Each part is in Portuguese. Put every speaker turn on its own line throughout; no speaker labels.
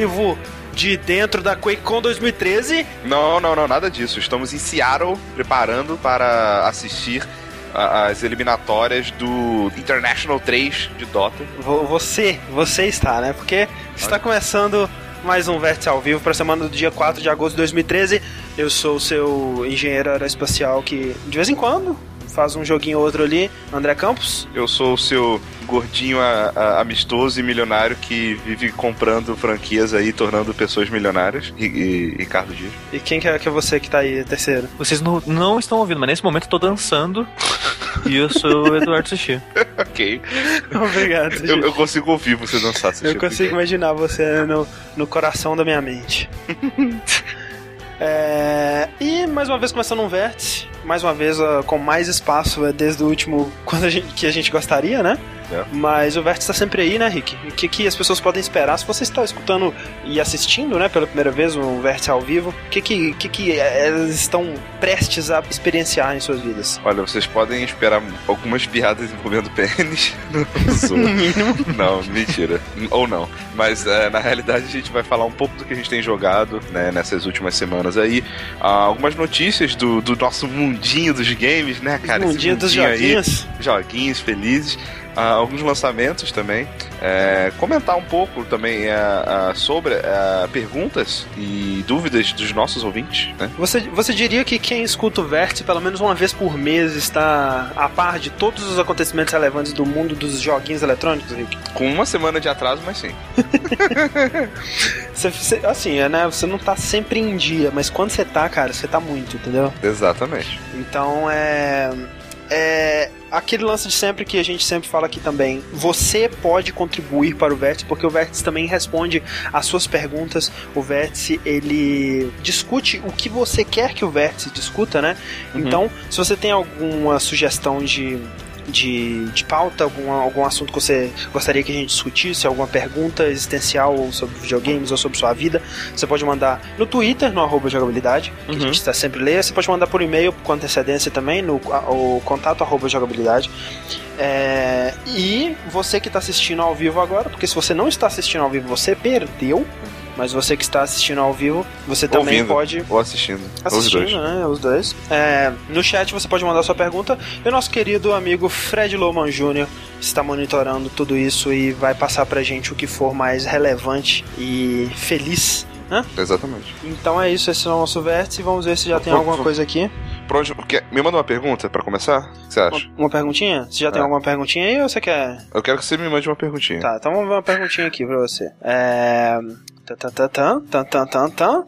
vivo de dentro da QuakeCon 2013.
Não, não, não, nada disso. Estamos em Seattle preparando para assistir as eliminatórias do International 3 de Dota.
Vo- Você, você está, né? Porque está começando mais um Vértice ao vivo para a semana do dia 4 de agosto de 2013. Eu sou o seu engenheiro aeroespacial que, de vez em quando, faz um joguinho ou outro ali, André Campos.
Eu sou o seu gordinho a- a- amistoso e milionário que vive comprando franquias aí, tornando pessoas milionárias. E, e- Ricardo Dias.
E quem que é, que é você que tá aí, terceiro?
Vocês não, não estão ouvindo, mas nesse momento eu tô dançando. e eu sou o Eduardo Sushi.
ok.
Obrigado,
Eu, eu consigo ouvir você dançar.
Eu consigo imaginar você no, no coração da minha mente. É, e mais uma vez começando um vértice, mais uma vez ah, com mais espaço é, desde o último quando a gente, que a gente gostaria, né?
É.
Mas o vértice está sempre aí, né, Rick? O que, que as pessoas podem esperar? Se você está escutando e assistindo, né, pela primeira vez um vértice ao vivo, o que que, que que elas estão prestes a experienciar em suas vidas?
Olha, vocês podem esperar algumas piadas envolvendo pênis. Não, mentira. Ou não. Mas é, na realidade a gente vai falar um pouco do que a gente tem jogado né, nessas últimas semanas aí. Ah, algumas notícias do, do nosso mundinho dos games, né, cara? Esse
Mundinho dos
mundinho aí.
joguinhos.
joguinhos felizes. Alguns lançamentos também. É, comentar um pouco também ah, ah, sobre ah, perguntas e dúvidas dos nossos ouvintes, né?
Você, você diria que quem escuta o Vértice pelo menos uma vez por mês está a par de todos os acontecimentos relevantes do mundo dos joguinhos eletrônicos, Rick?
Com uma semana de atraso, mas sim.
Você, você- assim, é, né? Você não tá sempre em dia, mas quando você tá, cara, você tá muito, entendeu?
Exatamente.
Então é. É aquele lance de sempre que a gente sempre fala aqui também. Você pode contribuir para o Vértice, porque o Vértice também responde às suas perguntas. O Vértice, ele discute o que você quer que o Vértice discuta, né?
Uhum.
Então, se você tem alguma sugestão de. De, de pauta, algum, algum assunto que você gostaria que a gente discutisse, alguma pergunta existencial ou sobre videogames ou sobre sua vida, você pode mandar no Twitter, no arroba jogabilidade, que a
Uhum.
gente está sempre lê. Você pode mandar por e-mail com antecedência também, no a- o contato arroba jogabilidade. É, e você que está assistindo ao vivo agora, porque se você não está assistindo ao vivo, você perdeu. Mas você que está assistindo ao vivo, você também pode
Ou assistindo. Os
assistindo,
dois.
né? Os dois. É, no chat você pode mandar sua pergunta. E o nosso querido amigo Fred Loman Jr. está monitorando tudo isso e vai passar pra gente o que for mais relevante e feliz. Né?
Exatamente.
Então é isso, esse é o nosso vértice. Vamos ver se já tem alguma coisa aqui.
Onde, me manda uma pergunta pra começar? O que você acha?
Uma, uma perguntinha? Você já tem
É.
alguma perguntinha aí ou você quer.
Eu quero que você me mande uma perguntinha.
Tá, então vamos ver uma perguntinha aqui pra você. É.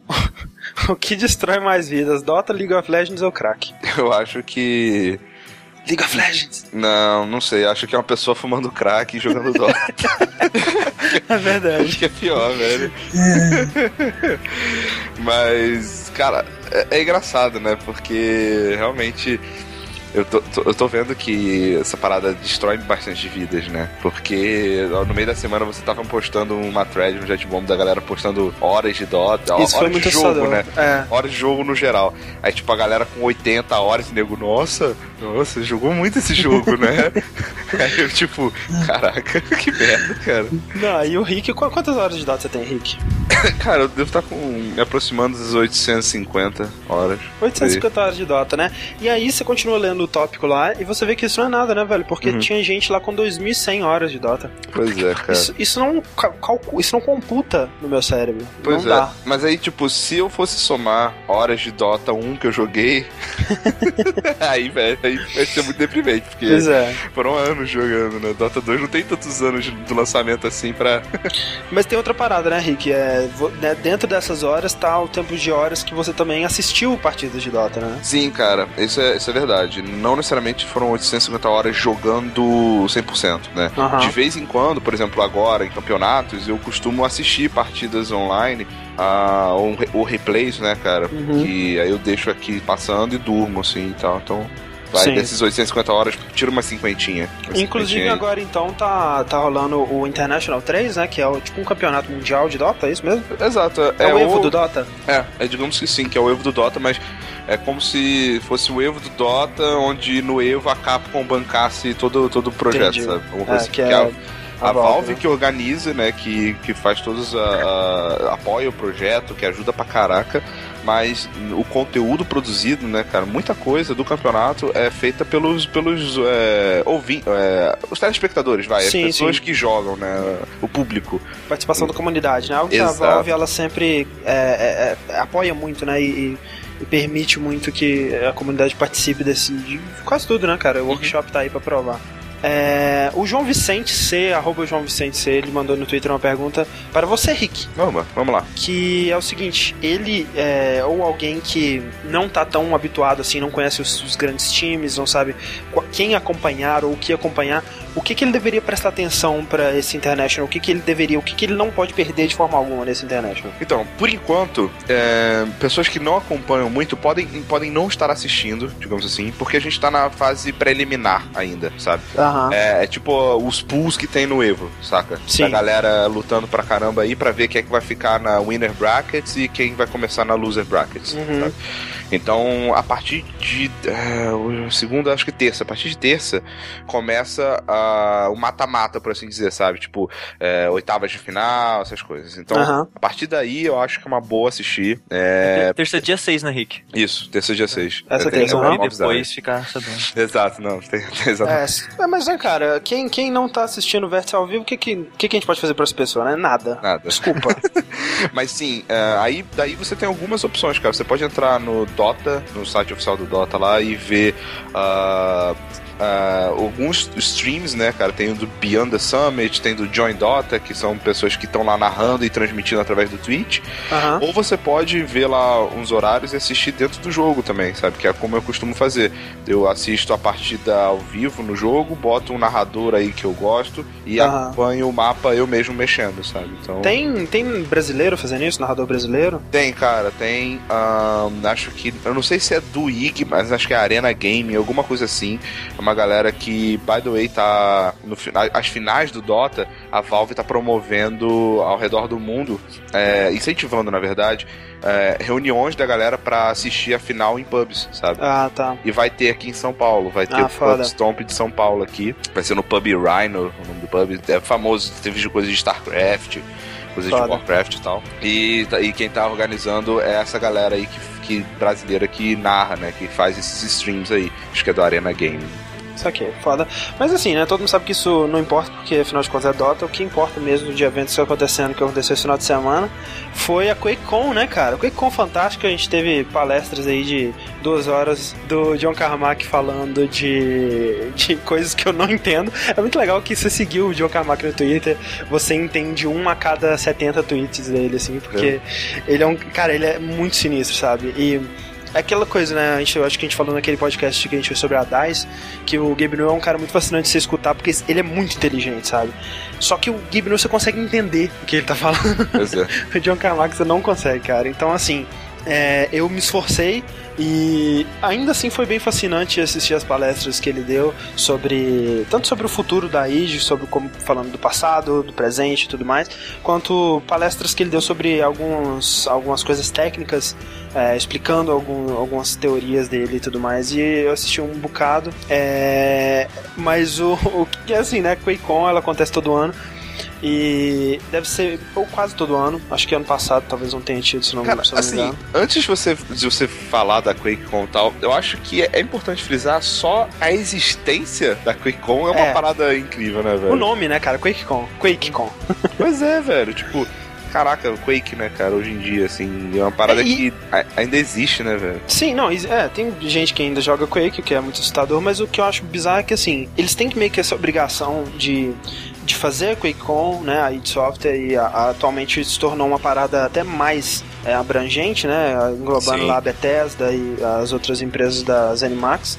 O que destrói mais vidas? Dota, League of Legends ou crack?
Eu acho que.
League of Legends.
Não, não sei. Acho que é uma pessoa fumando crack e jogando Dota.
É verdade.
Acho que é pior, velho. Mas, cara, é, é engraçado, né? Porque realmente. Eu tô, tô- eu tô vendo que essa parada destrói bastante vidas, né? Porque no meio da semana você tava postando uma thread no Jetbomb da galera postando horas de Dota,
Isso foi
horas
muito
de jogo,
assustador.
né?
É.
Horas de jogo no geral. Aí, tipo, a galera com 80 horas e nego, nossa, nossa, jogou muito esse jogo, né? Aí eu, tipo, caraca, que merda, cara.
Não, e o Rick, qu- quantas horas de Dota você tem, Rick?
Cara, eu devo estar com me aproximando das 850 horas.
850 horas de Dota, né? E aí você continua lendo o tópico lá e você vê que isso não é nada, né, velho? Porque
Uhum.
tinha gente lá com 2100 horas de Dota.
Pois é, cara.
Isso, isso não cal- calcu- isso não computa no meu cérebro.
Pois
não
é.
dá.
Mas aí, tipo, se eu fosse somar horas de Dota 1 que eu joguei, aí, velho, aí vai ser muito deprimente, porque
Pois é.
foram anos jogando, né? Dota 2 não tem tantos anos do lançamento assim pra.
Mas tem outra parada, né, Rick? É, né, dentro dessas horas tá o tempo de horas que você também assistiu partidas de Dota, né?
Sim, cara, isso é, isso é verdade. Não necessariamente foram 850 horas jogando 100%, né?
Aham.
De vez em quando, por exemplo, agora em campeonatos, eu costumo assistir partidas online, ah, ou, ou replays, né, cara?
Uhum.
Que aí eu deixo aqui passando e durmo, assim e tal. Então, vai
Sim.
desses 850 horas, tira uma cinquentinha. Uma
Inclusive agora então tá, tá rolando o International 3, né? Que é o, tipo um campeonato mundial de Dota, é isso mesmo?
Exato.
É, o Evo do Dota?
É, é, digamos que sim, que é o Evo do Dota, mas é como se fosse o Evo do Dota, onde no Evo a Capcom bancasse todo, todo o projeto,
Entendi.
sabe? Alguma
É,
coisa
que
assim,
é,
a- a, Valve né? que organiza, né? Que, que faz todos. A, a, apoia o projeto, que ajuda pra caraca mas o conteúdo produzido, né, cara, muita coisa do campeonato é feita pelos, pelos é, ouvintes, é, os telespectadores, vai, sim, as pessoas sim. que jogam, né, o público.
Participação da comunidade, né, algo que Exato. a Valve, ela sempre é, é, é, apoia muito, né, e, e, permite muito que a comunidade participe desse, de quase tudo, né, cara, o uhum. workshop tá aí pra provar. É, o João Vicente C, arroba João Vicente C, ele mandou no Twitter uma pergunta para você, Rick.
Vamos, vamos lá.
Que é o seguinte: ele, é, ou alguém que não tá tão habituado assim, não conhece os, os grandes times, não sabe quem acompanhar ou o que acompanhar, o que, que ele deveria prestar atenção para esse International? O que, que ele deveria, o que, que ele não pode perder de forma alguma nesse International?
Então, por enquanto, é, pessoas que não acompanham muito podem, podem não estar assistindo, digamos assim, porque a gente tá na fase preliminar ainda, sabe?
Uhum.
É, é, tipo os pools que tem no Evo, saca?
Sim.
A galera lutando pra caramba aí pra ver quem é que vai ficar na Winner Brackets e quem vai começar na Loser Brackets, uhum. sabe? Então, a partir de uh, segunda, acho que terça, a partir de terça começa uh, o mata-mata, por assim dizer, sabe? Tipo, uh, oitavas de final, essas coisas. Então,
uhum.
a partir daí eu acho que é uma boa assistir. É...
Terça dia 6, né, Rick?
Isso, terça dia 6.
Essa é, terça.
E depois ficar sabendo.
Exato, não, tem, tem exatamente.
É, mas, né, cara, quem, quem não tá assistindo o Vértice ao vivo, o que, que, que, que a gente pode fazer pra essa pessoa, né? Nada.
Nada.
Desculpa.
mas sim, uh, aí daí você tem algumas opções, cara. Você pode entrar no Dota, no site oficial do Dota lá e ver uh, uh, alguns streams, né, cara? Tem o do Beyond the Summit, tem do Join Dota, que são pessoas que estão lá narrando e transmitindo através do Twitch.
Uhum.
Ou você pode ver lá uns horários e assistir dentro do jogo também, sabe? Que é como eu costumo fazer. Eu assisto a partida ao vivo no jogo, boto um narrador aí que eu gosto e uhum. acompanho o mapa eu mesmo mexendo, sabe? Então...
Tem, tem brasileiro fazendo isso, narrador brasileiro?
Tem, cara, tem. Um, acho que. Eu não sei se é do IG, mas acho que é Arena Game, alguma coisa assim. É uma galera que, by the way, tá. No, as finais do Dota, a Valve tá promovendo ao redor do mundo, é, incentivando, na verdade, é, reuniões da galera para assistir a final em pubs, sabe?
Ah, tá.
E vai ter aqui em São Paulo, vai ter
ah,
o foda. Pub Stomp de São Paulo aqui. Vai ser no Pub Rhino, o nome do pub. É famoso, teve de coisa de StarCraft coisas de Warcraft e tal. E, e quem tá organizando é essa galera aí que, que brasileira que narra, né? Que faz esses streams aí. Acho que é do Arena Game.
Isso aqui, foda. Mas assim, né? Todo mundo sabe que isso não importa, porque afinal de contas é Dota. O que importa mesmo de eventos que acontecendo, que aconteceu esse final de semana, foi a QuakeCon, né, cara? QuakeCon fantástica, a gente teve palestras aí de duas horas do John Carmack falando de, de coisas que eu não entendo. É muito legal que você seguiu o John Carmack no Twitter, você entende um a cada 70 tweets dele, assim, porque é. ele é um. Cara, ele é muito sinistro, sabe? E é aquela coisa, né? A gente, eu acho que a gente falou naquele podcast que a gente fez sobre a DICE, que o Gabe New é um cara muito fascinante de se escutar, porque ele é muito inteligente, sabe? Só que o Gabe New você consegue entender o que ele tá falando.
Pois é.
o John Carmack você não consegue, cara. Então, assim, é, eu me esforcei e ainda assim foi bem fascinante assistir as palestras que ele deu sobre tanto sobre o futuro da IG, sobre como falando do passado, do presente e tudo mais, quanto palestras que ele deu sobre alguns, algumas coisas técnicas, é, explicando algum, algumas teorias dele e tudo mais. E eu assisti um bocado. É, mas o, que é assim, né? QuakeCon ela acontece todo ano. E deve ser ou quase todo ano. Acho que ano passado talvez não tenha tido, se não,
Cara,
se não
assim, me engano. Antes de você, de você falar da QuakeCon e tal, eu acho que é importante frisar só a existência da QuakeCon é uma é. parada incrível, né, velho?
O nome, né, cara? QuakeCon. QuakeCon.
pois é, velho. Tipo, caraca, o Quake, né, cara, hoje em dia, assim, é uma parada é, e... que ainda existe, né, velho?
Sim, não, é, tem gente que ainda joga Quake, que é muito assustador, mas o que eu acho bizarro é que, assim, eles têm que meio que essa obrigação de de fazer a QuakeCon, né, a id Software, e a, a, atualmente se tornou uma parada até mais é, abrangente, né, englobando Sim. lá a Bethesda e as outras empresas da ZeniMax,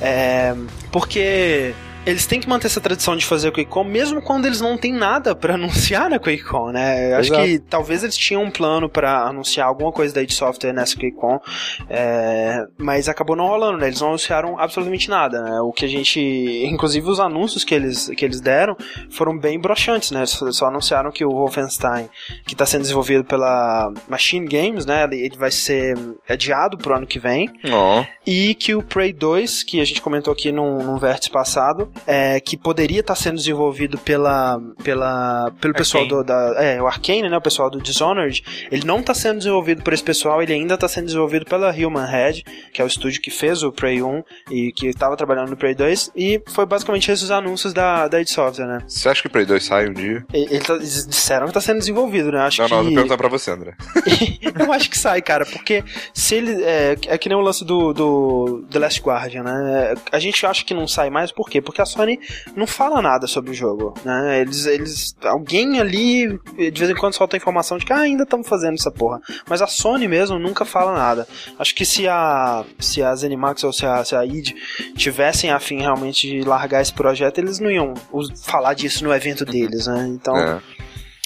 é, porque eles têm que manter essa tradição de fazer o QuakeCon, mesmo quando eles não têm nada para anunciar na QuakeCon, né? Eu acho que talvez eles tinham um plano para anunciar alguma coisa da id Software nessa QuakeCon, é, mas acabou não rolando, né? Eles não anunciaram absolutamente nada, né? O que a gente, inclusive os anúncios que eles, que eles deram foram bem broxantes, né? Eles só anunciaram que o Wolfenstein, que está sendo desenvolvido pela Machine Games, né? Ele vai ser adiado pro ano que vem.
Oh.
E que o Prey 2, que a gente comentou aqui num, num vértice passado, é, que poderia estar sendo desenvolvido pela, pela, pelo pessoal do, da. É, o Arcane, né? O pessoal do Dishonored. Ele não está sendo desenvolvido por esse pessoal, ele ainda está sendo desenvolvido pela Human Head, que é o estúdio que fez o Prey 1 e que estava trabalhando no Prey 2. E foi basicamente esses anúncios da, da id Software, né?
Você acha que o Prey 2 sai um dia?
Eles tá, disseram que está sendo desenvolvido, né? Acho
não,
que...
não, tô perguntando pra você, André.
eu acho que sai, cara, porque se ele. É, é que nem o lance do, do The Last Guardian, né? A gente acha que não sai mais, por quê? Porque a Sony não fala nada sobre o jogo, né? Eles. eles alguém ali, de vez em quando, solta a informação de que ah, ainda estamos fazendo essa porra. Mas a Sony mesmo nunca fala nada. Acho que se a. Se a Zenimax ou se a, se a id tivessem a fim realmente de largar esse projeto, eles não iam falar disso no evento deles, né? Então. É.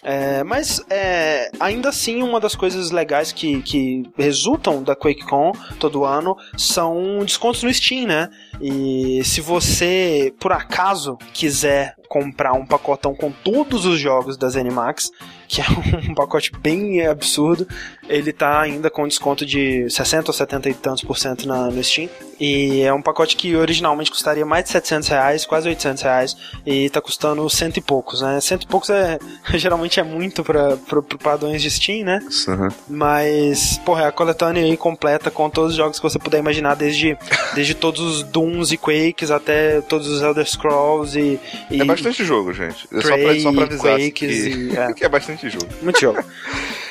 É, mas é, ainda assim, uma das coisas legais que, que resultam da QuakeCon todo ano são descontos no Steam, né? E se você, por acaso, quiser comprar um pacotão com todos os jogos da ZeniMax, que é um pacote bem absurdo. Ele tá ainda com desconto de 60 ou 70 e tantos por cento na, no Steam. E é um pacote que originalmente custaria mais de 700 reais, quase 800 reais, e tá custando cento e poucos, né? Cento e poucos é, geralmente é muito para padrões de Steam, né?
Uhum.
Mas, porra, é a coletânea aí completa com todos os jogos que você puder imaginar, desde, desde todos os Dooms e Quakes até todos os Elder Scrolls e. e
é bastante jogo, gente. É só pra, só pra avisar Quakes que, e, é. que é bastante jogo.
Muito jogo.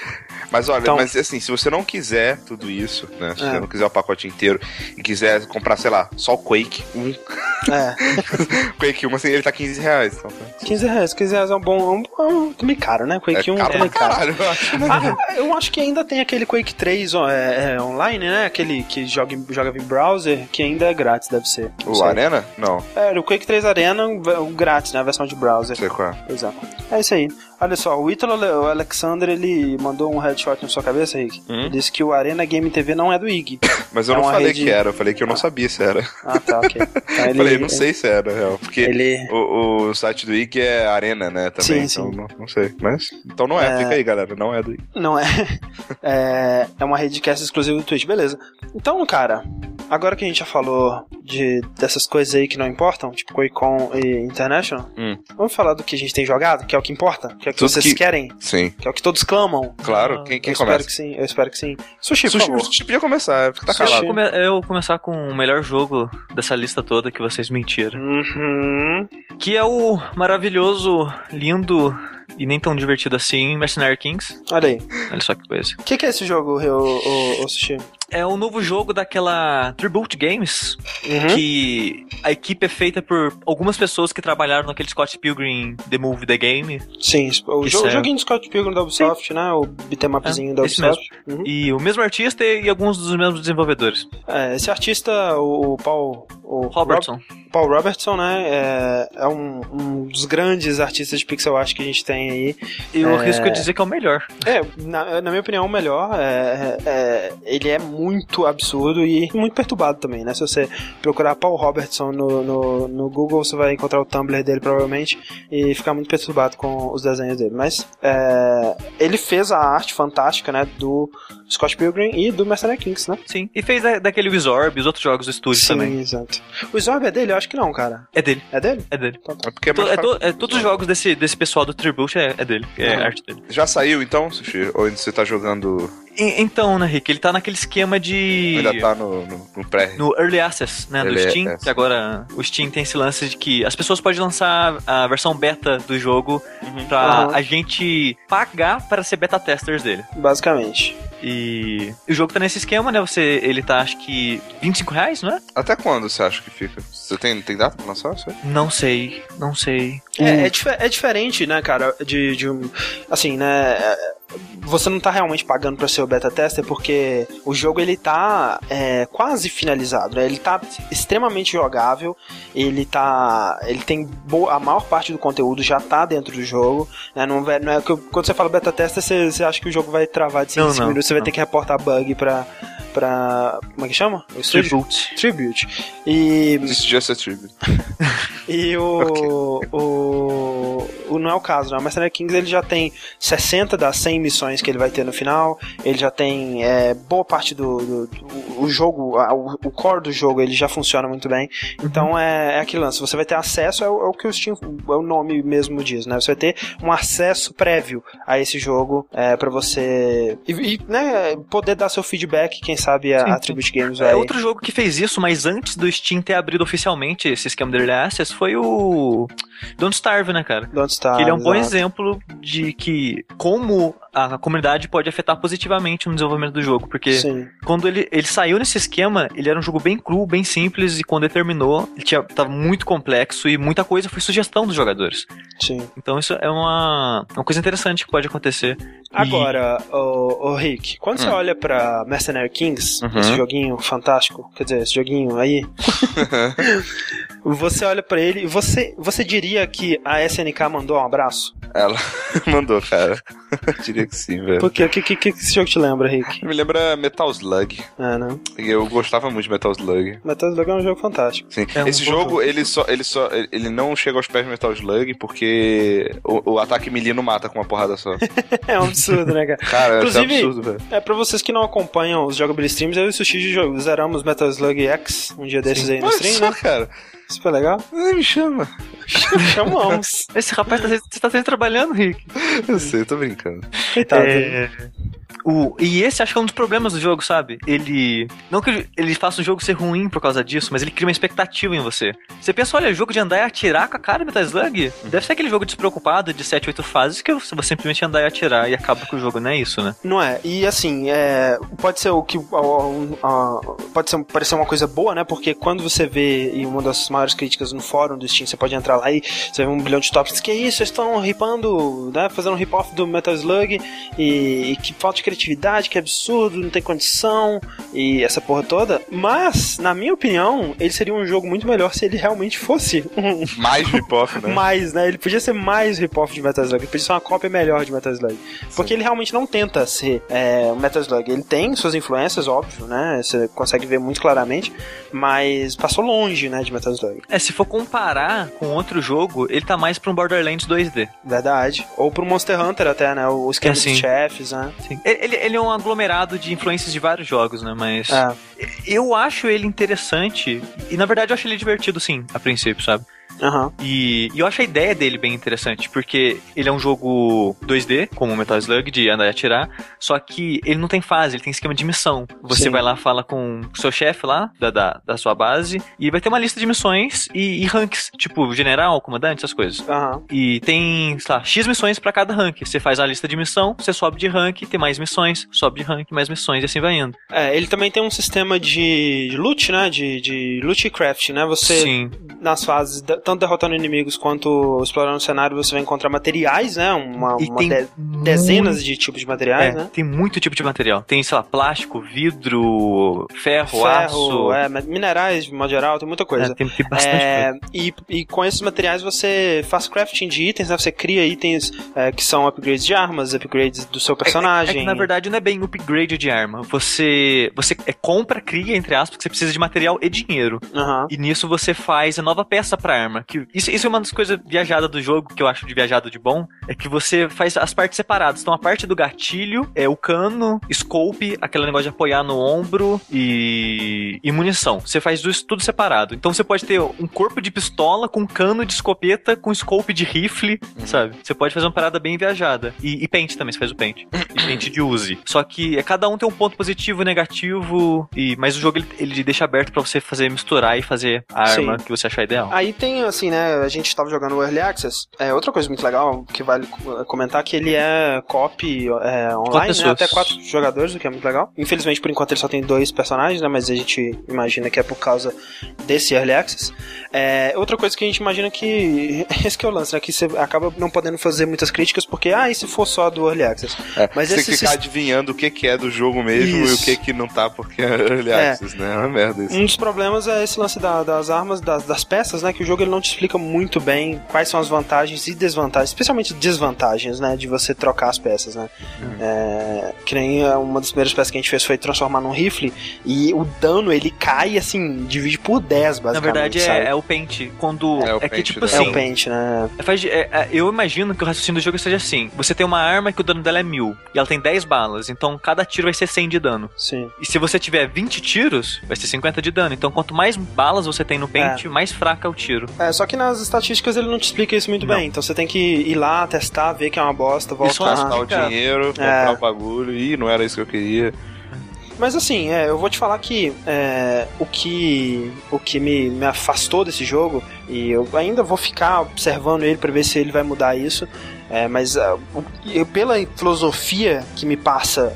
Mas olha, então, mas assim, se você não quiser tudo isso, né? Se é. você não quiser o pacote inteiro e quiser comprar, sei lá, só o Quake 1.
É.
Quake 1, assim, ele tá 15 reais. Então,
15 tá. reais, 15 reais é um bom. É um, é um também caro, né? Quake é 1 caro é caro. Caralho, eu, acho, né? ah, eu acho que ainda tem aquele Quake 3 é, é, online, né? Aquele que joga, joga em browser, que ainda é grátis, deve ser.
O sei. Arena? Não.
É, o Quake 3 Arena, o grátis, né? A versão de browser.
Sei qual é.
Exato. É isso aí. Olha só, o Ítalo o Alexander, ele mandou um headshot na sua cabeça, Rick. Hum? Ele disse que o Arena Game TV não é do IG.
Mas eu é não falei rede... que era, eu falei que eu não ah. sabia se era.
Ah, tá, ok.
Então, ele, falei, não sei se era, real. Porque ele... o, o site do IG é Arena, né, também. Sim, então sim. Não, não, sei. Mas, então não é, é, fica aí, galera, não é do IG.
Não é. é. É uma rede cast exclusiva do Twitch, beleza. Então, cara, agora que a gente já falou de, dessas coisas aí que não importam, tipo QuakeCon e International,
hum.
vamos falar do que a gente tem jogado, que é o que importa, que é o que Tudo vocês que... querem.
Sim.
Que é o que todos clamam.
Claro, ah, quem, quem
eu
começa?
Espero que sim, eu espero que sim. Sushi, Sushi, por
Sushi podia começar, tá calado.
Eu vou começar com o melhor jogo dessa lista toda que vocês mentiram.
Uhum.
Que é o maravilhoso, lindo e nem tão divertido assim, Mercenary Kings.
Olha aí.
Olha só que coisa.
O que, que, é esse jogo, o, o, o Sushi?
É o novo jogo daquela Tribute Games,
uhum.
que a equipe é feita por algumas pessoas que trabalharam naquele Scott Pilgrim The Movie The Game.
Sim, o, jogo, o joguinho do Scott Pilgrim da Ubisoft, Sim. né? O beatmapzinho é, da Ubisoft.
Uhum. E o mesmo artista e alguns dos mesmos desenvolvedores.
É, esse artista, o Paul... O
Robertson.
Rob, Paul Robertson, né? É, é um, um, dos grandes artistas de pixel art que a gente tem aí.
E eu é, risco dizer que é o melhor.
É, na, na minha opinião, o melhor. É, é, ele é muito absurdo e muito perturbado também, né? Se você procurar Paul Robertson no, no, no Google, você vai encontrar o Tumblr dele provavelmente e ficar muito perturbado com os desenhos dele. Mas é, ele fez a arte fantástica, né? Do Scott Pilgrim e do Mercenary Kings, né?
Sim. E fez da, daquele Wizorb, os outros jogos do estúdio
Sim,
também.
Sim, exato. O Wizorb é dele? Eu acho que não, cara.
É dele.
É dele?
É dele.
Então, tá.
É porque é,
é, to, é todos os jogos desse, desse pessoal do Tribute é, é dele. É ah. arte dele.
Já saiu então, Sushi? Ou você tá jogando
então, né, Rick? Ele tá naquele esquema de.
Ainda tá no, no, no pré.
No Early Access, né? Early do Steam. Access. Que agora o Steam tem esse lance de que as pessoas podem lançar a versão beta do jogo uhum. pra uhum. a gente pagar para ser beta testers dele.
Basicamente.
E o jogo tá nesse esquema, né? Você, ele tá, acho que, 25 reais, não é?
Até quando você acha que fica? Você tem, tem data pra lançar? Sei?
Não sei, não sei.
É, é, é, diferente, né, cara, de, de um... Assim, né você não tá realmente pagando para ser o beta tester porque o jogo ele tá é, quase finalizado, né? Ele tá extremamente jogável, ele tá ele tem boa, a maior parte do conteúdo já tá dentro do jogo, né? Não, não é quando você fala beta tester, você, você acha que o jogo vai travar de 5 minutos, você vai ter que reportar bug para pra. Como é que chama?
O Tribute.
Tribute. E.
It's just a tribute.
e o. Okay. O. O não é o caso, né? O Mercenary Kings ele já tem 60 das 100 missões que ele vai ter no final. Ele já tem é, boa parte do, do, do o jogo, o, o, core do jogo, ele já funciona muito bem. Então é, é aquele lance. Você vai ter acesso, é o, é o que o Steam, é o nome mesmo diz, né? Você vai ter um acesso prévio a esse jogo é, para você e, e, né, poder dar seu feedback, quem sabe a, Tribute Games
vai... É outro jogo que fez isso, mas antes do Steam ter abrido oficialmente esse esquema de Early Access foi o Don't Starve, né, cara?
Don't Starve.
Que ele é um bom exemplo de que como a comunidade pode afetar positivamente no desenvolvimento do jogo, porque Sim. quando ele, ele saiu nesse esquema, ele era um jogo bem cru, bem simples, e quando ele terminou, ele tinha, tava muito complexo e muita coisa foi sugestão dos jogadores.
Sim.
Então isso é uma, uma coisa interessante que pode acontecer.
Agora, e... o, o Rick, quando hum. você olha pra Mercenary Kings, uhum. esse joguinho fantástico, quer dizer, esse joguinho aí, você olha para ele e você, você diria que a SNK mandou um abraço?
Ela mandou, cara. diria que sim, velho.
Por quê? O que, que, que esse jogo te lembra, Rick?
Me lembra Metal Slug.
É, né?
Eu gostava muito de Metal Slug.
Metal Slug é um jogo fantástico.
Sim. É esse um jogo, ele só, ele só. Ele não chega aos pés de Metal Slug porque o, o ataque melee não mata com uma porrada só.
é um absurdo, né, cara?
Cara, Inclusive, é absurdo, velho.
É pra vocês que não acompanham os Jogability Streams, eu e o Sushi zeramos Metal Slug X um dia desses sim. aí no Olha stream,
só,
né?
cara.
Super legal.
Me chama.
Chamamos.
Esse rapaz tá, você tá sempre trabalhando, Rick.
Eu sei, tô brincando.
Coitado. É...
O, e esse acho que é um dos problemas do jogo, sabe? Ele. Não que ele faça o jogo ser ruim por causa disso, mas ele cria uma expectativa em você. Você pensa, olha, jogo de andar e atirar com a cara Metal Slug? Deve ser aquele jogo despreocupado de 7, 8 fases que você simplesmente andar e atirar e acaba com o jogo, não é isso, né?
Não é. E assim, é, pode ser o que. pode ser, parecer uma coisa boa, né? Porque quando você vê, e uma das maiores críticas no fórum do Steam, você pode entrar lá e você vê um bilhão de tópicos. Que é isso? Vocês estão ripando, né? Fazendo um rip-off do Metal Slug e, e que falta de criatividade, que absurdo, não tem condição e essa porra toda. Mas, na minha opinião, ele seria um jogo muito melhor se ele realmente fosse um.
Mais rip-off, né?
mais, né? Ele podia ser mais rip-off de Metal Slug. Ele podia ser uma cópia melhor de Metal Slug. Porque Sim. ele realmente não tenta ser é, um Metal Slug. Ele tem suas influências, óbvio, né? Você consegue ver muito claramente. Mas passou longe, né, de Metal Slug.
É, se for comparar com outro jogo, ele tá mais pra um Borderlands 2D.
Verdade. Ou pro Monster Hunter até, né? O esquema é, dos chefes, né?
Sim. Ele, ele é um aglomerado de influências de vários jogos, né? Mas é. eu acho ele interessante e na verdade eu acho ele divertido sim, a princípio, sabe?
Uhum.
E, e, eu acho a ideia dele bem interessante, porque ele é um jogo 2D, como Metal Slug, de andar e atirar, só que ele não tem fase, ele tem esquema de missão. Você Sim. vai lá, fala com o seu chefe lá, da, da, da, sua base, e vai ter uma lista de missões e, e ranks, tipo general, comandante, essas coisas.
Uhum.
E tem, sei lá, X missões para cada rank. Você faz a lista de missão, você sobe de rank, tem mais missões, sobe de rank, mais missões, e assim vai indo.
É, ele também tem um sistema de loot, né? De, de loot craft, né? Você,
Sim.
nas fases, tanto derrotando inimigos quanto explorando o cenário, você vai encontrar materiais, né? Uma, uma de, dezenas de tipos de materiais,
é,
né?
Tem muito tipo de material. Tem, sei lá, plástico, vidro, ferro, ferro aço.
É, minerais, de modo geral, tem muita coisa.
É, tem, tem bastante
é,
coisa.
E, e com esses materiais você faz crafting de itens, né? Você cria itens é, que são upgrades de armas, upgrades do seu personagem.
É, é, que, na verdade não é bem upgrade de arma. Você, você compra, cria, entre aspas, que você precisa de material e dinheiro.
Uhum.
E nisso você faz a nova peça pra arma. Que isso, isso é uma das coisas viajadas do jogo que eu acho de viajado de bom. É que você faz as partes separadas. Então a parte do gatilho é o cano, scope, aquele negócio de apoiar no ombro e, e munição. Você faz isso tudo separado. Então você pode ter um corpo de pistola com cano de escopeta com scope de rifle, uhum. sabe? Você pode fazer uma parada bem viajada. E, e pente também, você faz o pente. E pente de use. Só que é, cada um tem um ponto positivo, negativo, e mas o jogo ele, ele deixa aberto para você fazer misturar e fazer a arma Sim. que você achar ideal.
Aí tem assim, né? a gente estava jogando o Early Access, é outra coisa muito legal que vale comentar que ele é copy é, online, né, até quatro jogadores, o que é muito legal. Infelizmente, por enquanto, ele só tem dois personagens, né? Mas a gente imagina que é por causa desse Early Access. É, outra coisa que a gente imagina que. Esse que é o lance, né? Que você acaba não podendo fazer muitas críticas porque, ah, e se for só do Early Access?
É,
Mas
você
esse
tem que ficar
sis-
adivinhando o que, que é do jogo mesmo
Isso.
e o que, que não tá porque é Early
É.
Access, né? É uma merda isso.
Um dos problemas é esse lance da- das armas, das, das peças, né? Que o jogo ele não te explica muito bem quais são as vantagens e desvantagens, especialmente desvantagens, né? De você trocar as peças, né? É, que nem é, uma das primeiras peças que a gente fez foi transformar num rifle e o dano ele cai assim, divide por 10, basicamente.
Na verdade,
sabe?
é, é o pente. Quando.
É o
É, que,
pente
tipo
da-
É
assim.
o pente, né?
Faz de- é, é, eu imagino que o raciocínio do jogo seja assim: você tem uma arma que o dano dela é mil e ela tem 10 balas, então cada tiro vai ser 100 de dano.
Sim.
E se você tiver 20 tiros, vai ser 50 de dano. Então quanto mais balas você tem no pente, mais fraca é o tiro.
É, só que nas estatísticas ele não te explica isso muito
Não.
bem. Então você tem que ir lá, testar, ver que é uma bosta, voltar.
Isso
Gastar o dinheiro, comprar
É.
o bagulho. Ih, não era isso que eu queria.
Mas assim, é, eu vou te falar que é, o que o que me, me afastou desse jogo, e eu ainda vou ficar observando ele pra ver se ele vai mudar isso, é, mas é, o- eu, pela filosofia que me passa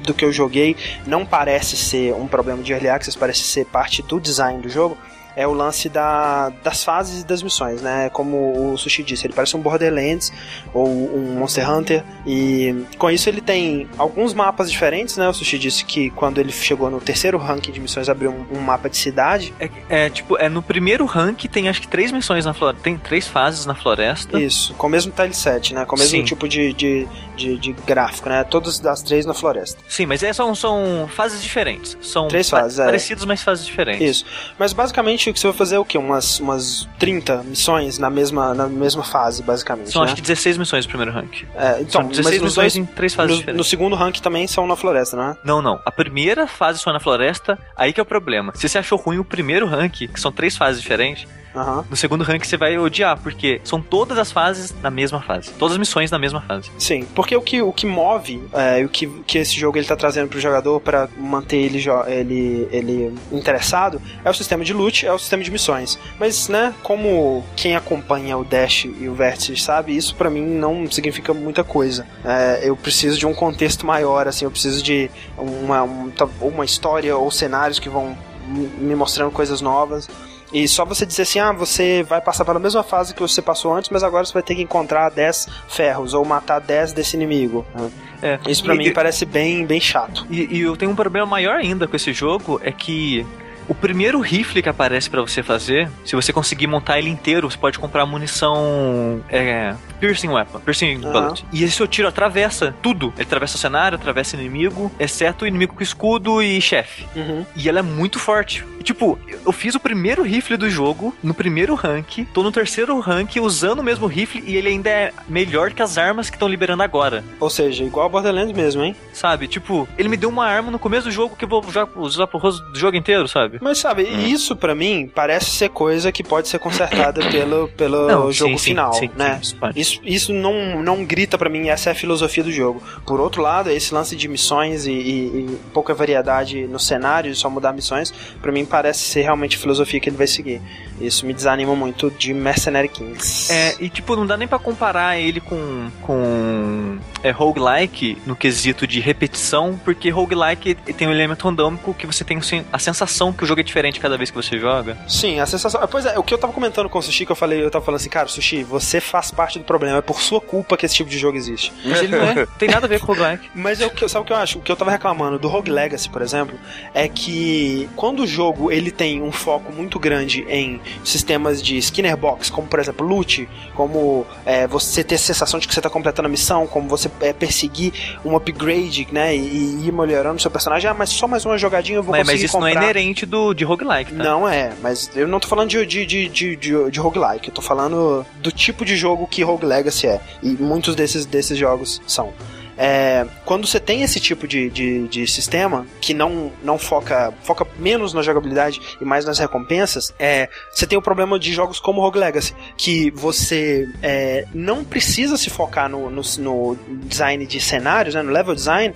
do que eu joguei, não parece ser um problema de early access, parece ser parte do design do jogo. É o lance da, das fases e das missões, né? Como o Sushi disse, ele parece um Borderlands ou um Monster Hunter. E com isso ele tem alguns mapas diferentes, né? O Sushi disse que quando ele chegou no terceiro ranking de missões abriu um, um mapa de cidade.
É, é, tipo, é no primeiro rank tem acho que três missões na floresta. Tem três fases na floresta.
Isso, com o mesmo tileset, né? Com o mesmo
Sim.
tipo de, de, de, de gráfico, né? Todas das três na floresta.
Sim, mas é, são, são fases diferentes. São
Três fases, é.
parecidas, mas fases diferentes.
Isso. Mas basicamente o que você vai fazer o quê? Umas, umas 30 missões na mesma, na mesma fase, basicamente.
São
né?
acho que 16 missões no primeiro rank.
É, então,
são
mas
16
nos
missões
dois,
em três fases
no,
diferentes.
no segundo rank também são na floresta, né?
Não, não. A primeira fase só na floresta, aí que é o problema. Se você achou ruim o primeiro rank, que são três fases diferentes,
Aham.
no segundo rank você vai odiar, porque são todas as fases na mesma fase. Todas as missões na mesma fase.
Sim, porque o que, o que move, é, o que, que esse jogo ele tá trazendo pro jogador para manter ele, ele, ele interessado é o sistema de loot, é o sistema de missões. Mas, né, como quem acompanha o Dash e o Vértice sabe, isso pra mim não significa muita coisa. É, eu preciso de um contexto maior, assim, eu preciso de uma, um- tá- uma história ou cenários que vão me mostrando coisas novas. E só você dizer assim, ah, você vai passar pela mesma fase que você passou antes, mas agora você vai ter que encontrar 10 ferros ou matar 10 desse inimigo. né?
É.
Isso pra
E-
mim parece bem, bem chato.
E, e eu tenho um problema maior ainda com esse jogo, é que o primeiro rifle que aparece pra você fazer, se você conseguir montar ele inteiro, você pode comprar munição é, piercing weapon, piercing
Aham.
bullet. E esse seu tiro atravessa tudo. Ele atravessa o cenário, atravessa o inimigo, exceto o inimigo com escudo e chefe.
Uhum.
E ela é muito forte. E, tipo, eu fiz o primeiro rifle do jogo, no primeiro rank, tô no terceiro rank usando o mesmo rifle e ele ainda é melhor que as armas que estão liberando agora.
Ou seja, igual Borderlands mesmo, hein?
Sabe? Tipo, ele me deu uma arma no começo do jogo que eu vou usar pro rosto do jogo inteiro, sabe?
Mas sabe,
Hum.
isso pra mim parece ser coisa que pode ser consertada pelo, pelo jogo
sim,
final,
sim,
né?
sim, isso.
Isso, isso não, não grita pra mim, essa é a filosofia do jogo. Por outro lado, esse lance de missões e, e- e pouca variedade no cenário, só mudar missões, pra mim parece ser realmente a filosofia que ele vai seguir. Isso me desanima muito de Mercenary Kings.
É, e tipo, não dá nem pra comparar ele com, com é, roguelike no quesito de repetição, porque roguelike tem um elemento randômico que você tem assim, a sensação que o jogo é diferente cada vez que você joga.
Sim, a sensação. Pois é, o que eu tava comentando com o Sushi, que eu falei, eu tava falando assim, cara, Sushi, você faz parte do problema, é por sua culpa que esse tipo de jogo existe.
Mas ele não é, tem nada a ver com roguelike.
Mas eu, sabe o que eu acho? O que eu tava reclamando do Rogue Legacy, por exemplo, é que quando o jogo ele tem um foco muito grande em sistemas de Skinner Box, como por exemplo loot, como é, você ter a sensação de que você tá completando a missão, como você é, perseguir um upgrade, né, e, e ir melhorando o seu personagem, ah, mas só mais uma jogadinha eu vou
Mas, mas
conseguir
isso não é
comprar.
inerente do, de roguelike, tá?
Não é, mas eu não tô falando de, de, de, de, de, de roguelike, eu tô falando do tipo de jogo que Rogue Legacy é. E muitos desses, desses jogos são. É, quando você tem esse tipo de, de, de sistema que não, não foca foca menos na jogabilidade e mais nas recompensas, é, você tem o problema de jogos como Rogue Legacy, que você é, não precisa se focar no, no, no design de cenários, né, no level design,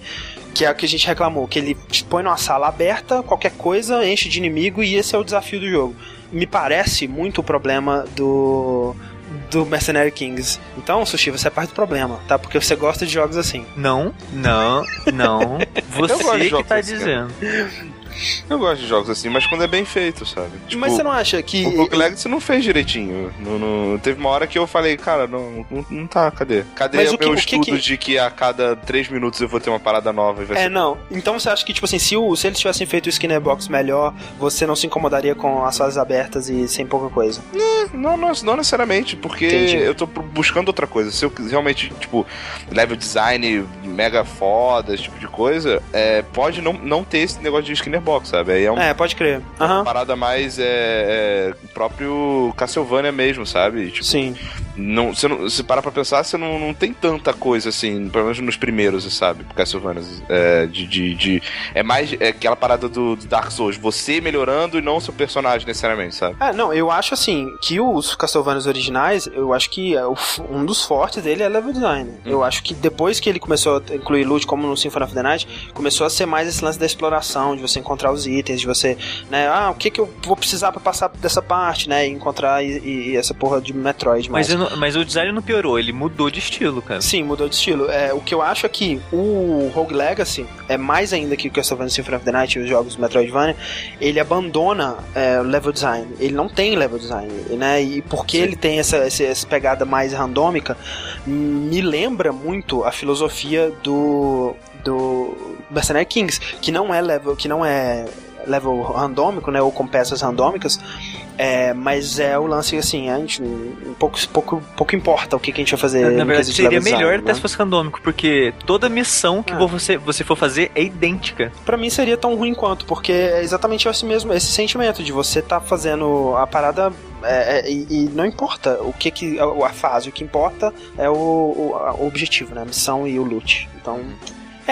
que é o que a gente reclamou, que ele te põe numa sala aberta, qualquer coisa, enche de inimigo e esse é o desafio do jogo. Me parece muito o problema do do Mercenary Kings. Então, Sushi, você é parte do problema, tá? Porque você gosta de jogos assim.
Não, não, não. Você que tá
assim,
dizendo.
Eu gosto de jogos assim, mas quando é bem feito, sabe?
Tipo, mas você não acha que.
O Rogue Legacy não fez direitinho. No, no, teve uma hora que eu falei, cara, não, não, não tá, cadê? Cadê mas o, que, meu o estudo que... de que a cada três minutos eu vou ter uma parada nova?
é, ser... não. Então você acha que, tipo assim, se, o, se eles tivessem feito o Skinner Box melhor, você não se incomodaria com as fases abertas e sem pouca coisa?
Não, não, não necessariamente, porque Entendi. eu tô buscando outra coisa. Se eu realmente, tipo, level design mega foda, esse tipo de coisa, é, pode não, não ter esse negócio de Skinner Box, sabe? Aí é, um,
é pode crer.
Uhum. Uma parada mais é, é, próprio Castlevania mesmo, sabe?
Tipo, Sim.
Não, você não, se parar pra pensar, você não, não tem tanta coisa assim, pelo menos nos primeiros, sabe? Castlevania. É, de, de, de, é mais é aquela parada do, do, Dark Souls, você melhorando e não o seu personagem necessariamente, sabe?
É, não, eu acho assim, que os Castlevanias originais, eu acho que é um dos fortes dele é level design. Hum. Eu acho que depois que ele começou a incluir loot, como no Symphony of the Night, começou a ser mais esse lance da exploração, de você encontrar os itens, de você, né, ah, o que que eu vou precisar para passar dessa parte, né, e encontrar e, e essa porra de Metroid.
Mas, não, mas o design não piorou, ele mudou de estilo, cara.
Sim, mudou de estilo. É, o que eu acho é que o Rogue Legacy é mais ainda que o Castlevania Symphony of the Night e os jogos do Metroidvania, ele abandona é, level design. Ele não tem level design, né? E porque Sim. ele tem essa, essa, essa pegada mais randômica, me lembra muito a filosofia do do Mercenary Kings, que não é level, que não é level randômico, né, ou com peças randômicas, é, mas é o lance assim, a gente um pouco, pouco, pouco importa o que, que a gente vai fazer.
Na verdade, seria melhor até né? se fosse randômico, porque toda missão que ah. você, você for fazer é idêntica.
para mim seria tão ruim quanto, porque é exatamente esse mesmo esse sentimento de você tá fazendo a parada é, é, e, e, não importa o que, que a, fase, o que importa é o, o, o objetivo, né? A missão e o loot. Então,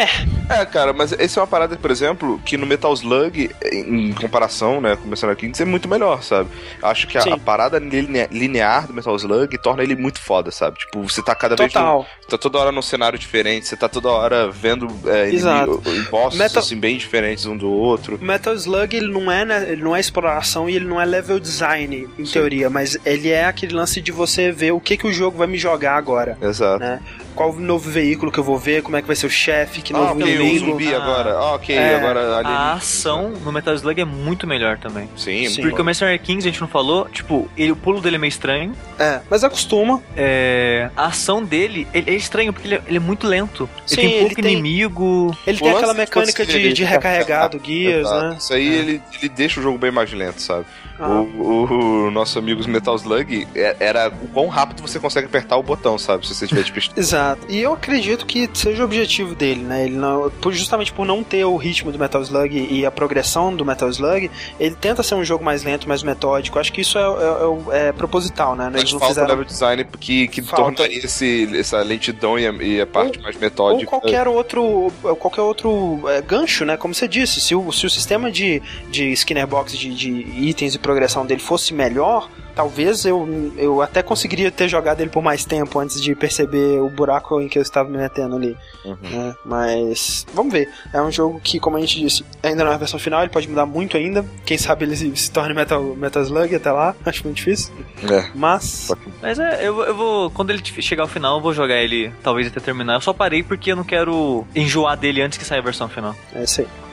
é. É, cara, mas essa é uma parada, por exemplo, que no Metal Slug, em comparação, né, começando aqui, é muito melhor, sabe? Acho que a, a, parada linear do Metal Slug torna ele muito foda, sabe? Tipo, você tá cada
Total.
vez. No, tá toda hora num cenário diferente, você tá toda hora vendo é, inimigo, bosses Metal... assim, bem diferentes um do outro.
Metal Slug, ele não é, né, ele não é exploração e ele não é level design, em Sim. teoria, mas ele é aquele lance de você ver o que, que o jogo vai me jogar agora.
Exato.
Né? Qual novo veículo que eu vou ver, como é que vai ser o chefe, que novo
okay,
inimigo.
O zumbi agora. Ah, ok, é, agora
ali. A ação no Metal Slug é muito melhor também.
Sim,
Sim. Porque o Mercenary Kings a gente não falou, tipo, ele, o pulo dele é meio estranho.
É, mas acostuma.
É, a ação dele, ele é estranho porque ele é, ele é muito lento. Sim, ele tem pouco ele inimigo.
Tem, ele tem aquela mecânica de, de recarregar do guias, né?
Isso aí
é.
ele, ele deixa o jogo bem mais lento, sabe? Ah. O, o, nosso amigo Metal Slug é, era o quão rápido você consegue apertar o botão, sabe? Se você tiver de pistola.
Exato. E eu acredito que seja o objetivo dele, né? Ele não, justamente por não ter o ritmo do Metal Slug e a progressão do Metal Slug, ele tenta ser um jogo mais lento, mais metódico. Acho que isso é, é, é, é proposital, né?
Eles não falta fizeram... level design que, que torna esse, essa lentidão e a, e a parte ou, mais metódica.
Ou qualquer outro, qualquer outro é, gancho, né? Como você disse, se o, se o sistema de, de Skinner Box de, de itens e progressão dele fosse melhor, talvez eu, eu até conseguiria ter jogado ele por mais tempo antes de perceber o buraco em que eu estava me metendo ali. Uhum. Né? Mas vamos ver. É um jogo que, como a gente disse, ainda não é a versão final, ele pode mudar muito ainda. Quem sabe ele se, se torne Metal, Metal Slug até lá. Acho muito difícil.
É.
Mas.
Mas é, eu, eu vou. Quando ele chegar ao final, eu vou jogar ele, talvez até terminar. Eu só parei porque eu não quero enjoar dele antes que saia a versão final.
É isso aí.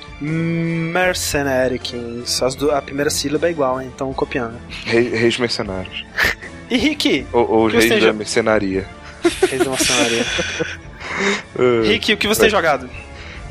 Do, a primeira sílaba é igual, hein? então copiando.
Rei, reis mercenários.
E Rick?
Ou, ou reis da mercenaria.
Reis da mercenaria. Rick, o que você tem jogado?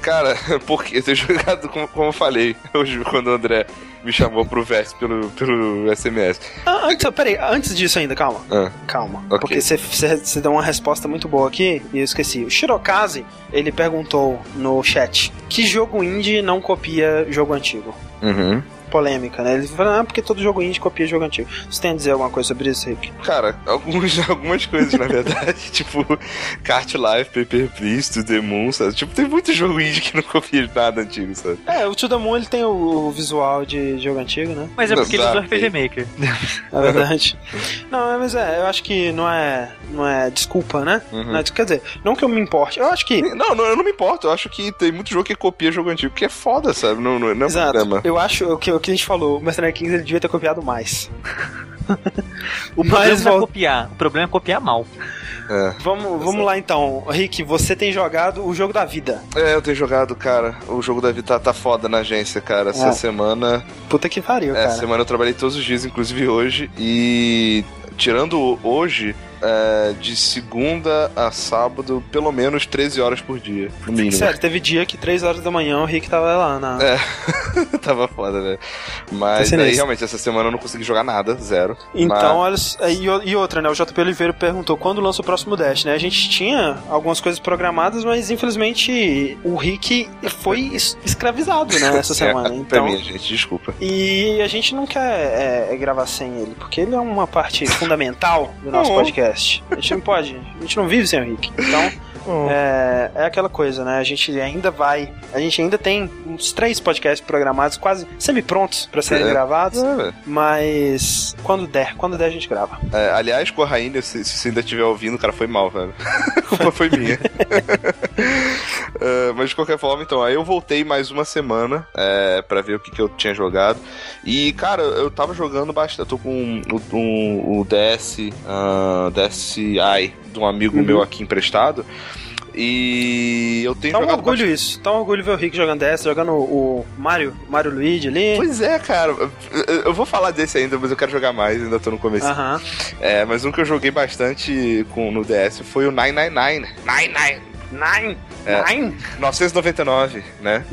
Cara, porque eu tenho jogado, como, como eu falei, hoje quando o André me chamou pro Verse pelo, pelo SMS.
Ah, antes, peraí, antes disso ainda, calma. Ah, calma. Okay. Porque você deu uma resposta muito boa aqui e eu esqueci. O Shirokaze, ele perguntou no chat: que jogo indie não copia jogo antigo?
Uhum
polêmica, né? Eles falam, ah, porque todo jogo indie copia jogo antigo. Você tem a dizer alguma coisa sobre isso, Rick?
Cara, alguns, algumas coisas, na verdade. tipo, Kart Life, Paper Please, To The Moon, sabe? Tipo, tem muito jogo indie que não copia nada antigo, sabe?
É, o To The Moon, ele tem o, visual de jogo antigo, né?
Mas é porque ele usa RPG Maker.
É verdade. não, mas é, eu acho que não é, não é desculpa, né? Uhum. Não é, quer dizer, não que eu me importe, eu acho que...
Não, não, eu não me importo, eu acho que tem muito jogo que copia jogo antigo, que é foda, sabe? Não, não, não é
Exato. problema. Eu acho que, que a gente falou, o Mercenary Kings ele devia ter copiado mais.
o problema não é copiar, o problema é copiar mal.
É. Vamos, vamos lá então. Rick, você tem jogado o jogo da vida.
É, eu tenho jogado, cara. O jogo da vida tá, tá foda na agência, cara. Essa é. semana.
Puta que pariu, é, cara.
Essa semana eu trabalhei todos os dias, inclusive hoje. E tirando hoje, é, de segunda a sábado, pelo menos 13 horas por dia, no mínimo.
Sério, teve dia que 3 horas da manhã o Rick tava lá na.
É, tava foda, velho. Mas aí realmente essa semana eu não consegui jogar nada, zero.
Então, mas... olha. E outra, né? O JP Oliveira perguntou quando lança o próximo Dash, né? A gente tinha algumas coisas programadas, mas infelizmente o Rick foi escravizado, né? Essa semana. É, então,
pra mim, gente, desculpa.
E a gente não quer é, é, gravar sem ele, porque ele é uma parte fundamental do nosso podcast podcast. A gente não pode, a gente não vive sem o Rick. Então, oh. é, é aquela coisa, né? A gente ainda vai, a gente ainda tem uns três podcasts programados, quase semi-prontos para serem é. gravados, é. mas quando der, quando der a gente grava.
É, aliás, com a Rainha, se, se você ainda estiver ouvindo, cara, foi mal, velho. A culpa foi minha. uh, mas de qualquer forma, então, aí eu voltei mais uma semana é, para ver o que, que eu tinha jogado. E, cara, eu tava jogando bastante. Eu tô com o, um, o DS, uh, DSi de um amigo uhum. meu aqui emprestado. E eu tenho
tá
jogado.
um orgulho bastante. isso. Tá um orgulho ver o Rick jogando DS, jogando o Mario, Mario Luigi ali.
Pois é, cara. Eu vou falar desse ainda, mas eu quero jogar mais, ainda tô no começo. É, mas um que eu joguei bastante com, no DS foi o 999.
99. Nine?
É, Nine? 999, né?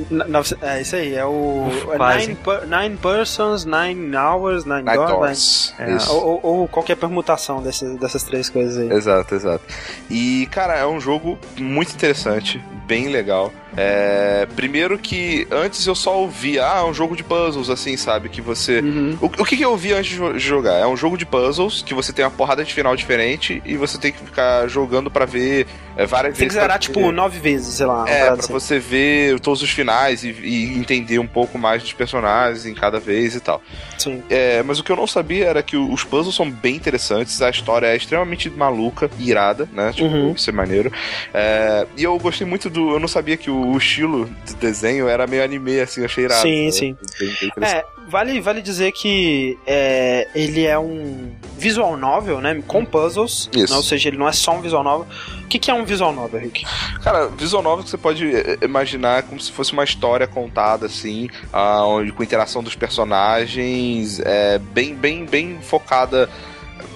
é isso aí, é o. É nine, per, nine Persons, Nine Hours, Nine, nine Doors. Nine, é, ou, ou, qualquer permutação desse, dessas três coisas aí.
Exato, exato. E, cara, é um jogo muito interessante, bem legal. É, primeiro que antes eu só ouvia, ah, é um jogo de puzzles, assim, sabe? Que você. Uhum. O, o que, que eu ouvi antes de jogar? É um jogo de puzzles que você tem uma porrada de final diferente e você tem que ficar jogando para ver é, várias
tem vezes. Tem que zerar, tipo, nove vezes, sei lá.
É, pra assim. você ver todos os finais e, e, entender um pouco mais dos personagens em cada vez e tal.
Sim.
É, mas o que eu não sabia era que os puzzles são bem interessantes, a história é extremamente maluca, irada, né? Tipo, uhum. isso é maneiro. É, e eu gostei muito do. Eu não sabia que o o estilo de desenho era meio anime, assim, achei irado.
Sim, né? sim. Bem, bem é, vale, vale dizer que é, ele é um visual novel, né? Com puzzles. Isso. Né, ou seja, ele não é só um visual novel. O que, que é um visual novel, Rick?
Cara, visual novel que você pode é, é, imaginar como se fosse uma história contada, assim, uh, com interação dos personagens, é, bem, bem, bem focada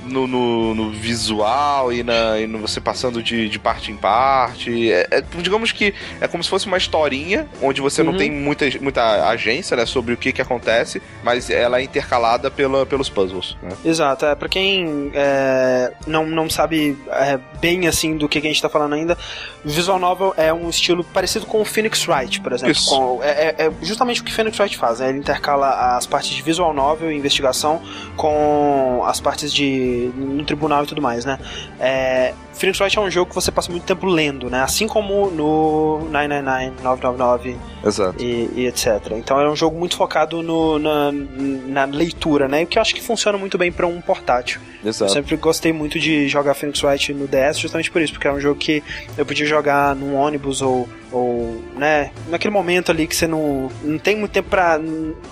no, no, no visual e, na, e no você passando de, de parte em parte. É, é, digamos que é como se fosse uma historinha onde você uhum. não tem muita, muita agência né, sobre o que, que acontece, mas ela é intercalada pela, pelos puzzles. Né?
Exato. É, pra quem é, não, não sabe é, bem assim do que, que a gente tá falando ainda, Visual Novel é um estilo parecido com o Phoenix Wright, por exemplo. Com, é, é, é, justamente o que Phoenix Wright faz, né? Ele intercala as partes de Visual Novel e investigação com as partes de no tribunal e tudo mais, né? É, Phoenix Wright é um jogo que você passa muito tempo lendo, né? Assim como no 999, 999
Exato.
E, e etc. Então é um jogo muito focado no, na, na leitura, né? O que eu acho que funciona muito bem para um portátil.
Exato.
Eu sempre gostei muito de jogar Phoenix Wright no DS justamente por isso, porque é um jogo que eu podia jogar num ônibus ou, ou né, naquele momento ali que você não, não tem muito tempo pra,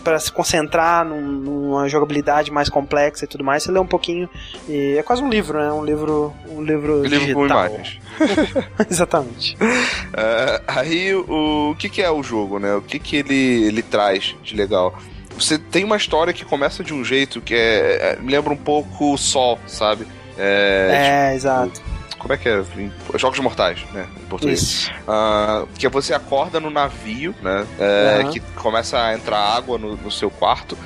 pra se concentrar num, numa jogabilidade mais complexa e tudo mais, você lê um pouquinho e é quase um livro, né? Um livro, um livro livro com imagens. Exatamente.
Uh, aí, o, o que, que, é o jogo, né? O que, que ele, ele traz de legal? Você tem uma história que começa de um jeito que é, é me lembra um pouco Sol, sabe?
É, é tipo, exato.
Como é que é? Jogos Mortais, né? Em português. Uh, que você acorda no navio, né? É, uhum. Que começa a entrar água no, no seu quarto.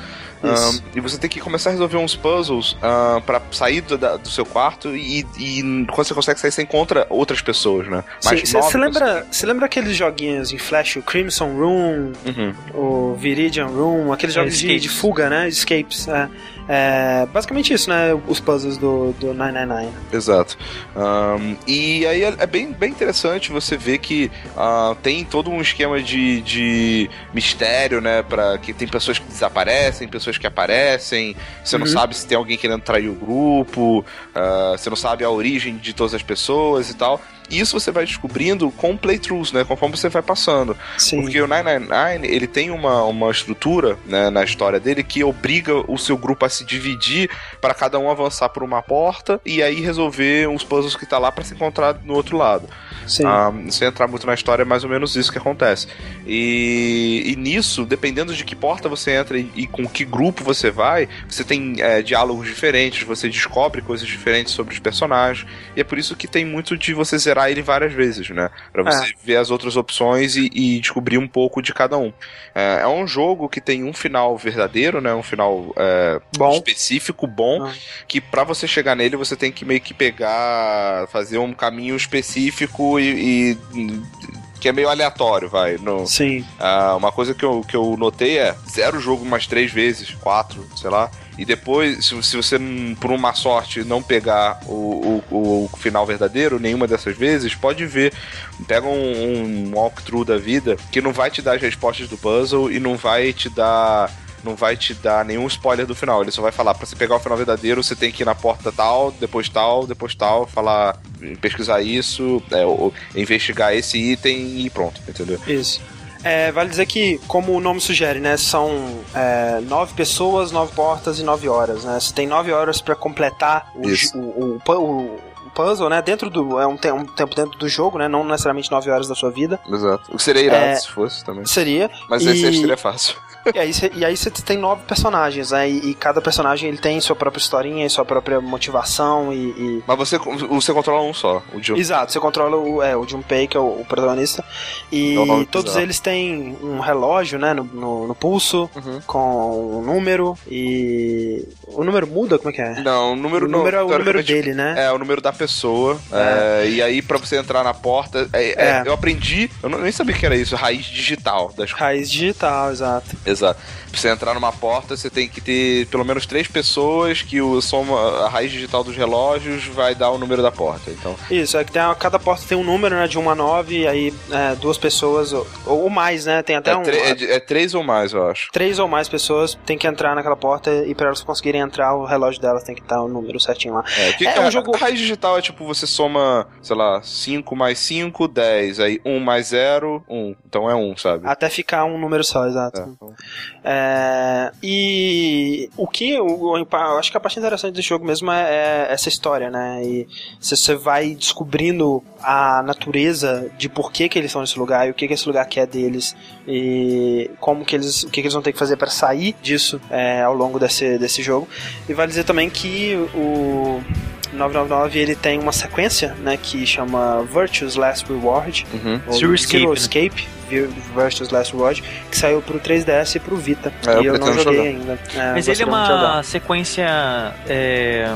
Um, e você tem que começar a resolver uns puzzles uh, para sair do, da, do, seu quarto e, e, quando você consegue sair, você encontra outras pessoas, né?
Você lembra, lembra aqueles joguinhos em Flash, o Crimson Room, uhum. o Viridian Room, aqueles é, jogos de, de, fuga, né? Escapes. É. É basicamente isso, né? Os puzzles do, do 999.
Exato. Um, e aí é, é, bem, bem interessante você ver que uh, tem todo um esquema de, de mistério, né? Pra, que tem pessoas que desaparecem, pessoas que aparecem, você uhum. não sabe se tem alguém querendo trair o grupo, uh, você não sabe a origem de todas as pessoas e tal. E isso você vai descobrindo com playthroughs, né? Conforme você vai passando.
Sim.
Porque o 999, ele tem uma, uma estrutura né, na história dele que obriga o seu grupo a se dividir para cada um avançar por uma porta e aí resolver uns puzzles que tá lá para se encontrar no outro lado.
Sim.
Ah, sem entrar muito na história, é mais ou menos isso que acontece. E, e nisso, dependendo de que porta você entra e, e com que grupo você vai, você tem é, diálogos diferentes, você descobre coisas diferentes sobre os personagens. E é por isso que tem muito de você zerar ele várias vezes, né? Pra você
É.
ver as outras opções e, e descobrir um pouco de cada um. É, é um jogo que tem um final verdadeiro, né? Um final é,
Bom.
específico, bom,
Ah.
que pra você chegar nele você tem que meio que pegar, fazer um caminho específico e, e- que é meio aleatório, vai. No,
Sim.
ah, uma coisa que eu, que eu notei é zero jogo umas três vezes, quatro, sei lá. E depois, se, se você, por uma sorte, não pegar o, o, o final verdadeiro, nenhuma dessas vezes, pode ver. Pega um, um walkthrough da vida que não vai te dar as respostas do puzzle e não vai te dar. Não vai te dar nenhum spoiler do final. Ele só vai falar, pra você pegar o final verdadeiro, você tem que ir na porta tal, depois tal, depois tal, falar, pesquisar isso, é, ou- investigar esse item e pronto, entendeu?
Isso. É, vale dizer que, como o nome sugere, né, são é, nove pessoas, nove portas e nove horas, né? Você tem nove horas pra completar o, o, o- o puzzle, né? Dentro do é um, te- um tempo dentro do jogo, né? Não necessariamente nove horas da sua vida.
Exato. O que seria irado
É,
se fosse também.
Seria.
Mas
e-
esse seria fácil.
E aí, cê- e aí você tem nove personagens, né? E, e cada personagem ele tem sua própria historinha e sua própria motivação e- e
Mas você, você controla um só, o Jill.
Exato, você controla o, é, o Junpei, que é o, o protagonista. E
É
todos eles têm um relógio, né, no, no, no pulso,
Uhum.
com um número. E. O número muda? Como é que é?
Não, o número
o
não,
número é o número dele, né?
É, o número da pessoa. é, e aí, pra você entrar na porta. é, é,
É.
Eu aprendi, eu não- nem sabia que era isso, raiz digital das
Raiz digital, exato.
Exato. Exato. Pra você entrar numa porta, você tem que ter pelo menos três pessoas que o soma, a raiz digital dos relógios vai dar o número da porta. Então,
Isso, é que tem, cada porta tem um número, né, de 1 a 9, e aí é, duas pessoas, ou, ou mais, né? Tem até
é,
um.
é é três ou mais, eu acho.
Três ou mais pessoas tem que entrar naquela porta e para elas conseguirem entrar, o relógio delas tem que estar o número certinho lá.
É, que-
É um
a-
jogo-
A raiz digital é tipo, você soma, sei lá, 5 mais 5, 10. Aí 1 mais 0, 1. Então é 1, sabe?
Até ficar um número só, exato.
É, então-
É, e o que eu, eu acho que a parte interessante desse jogo mesmo é, é essa história, né? E se você vai descobrindo a natureza de por que, que eles estão nesse lugar e o que, que esse lugar quer deles e como que eles, o que, que eles vão ter que fazer para sair disso é, ao longo desse, desse jogo. E vale dizer também que o 999 ele tem uma sequência, né, que chama Virtue's Last Reward,
Uhum.
ou
Zero Escape,
Zero
né?
Escape, Vir- Virtue's Last Reward, que saiu pro 3DS e pro Vita.
É, eu
e eu não
pretendo
joguei
jogar.
ainda. É,
Mas ele é uma sequência é,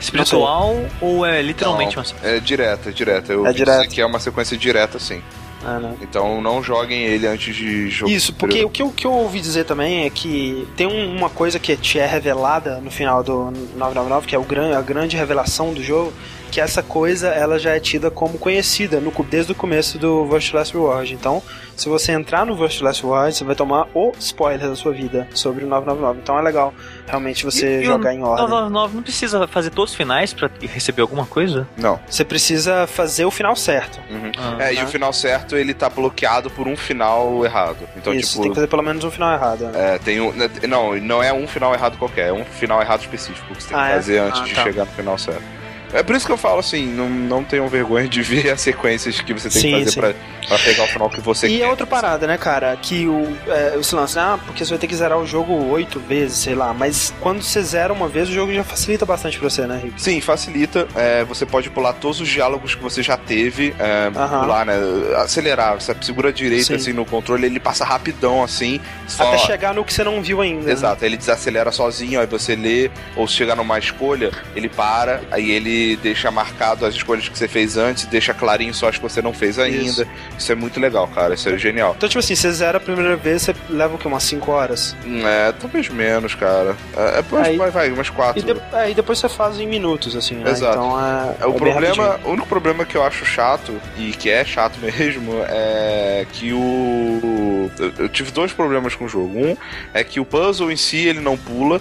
espiritual ou é literalmente
Não,
uma sequência?
É direta, direta. Eu
É direta.
que é uma sequência direta, sim.
É, né?
Então não joguem ele antes de jogar.
Isso, porque o que, eu, o que eu ouvi dizer também é que tem um- uma coisa que te é revelada no final do 999, que é o gran, a grande revelação do jogo, que essa coisa ela já é tida como conhecida no, desde o começo do Virtual Last Reward. Então, se você entrar no Virtual Last Reward, você vai tomar o spoiler da sua vida sobre o 999. Então é legal realmente você
E- e
jogar
o
em ordem.
999 não precisa fazer todos os finais pra receber alguma coisa?
Não.
Você precisa fazer o final certo.
Uhum.
Ah,
é, e
né?
o final certo, ele tá bloqueado por um final errado. Então,
Isso,
tipo.
tem que fazer pelo menos um final errado. né?
É, tem um. Não, não é um final errado qualquer, é um final errado específico que você tem
Ah,
que
é?
fazer antes
Ah,
de
tá.
chegar no final certo. É por isso que eu falo assim, não, não tenham vergonha de ver as sequências que você tem
Sim,
que fazer pra, pra pegar o final que você
E
quer.
é outra parada, né, cara? Que o, é, esse lance, ah, porque você vai ter que zerar o jogo oito vezes, sei lá. Mas quando você zera uma vez, o jogo já facilita bastante pra você, né, Rick?
Sim, facilita. É, você pode pular todos os diálogos que você já teve. É,
Aham.
pular, né? Acelerar. Você segura a direita
Sim.
assim no controle, ele passa rapidão assim. Só...
Até chegar no que você não viu ainda. né?
Exato, ele desacelera sozinho, aí você lê, ou se chegar numa escolha, ele para, aí ele deixa marcado as escolhas que você fez antes, deixa clarinho só as que você não fez ainda.
Isso.
Isso, é muito legal, cara, isso é genial.
Então, tipo assim, você zera a primeira vez, você leva o quê? Umas 5 horas?
Hum, É, talvez menos, cara. É, é
Aí-
vai, vai, umas
E,
quatro.
de, é, e depois você faz em minutos, assim, né?
Exato.
Então é.
É, o,
é
problema, o único problema que eu acho chato, e que é chato mesmo, é que o. Eu, eu tive dois problemas com o jogo. Um é que o puzzle em si ele não pula.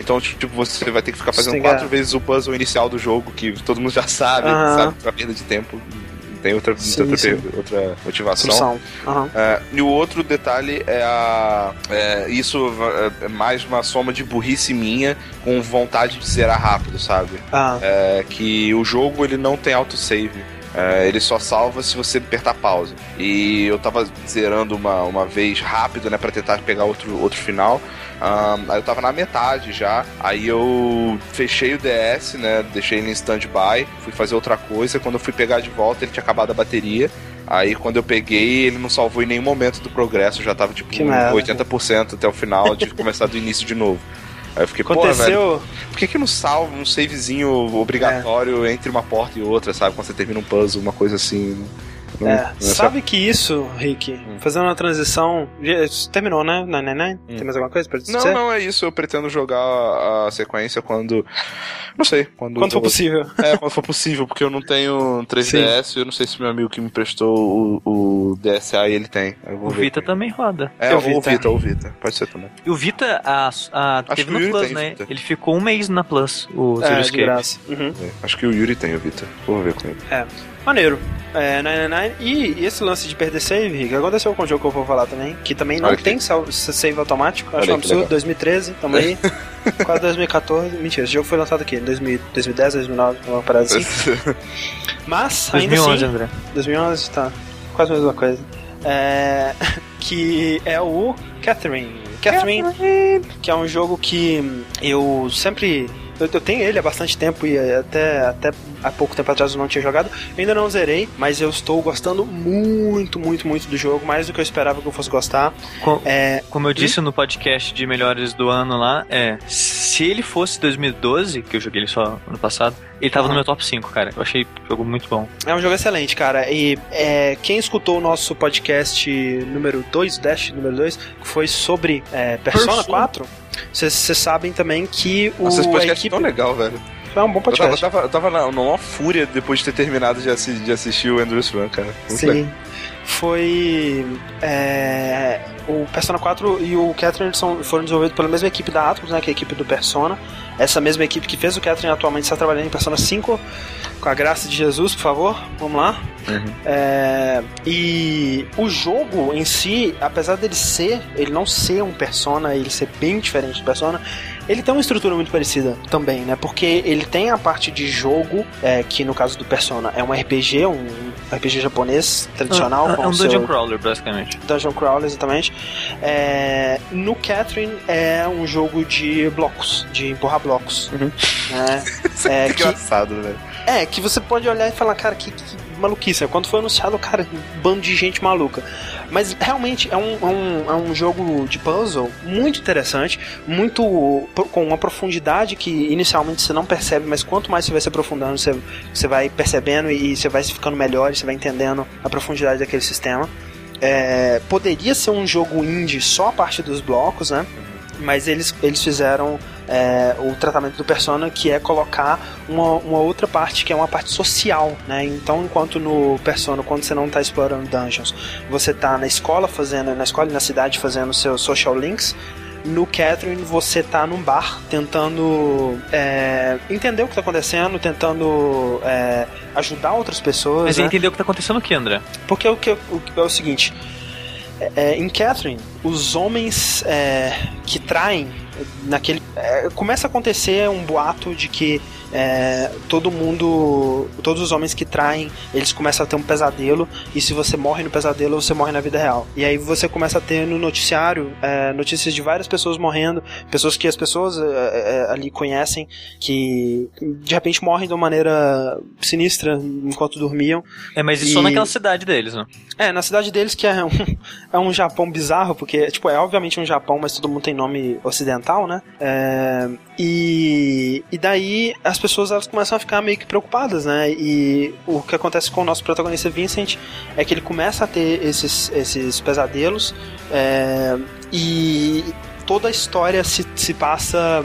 Então, tipo, você vai ter que ficar fazendo
que-
quatro vezes o puzzle inicial do jogo, que todo mundo já sabe,
Aham.
sabe, pra perda de tempo. tem outra,
Sim,
outra,
sim.
outra motivação.
Aham.
É, e o outro detalhe é a. é, isso é mais uma soma de burrice minha com vontade de zerar rápido, sabe?
Ah,
É que o jogo ele não tem autosave. É, ele só salva se você apertar pause. E eu tava zerando uma, uma vez rápido, né, pra tentar pegar outro, outro final. Ahn, aí eu tava na metade já. Aí eu fechei o DS, né? Deixei ele em stand-by. Fui fazer outra coisa. Quando eu fui pegar de volta, ele tinha acabado a bateria. Aí quando eu peguei, ele não salvou em nenhum momento do progresso. Já tava tipo
Que merda.
80% até o final. Que começar do início de novo. Aí eu fiquei, pô, velho.
aconteceu.
Por que, que não salva um savezinho obrigatório entre uma porta e outra, sabe? Quando você termina um puzzle, uma coisa assim.
É,
é
sabe que isso, Rick,
Hum.
fazendo uma transição. Terminou, né? Não, não, não.
Hum.
Tem mais alguma coisa pra dizer?
Não, não é isso. Eu pretendo jogar a sequência quando. Não sei. Quando,
Quando for possível.
É, quando for possível, porque eu não tenho 3DS. Eu não sei se meu amigo que me prestou o, o DSA ele tem.
O. Vita também roda.
É,
Eu
o
Vita.
Vita, o Vita. Pode ser também.
E o Vita, a, a, teve no Plus,
tem
né?
Vita.
Ele ficou um mês na Plus, o
É,
Zero
de
Escape.
graça. Uhum.
É, Acho que o Yuri tem o Vita. Vou ver com ele.
Maneiro. É, 99. E, e esse lance de perder save, Rick, aconteceu com o jogo que eu vou falar também, que também não
Olha que-
tem save automático. Acho um
que
absurdo.
legal.
2013, tamo aí. Quase 2014. Mentira, esse jogo foi lançado aqui, em 2000 2010, 2009, uma parada assim. Mas, ainda
2011,
assim.
André.
2011, tá. Quase a mesma coisa. É, que é o Catherine. Catherine, que é um jogo que eu sempre. Eu, eu tenho ele há bastante tempo e até, até há pouco tempo atrás eu não tinha jogado. Ainda não zerei, mas eu estou gostando muito, muito, muito do jogo, mais do que eu esperava que eu fosse gostar.
Co-
É,
Como eu disse no podcast de melhores do ano lá, é. Se ele fosse 2012, que eu joguei ele só ano passado, ele tava
Aham.
no meu top 5, cara. Eu achei o jogo muito bom.
é um jogo excelente, cara. E é, quem escutou o nosso podcast número 2, Dash número 2, que foi sobre é, Persona,
Persona.
4, vocês sabem também que o,
Nossa, esse podcast é
equipe.
tão legal, velho.
É um bom
Eu tava,
podcast.
eu tava, eu tava na, numa fúria depois de ter terminado de, assi- de assistir o Andrews Run, cara. Muito legal.
Sim. Foi. é, o Persona 4 e o Catherine são, foram desenvolvidos pela mesma equipe da Atlus, né? Que é a equipe do Persona. Essa mesma equipe que fez o Catherine atualmente está trabalhando em Persona 5. Com a graça de Jesus, por favor. Vamos lá.
Uhum.
É, e o jogo em si, apesar dele ser, ele não ser um Persona, ele ser bem diferente do Persona, ele tem uma estrutura muito parecida também, né? Porque ele tem a parte de jogo, é, que no caso do Persona é um RPG, um RPG japonês tradicional.
É
com
um dungeon crawler, basicamente.
Dungeon Crawler, exatamente. É, no Catherine é um jogo de blocos, de empurrar blocos.
Uhum.
né?
Isso é,
É, que-
engraçado, velho.
É, que você pode olhar e falar, cara, que, que maluquice. Quando foi anunciado, cara, um bando de gente maluca. Mas realmente é um, é um, é um jogo de puzzle muito interessante, muito com uma profundidade que inicialmente você não percebe, mas quanto mais você vai se aprofundando, você, você vai percebendo e você vai ficando melhor, e você vai entendendo a profundidade daquele sistema. É, poderia ser um jogo indie só a parte dos blocos, né? Mas eles, eles fizeram é, o tratamento do Persona, que é colocar uma, uma outra parte, que é uma parte social, né? Então, enquanto no Persona, quando você não está explorando dungeons, você está na escola fazendo, na escola e na cidade fazendo seus social links, no Catherine você tá num bar tentando é, entender o que tá acontecendo, tentando é, ajudar outras pessoas.
Mas
né?
entendeu o que tá acontecendo aqui, André?
Porque o que, o, é o seguinte: é, é, em Catherine, os homens é, que traem naquele. é, começa a acontecer um boato de que é, todo mundo. Todos os homens que traem, eles começam a ter um pesadelo. E se você morre no pesadelo, você morre na vida real. E aí você começa a ter no noticiário é, notícias de várias pessoas morrendo, pessoas que as pessoas é, é, ali conhecem, que de repente morrem de uma maneira sinistra enquanto dormiam.
É, mas isso só
E-
naquela cidade deles, né?
É, na cidade deles, que é um, é um Japão bizarro, porque, tipo, é obviamente um Japão, mas todo mundo tem nome ocidental, né? É, e, e daí as pessoas elas começam a ficar meio que preocupadas, né? E o que acontece com o nosso protagonista Vincent é que ele começa a ter esses, esses pesadelos é, e toda a história se, se passa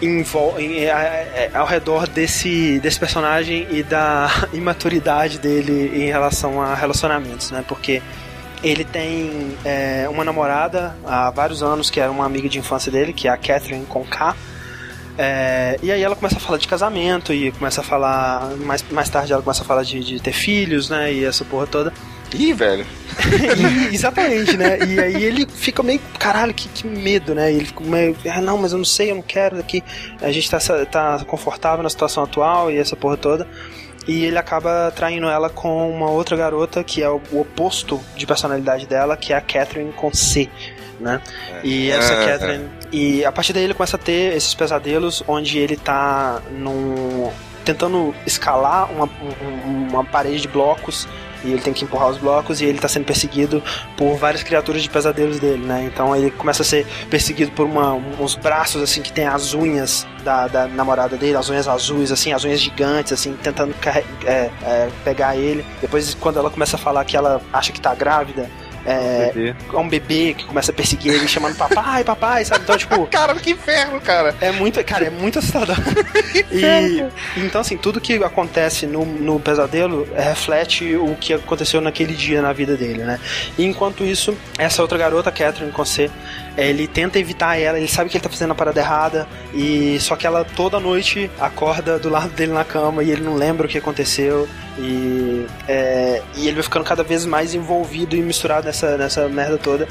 em, em- a- a- ao redor desse, desse personagem e da imaturidade dele em relação a relacionamentos, né? Porque ele tem é, uma namorada há vários anos que era uma amiga de infância dele, que é a Catherine com K. É, e aí ela começa a falar de casamento e começa a falar. Mais, mais tarde ela começa a falar de, de ter filhos, né? E essa porra toda.
Ih, velho.
e, exatamente, né? E aí ele fica meio, caralho, que, que medo, né? Ele fica meio, ah, não, mas eu não sei, eu não quero daqui. A gente tá, tá confortável na situação atual e essa porra toda. E ele acaba traindo ela com uma outra garota que é o, o oposto de personalidade dela, que é a Catherine com C. Né? É. E essa é, Catherine. É. E a partir daí ele começa a ter esses pesadelos onde ele tá num. tentando escalar uma, uma parede de blocos e ele tem que empurrar os blocos e ele está sendo perseguido por várias criaturas de pesadelos dele, né? Então ele começa a ser perseguido por uma, uns braços assim que tem as unhas da, da namorada dele, as unhas azuis, assim, as unhas gigantes, assim, tentando é, é, pegar ele. Depois, quando ela começa a falar que ela acha que está grávida, é, um, é um bebê que começa a perseguir ele, chamando papai, papai, sabe? Então, tipo.
cara, que inferno, cara!
É muito, cara, é muito assustador. e, então, assim, tudo que acontece no, no pesadelo reflete o que aconteceu naquele dia na vida dele, né? E enquanto isso, essa outra garota, Catherine Conce, ele tenta evitar ela, ele sabe que ele tá fazendo a parada errada, e só que ela toda noite acorda do lado dele na cama e ele não lembra o que aconteceu. E, é, e ele vai ficando cada vez mais envolvido e misturado nessa, nessa merda toda.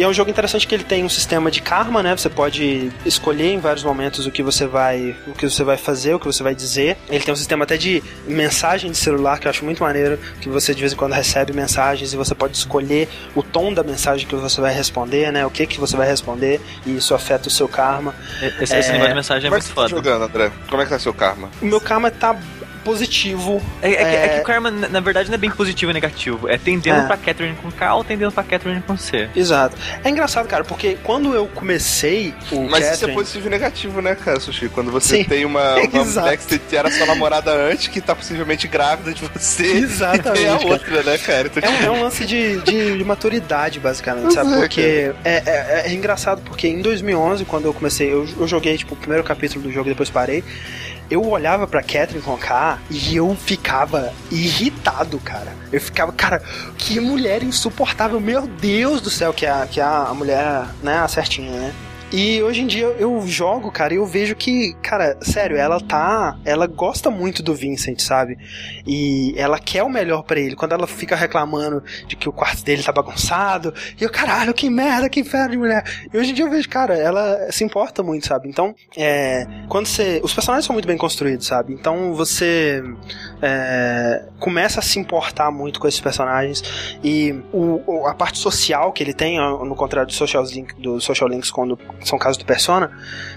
E é um jogo interessante que ele tem um sistema de karma, né? Você pode escolher em vários momentos o que você vai, o que você vai fazer, o que você vai dizer. Ele tem um sistema até de mensagem de celular que eu acho muito maneiro, que você de vez em quando recebe mensagens e você pode escolher o tom da mensagem que você vai responder, né? O que que você vai responder e isso afeta o seu karma.
Esse, esse é... negócio de mensagem é, muito
foda. Como é que tá jogando, André? Como é que tá seu karma?
O meu karma tá positivo.
É, é, é... Que, é, que, o karma, na verdade, não é bem positivo e negativo. É tendendo é. pra Catherine com K ou tendendo pra Catherine com C.
Exato. É engraçado, cara, porque quando eu comecei o
Mas
Catherine...
isso é positivo e negativo, né, cara, Sushi? Quando você Sim. tem uma, uma mulher que era sua namorada antes, que tá possivelmente grávida de você.
Exatamente.
E a outra, né, cara?
Então, é, um, é um lance de, de, de maturidade, basicamente, sabe? É, porque é, é, é, engraçado, porque em 2011, quando eu comecei, eu, eu joguei, tipo, o primeiro capítulo do jogo e depois parei eu olhava pra Catherine Conká e eu ficava irritado, cara. Eu ficava, cara, que mulher insuportável. Meu Deus do céu, que é que é a mulher, né, a certinha, né? E hoje em dia eu jogo, cara, e eu vejo que, cara, sério, ela tá. Ela gosta muito do Vincent, sabe? E ela quer o melhor para ele. Quando ela fica reclamando de que o quarto dele tá bagunçado, e eu, caralho, que merda, que inferno de mulher. E hoje em dia eu vejo, cara, ela se importa muito, sabe? Então, é. Quando você. Os personagens são muito bem construídos, sabe? Então você. É, começa a se importar muito com esses personagens. E o, a parte social que ele tem, no contrário do Social, Link, do social Links, quando são casos do Persona,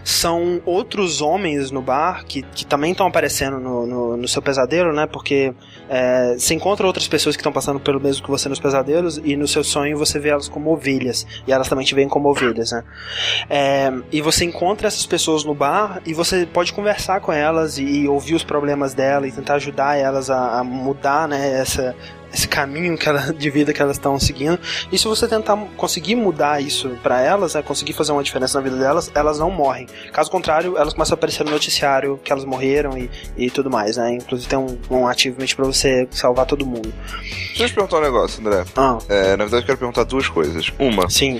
são outros homens no bar que, que também estão aparecendo no, no, no, seu pesadelo, né? Porque é, você encontra outras pessoas que estão passando pelo mesmo que você nos pesadelos e no seu sonho você vê elas como ovelhas e elas também te veem como ovelhas, né? É, e você encontra essas pessoas no bar e você pode conversar com elas e, e ouvir os problemas dela e tentar ajudar elas a, a mudar, né? Essa esse caminho que ela, de vida que elas estão seguindo. E se você tentar conseguir mudar isso para elas, né, conseguir fazer uma diferença na vida delas, elas não morrem. Caso contrário, elas começam a aparecer no noticiário que elas morreram e, e tudo mais, né? Inclusive tem um, um achievement pra você salvar todo mundo.
Deixa eu te perguntar um negócio, André. Ah. É, na verdade, eu quero perguntar duas coisas. Uma.
Sim.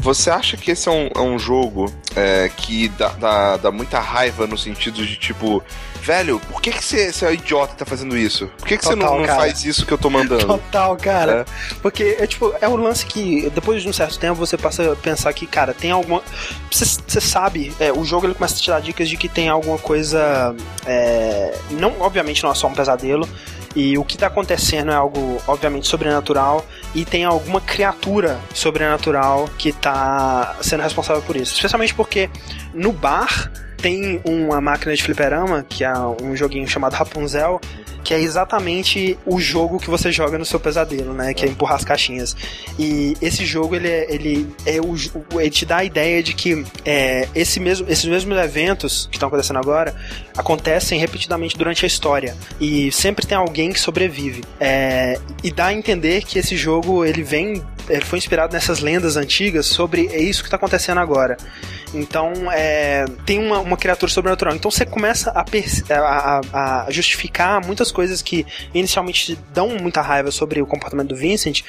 Você acha que esse é um, é um jogo é, que dá, dá, dá, muita raiva no sentido de tipo, velho, por que, que você, é idiota que tá fazendo isso? Por que, você não, não faz isso que eu tô mandando?
Total, cara. É. Porque é tipo, é um lance que depois de um certo tempo você passa a pensar que, cara, tem alguma. Você sabe, é, o jogo ele começa a te dar dicas de que tem alguma coisa. É, não, obviamente não é só um pesadelo e o que está acontecendo é algo, obviamente, sobrenatural e tem alguma criatura sobrenatural que está sendo responsável por isso. Especialmente porque no bar tem uma máquina de fliperama, que é um joguinho chamado Rapunzel, que é exatamente o jogo que você joga no seu pesadelo, né? Que é empurrar as caixinhas. E esse jogo, ele é, ele é o, ele te dá a ideia de que é, esse mesmo, esses mesmos eventos que estão acontecendo agora acontecem repetidamente durante a história. E sempre tem alguém que sobrevive. É, e dá a entender que esse jogo, ele vem ele foi inspirado nessas lendas antigas sobre é isso que está acontecendo agora. Então, é, tem uma, uma criatura sobrenatural. Então, você começa a, a, a, justificar muitas coisas que inicialmente dão muita raiva sobre o comportamento do Vincent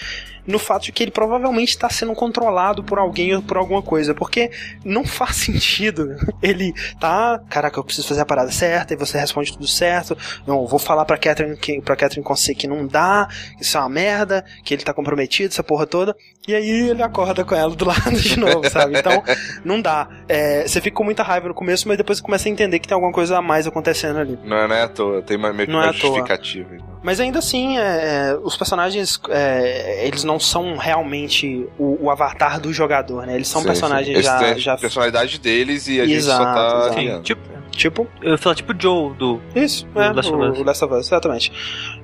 no fato de que ele provavelmente está sendo controlado por alguém ou por alguma coisa, porque não faz sentido. Ele tá, caraca, eu preciso fazer a parada certa e você responde tudo certo. Não, vou falar pra Catherine que, pra Catherine Conce que não dá, isso é uma merda, que ele tá comprometido, essa porra toda. E aí ele acorda com ela do lado de novo, sabe? Então, não dá. É, você fica com muita raiva no começo, mas depois você começa a entender que tem alguma coisa a mais acontecendo ali.
Não é, não é à toa, tem uma, meio que
Não é
uma
toa.
justificativa. então.
Mas ainda assim, é, é, os personagens, é, eles não são realmente o, o avatar do jogador, né? Eles são
Sim,
personagens
sim.
Já, já
a personalidade deles e a gente só
Exato,
tá
exato.
criando.
Tipo,
tipo
eu ia falar tipo o Joe do.
Isso,
O
é,
Last of Us.
o, o Last of Us, exatamente.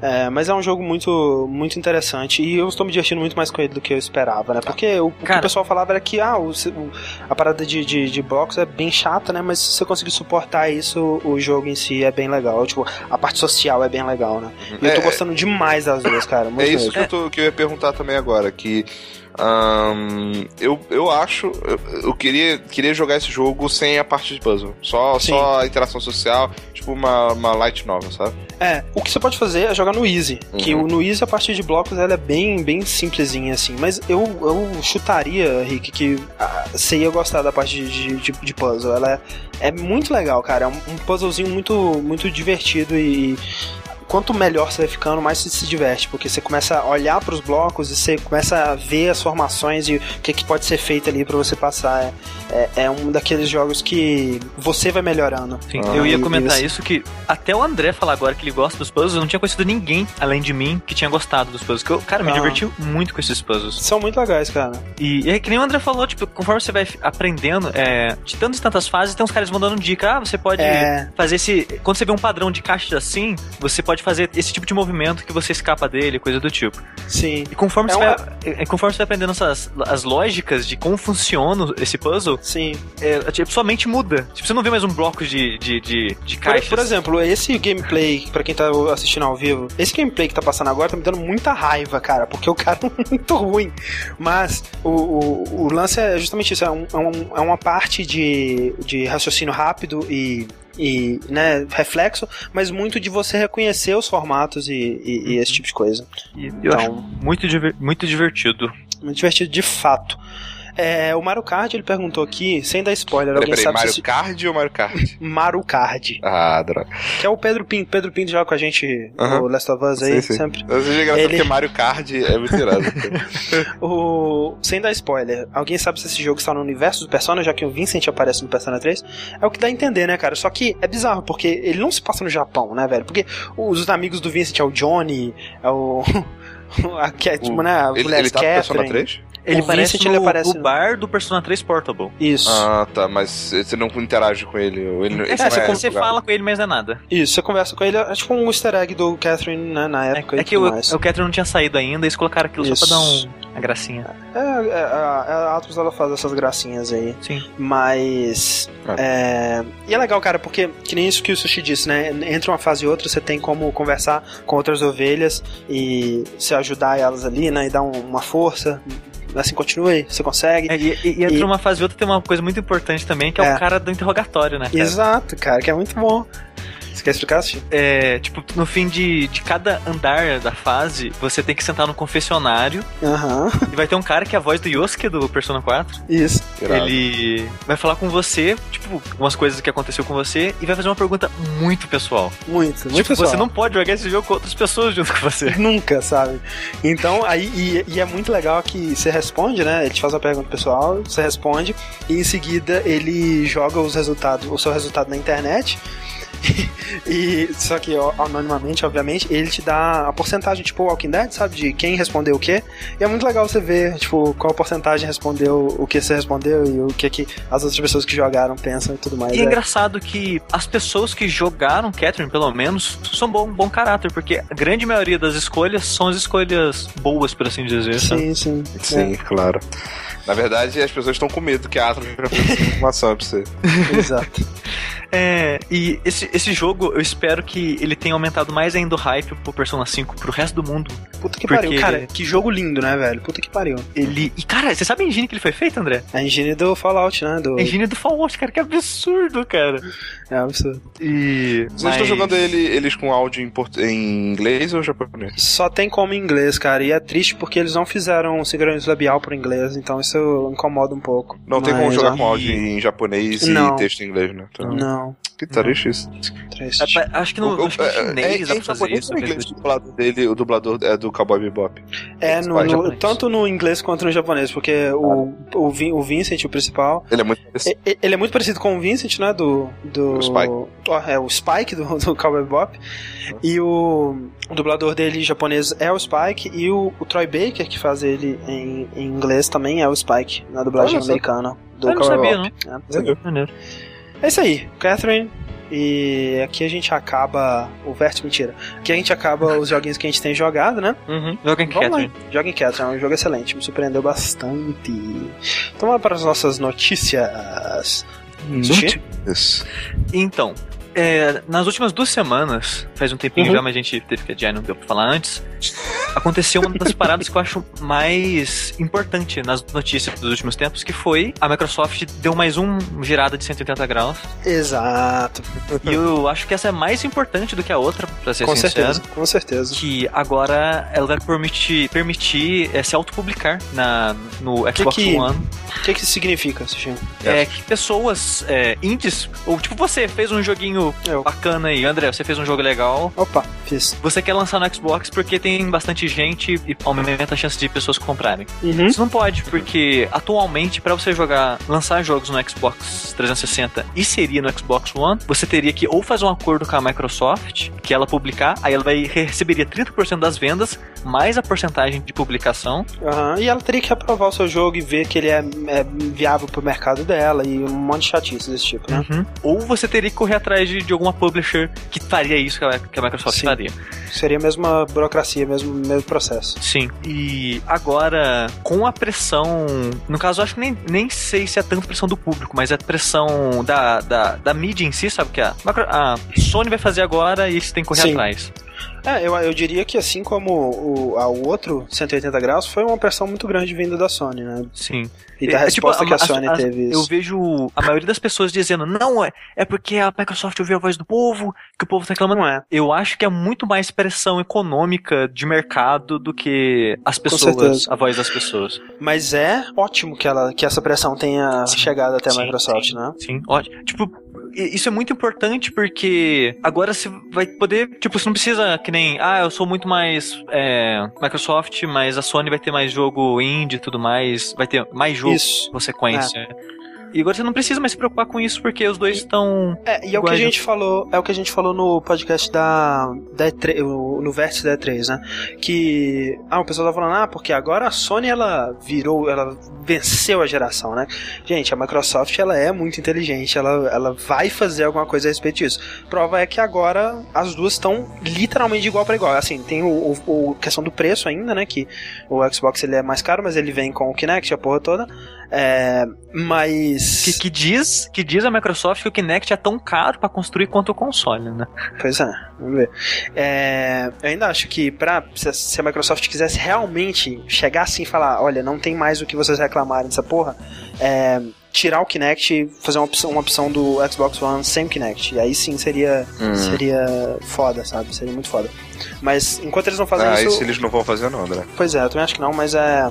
É, mas é um jogo muito, muito interessante e eu estou me divertindo muito mais com ele do que eu esperava, né? Porque o, o que
Cara.
o pessoal falava era que ah, o, o- a parada de, de, de blocos é bem chata, né? Mas se você conseguir suportar isso, o jogo em si é bem legal. Tipo, a parte social é bem legal, né? E eu tô
É,
gostando demais das duas, cara.
É isso que eu, tô- que eu ia perguntar também agora, que ahn, eu, eu acho, eu, eu queria, queria jogar esse jogo sem a parte de puzzle, só,
Sim.
só a interação social, tipo uma, uma light novel, sabe?
É, o que você pode fazer é jogar no Easy. Que
Uhum.
o- no Easy a parte de blocos ela é bem, bem simplesinha, assim. Mas eu, eu chutaria, Rick, que ah, você ia gostar da parte de, de, de puzzle. Ela é, é muito legal, cara. É um, um puzzlezinho muito, muito divertido e. Quanto melhor você vai ficando, mais você se diverte, porque você começa a olhar para os blocos e você começa a ver as formações e o que, que pode ser feito ali para você passar. É, é, é um daqueles jogos que você vai melhorando.
Sim,
Ah,
eu ia comentar
e-
isso que até o André falar agora que ele gosta dos puzzles, eu não tinha conhecido ninguém além de mim que tinha gostado dos puzzles. Que eu, cara, me
Ah.
diverti muito com esses puzzles.
São muito legais, cara.
E, e é que nem o André falou, tipo, conforme você vai aprendendo, é, de tantas e tantas fases, tem uns caras mandando dica. Ah, você pode
É.
fazer esse. Quando você vê um padrão de caixa assim, você pode fazer esse tipo de movimento que você escapa dele, coisa do tipo.
Sim.
E conforme,
É
você,
uma-
vai, conforme você vai aprendendo essas, as lógicas de como funciona esse puzzle,
Sim.
é, tipo, sua mente muda. Tipo, você não vê mais um bloco de, de, de, de
Por,
caixas.
por exemplo, esse gameplay, pra quem tá assistindo ao vivo, esse gameplay que tá passando agora tá me dando muita raiva, cara, porque o cara é muito ruim. Mas o, o, o lance é justamente isso: é, um- é um- é uma parte de, de raciocínio rápido e. E, né, reflexo, mas muito de você reconhecer os formatos e, e- e esse tipo de coisa.
E
Então-
muito, muito divertido.
Muito divertido de fato. É, o Mario Kart, ele perguntou aqui, sem dar spoiler,
Peraí,
alguém
peraí,
sabe
Mario
se...
Kart ou Mario Kart?
Mario Kart,
ah, droga.
que é o Pedro Pinto. Pedro Pinto joga com a gente
Aham.
no Last of Us aí,
Sim, sim.
sempre.
Eu engraçado
Ele-
porque Mario Kart é muito irado.
O... Sem dar spoiler, alguém sabe se esse jogo está no universo do Persona, já que o Vincent aparece no Persona 3? É o que dá a entender, né, cara? Só que é bizarro, porque ele não se passa no Japão, né, velho? Porque os amigos do Vincent é o Johnny, é o. a Cat,
O-
né? A
ele,
mulher
ele tá no Persona
Catherine.
3?
Ele
O
aparece
Vincent,
no,
ele aparece
no bar do Persona 3 Portable.
Isso.
Ah, tá, mas você não interage com ele. ou ele
É,
não
você,
é
você fala com ele, mas não é nada.
Isso, você conversa com ele, é tipo um easter egg do Catherine né, na
É,
época
é
e
que o, o Catherine não tinha saído ainda, eles colocaram aquilo só
Isso.
pra dar um, uma gracinha.
É, é, a, a Atlus ela faz essas gracinhas aí.
Sim.
Mas. É... E é legal, cara, porque, que nem isso que o Sushi disse, né? Entre uma fase e outra, você tem como conversar com outras ovelhas e se ajudar elas ali, né? E dar um- uma força. Assim, continue, você consegue.
É, e, e, e entre uma fase e outra tem uma coisa muito importante também, que é,
É.
o cara do interrogatório, né? cara?
Exato, cara, que é muito bom. Você quer explicar, Sushi?
É, tipo, no fim de, de cada andar da fase, você tem que sentar no confessionário
Aham,
e vai ter um cara que é a voz do Yosuke do Persona 4.
isso.
Ele vai falar com você, tipo, umas coisas que aconteceu com você e vai fazer uma pergunta muito pessoal.
Muito, muito
tipo,
pessoal.
você não pode jogar esse jogo com outras pessoas junto com você.
Nunca, sabe? Então, aí, e, e é muito legal que você responde, né? Ele te faz uma pergunta pessoal, você responde, e em seguida ele joga os resultados, o seu resultado na internet. E só que ó, anonimamente, obviamente, ele te dá a porcentagem, tipo o Walking Dead, sabe? De quem respondeu o quê. E é muito legal você ver, tipo, qual porcentagem respondeu o que você respondeu e o que, que as outras pessoas que jogaram pensam e tudo mais.
E é
É-
engraçado que as pessoas que jogaram Catherine, pelo menos, são bom, bom caráter, porque a grande maioria das escolhas são as escolhas boas, por assim dizer. sabe?
Sim, sim.
Sim, claro. Na verdade, as pessoas estão com medo que a Atlas vai fazer essa informação pra você.
É, exato.
É, e esse, esse jogo, eu espero que ele tenha aumentado mais ainda o hype pro Persona 5 pro resto do mundo.
Puta que pariu. Cara, que jogo lindo, né, velho? Puta que pariu.
Ele. E, cara, você sabe a engine que ele foi feito, André?
A engine do Fallout, né? Do...
A engine do Fallout, cara, que absurdo, cara.
É absurdo.
E.
Vocês estão jogando ele- eles com áudio em, port- em inglês ou japonês?
Só tem como em inglês, cara. E é triste porque eles não fizeram sincronismo labial pro inglês, então isso incomoda um pouco.
Não tem como
Mas,
jogar
ó,
com áudio em japonês
Não.
e texto em inglês, né? Então,
Não,
que triste isso.
triste.
É, acho que no,
O-
acho que
é-
chinês
é,
dá
em
pra fazer isso.
inglês, o dublador dele, o dublador é do Cowboy Bebop.
É, no, no- tanto no inglês quanto no japonês, porque o, o, Vin- o Vincent, o principal,
Ele é muito parecido.
ele é muito parecido com o Vincent, né? Do. do
O Spike.
Ó, é, o Spike do, do Cowboy Bebop. E o, o dublador dele em japonês é o Spike. E o, o Troy Baker, que faz ele em, em inglês, também é o Spike, na dublagem americana. Do
Eu não
Cowboy
sabia,
Bebop.
não.
É, é. Isso aí, Catherine. E aqui a gente acaba. O Vértice, mentira. Aqui a gente acaba os joguinhos que a gente tem jogado, né?
Uhum. Joga em
Vamos lá.
Catherine.
Joga em Catherine, é um jogo excelente, me surpreendeu bastante. Então vamos para as nossas notícias. Sushi?
Isso.
Então, é, nas últimas duas semanas, faz um tempinho
Uhum.
já, mas a gente teve que adiar, não deu pra falar antes. Aconteceu uma das paradas que eu acho mais importante nas notícias dos últimos tempos, que foi a Microsoft deu mais um girada de 180 graus.
Exato.
e eu acho que essa é mais importante do que a outra, pra ser
Com
sincero.
certeza, com certeza.
Que agora ela vai permitir, permitir é, se autopublicar na, no Xbox
que-
One.
O que, que isso significa, Sushi?
É que pessoas é, indies, ou tipo você fez um joguinho
Eu.
bacana aí, André, você fez um jogo legal,
Opa, fiz.
você quer lançar no Xbox porque tem bastante gente e aumenta a chance de pessoas comprarem.
Uhum.
Isso não pode, porque atualmente pra você jogar, lançar jogos no Xbox 360 e seria no Xbox One, você teria que ou fazer um acordo com a Microsoft, que ela publicar, aí ela vai receberia 30% das vendas mais a porcentagem de publicação.
Aham, E ela teria que aprovar o seu jogo e ver que ele é, é viável pro mercado dela e um monte de chatice desse tipo, né?
Uhum. Ou você teria que correr atrás de, de alguma publisher que faria isso que a, que a Microsoft
Sim.
faria.
Seria a mesma burocracia, mesmo, mesmo processo.
Sim. E agora, com a pressão. No caso, eu acho que nem, nem sei se é tanto pressão do público, mas é pressão da, da, da mídia em si, sabe? Que a, Micro- a Sony vai fazer agora e você tem que correr
Sim.
atrás.
É, eu, eu diria que assim como o, a- o outro 180 graus, foi uma pressão muito grande vinda da Sony, né?
Sim.
E da
É, tipo,
resposta que a
a-
Sony
a-
teve
Eu
isso.
vejo a maioria das pessoas dizendo, não, é, é porque a Microsoft ouviu a voz do povo, que o povo tá reclamando.
Não é.
Eu acho que é muito mais pressão econômica de mercado do que as pessoas, a voz das pessoas.
Mas é ótimo que, ela, que essa pressão tenha
Sim.
chegado até a Microsoft,
sim.
né?
Sim, ótimo. Tipo, isso é muito importante porque agora você vai poder, tipo, você não precisa que nem, ah, eu sou muito mais é, Microsoft, mas a Sony vai ter mais jogo indie e tudo mais, vai ter mais jogo
Isso.
com sequência. E agora você não precisa mais se preocupar com isso porque os dois estão.
É, e é o que a
Iguais,
gente falou, é o que a gente falou no podcast da, da E3, o- no vértice da E3, né? Que ah, o pessoal tá falando, ah, porque agora a Sony ela virou, ela venceu a geração, né? Gente, a Microsoft ela é muito inteligente, ela, ela vai fazer alguma coisa a respeito disso. Prova é que agora as duas estão literalmente de igual para igual. Assim, tem o, o, o questão do preço ainda, né? Que o Xbox ele é mais caro, mas ele vem com o Kinect, a porra toda. É, mas
Que, que diz que diz a Microsoft que o Kinect é tão caro pra construir quanto o console, né?
Pois é, vamos ver. É, eu ainda acho que pra, se, a Microsoft quisesse realmente chegar assim e falar, olha, não tem mais o que vocês reclamarem dessa porra, é, tirar o Kinect e fazer uma opção, uma opção do Xbox One sem o Kinect. E aí sim seria,
Hum.
seria foda, sabe? Seria muito foda. Mas enquanto eles não fazem
Ah,
isso.
isso eles não vão fazer não, André.
Pois é, eu também acho que não, mas é.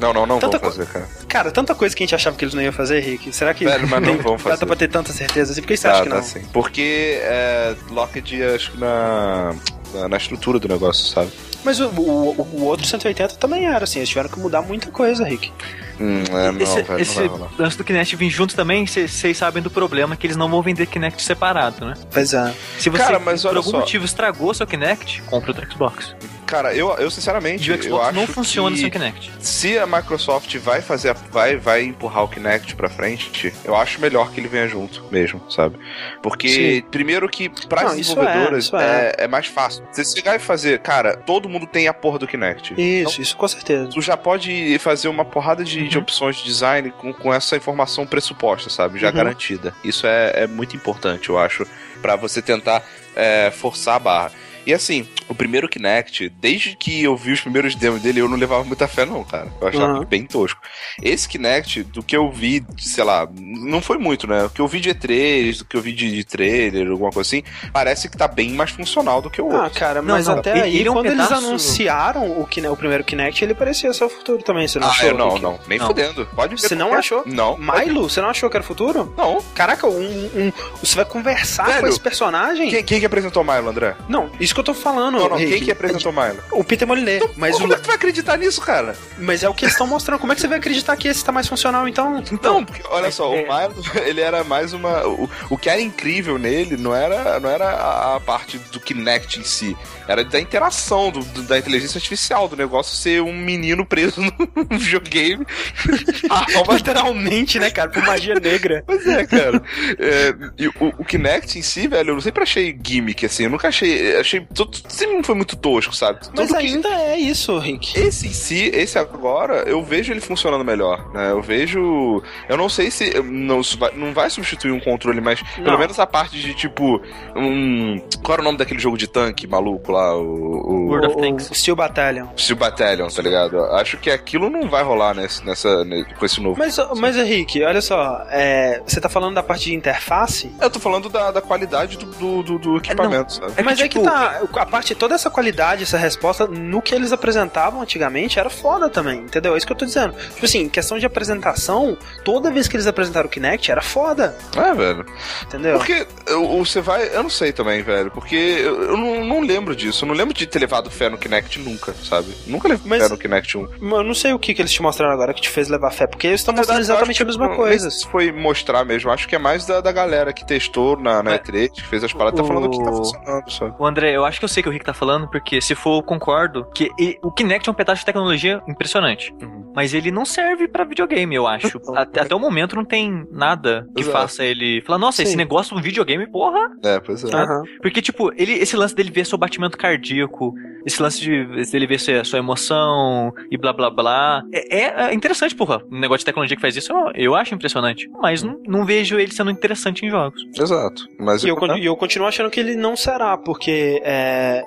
Não, não, não
Tanta
vão fazer, cara.
Cara, tanta coisa que a gente achava que eles não iam fazer, Rick. Será que.
Velho, mas não vão fazer.
pra ter tanta certeza assim? Por que você acha que não?
sim. Porque é, Locked, acho que na, na, na estrutura do negócio, sabe?
Mas o, o, o outro 180 também era assim, eles tiveram que mudar muita coisa, Rick.
Hum, é, não,
esse
velho,
esse
não vai
lance do Kinect vir junto também, vocês sabem do problema que eles não vão vender Kinect separado, né?
Pois é.
Se você,
Cara, mas
por algum
só.
motivo, estragou seu Kinect, compra outro Xbox.
Cara, eu, eu
E
sinceramente,
o
eu
Xbox
acho
não funciona sem Kinect.
se a Microsoft vai fazer, a- vai, vai empurrar o Kinect pra frente, eu acho melhor que ele venha junto mesmo, sabe? Porque,
Sim.
primeiro que para
Não,
as
isso
desenvolvedoras
é, isso
é,
é.
é mais fácil. Você chegar e fazer, cara, todo mundo tem a porra do Kinect.
Isso, então, isso com certeza.
Tu já pode fazer uma porrada de. De opções de design com, com essa informação pressuposta, sabe? Já uhum. garantida. Isso é, é muito importante, eu acho, para você tentar é, forçar a barra. E assim, o primeiro Kinect, desde que eu vi os primeiros demos dele, eu não levava muita fé, não, cara. Eu achava uhum. bem tosco. Esse Kinect, do que eu vi, sei lá, não foi muito, né? O que eu vi de E3, do que eu vi de, de trailer, alguma coisa assim, parece que tá bem mais funcional do que o outro.
Ah, cara, mas não, até aí, quando um eles anunciaram o, o primeiro Kinect, ele parecia ser o futuro também, você não ah, achou?
Ah, não, não, nem não. fudendo. Pode
ver. Você não achou?
Não.
Milo, você não achou que era futuro?
Não.
Caraca, um, um você vai conversar Velho, com esse personagem?
Quem, quem que apresentou o Milo, André?
Não, isso que eu tô falando.
Não, não, quem que apresentou Milo?
O Peter Moliné. Então,
mas como o... é que tu vai acreditar nisso, cara?
Mas é o que eles estão mostrando. Como é que você vai acreditar que esse tá mais funcional, então?
Então, porque, olha só, é, o Milo, ele era mais uma... O, o que era incrível nele não era, não era a parte do Kinect em si. Era da interação, do, do, da inteligência artificial, do negócio ser um menino preso no videogame.
ah, literalmente, né, cara? Por magia negra.
Pois é, cara. É, e o, o Kinect em si, velho, eu sempre achei gimmick, assim. Eu nunca achei. Achei. Tudo, sempre foi muito tosco, sabe?
Tudo Mas ainda que... é isso, Rick.
Esse em si, esse agora, eu vejo ele funcionando melhor, né? Eu vejo. Eu não sei se. Não, não vai substituir um controle, mas não. pelo menos a parte de tipo. Um, qual era o nome daquele jogo de tanque maluco lá? o. o
World of Tanks. Steel Battalion.
Steel Battalion, tá ligado? Acho que aquilo não vai rolar nesse, nessa, com esse novo.
Mas, mas Henrique, olha só, é, você tá falando da parte de interface?
Eu tô falando da, da qualidade do, do, do, do equipamento,
sabe? É, mas tipo... é que tá. A parte, toda essa qualidade, essa resposta, no que eles apresentavam antigamente, era foda também, entendeu? É isso que eu tô dizendo. Tipo assim, questão de apresentação, toda vez que eles apresentaram o Kinect, era foda.
É, velho.
Entendeu?
Porque você vai. Eu não sei também, velho. Porque eu, eu não, não lembro disso. Eu não lembro de ter levado fé no Kinect nunca, sabe? Nunca levei Mas, fé no Kinect 1.
Eu não sei o que, que eles te mostraram agora que te fez levar fé, porque eles estão mostrando exatamente a mesma coisa.
Se foi mostrar mesmo, acho que é mais da, da galera que testou na, na é. E3, que fez as paradas, o... tá falando que tá funcionando, sabe?
O André, eu acho que eu sei que o Rick tá falando, porque se for, eu concordo que o Kinect é um pedaço de tecnologia impressionante. Uhum. Mas ele não serve para videogame, eu acho. até, até o momento não tem nada que Exato. faça ele falar, nossa, Sim. esse negócio do videogame, porra.
É, pois é.
Uhum. Porque, tipo, ele, esse lance dele ver seu batimento cardíaco, esse lance de ele ver a sua emoção e blá blá blá. É, é, interessante, porra. Um negócio de tecnologia que faz isso, eu, eu acho impressionante. Mas não, não vejo ele sendo interessante em jogos.
Exato. Mas
e eu, eu, eu continuo achando que ele não será, porque é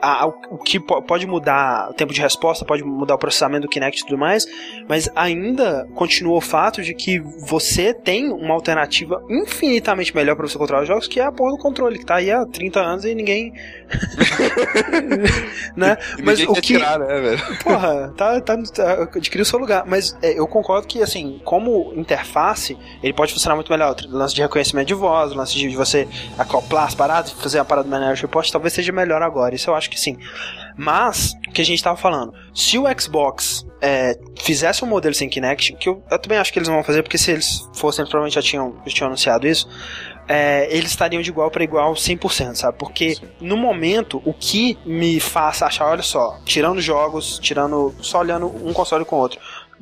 a, o que pode mudar o tempo de resposta, pode mudar o processamento do Kinect e tudo mais, mas ainda continua o fato de que você tem uma alternativa infinitamente melhor para você controlar os jogos, que é a porra do controle, que tá aí há 30 anos e ninguém. né?
E mas o que. Tirar, né, velho?
Porra, tá, tá, tá, adquiriu o seu lugar. Mas é, eu concordo que, assim, como interface, ele pode funcionar muito melhor. O lance de reconhecimento de voz, o lance de você acoplar as paradas, fazer a parada do Minority Report, talvez seja melhor agora. Isso eu acho que sim. Mas, o que a gente tava falando, se o Xbox é, fizesse um modelo sem Kinect, que eu, eu, também acho que eles vão fazer, porque se eles fossem, provavelmente já tinham, já tinham anunciado isso, é, eles estariam de igual para igual 100%, sabe? Porque Sim. no momento, o que me faz achar, olha só, tirando jogos, tirando, só olhando um console com o outro,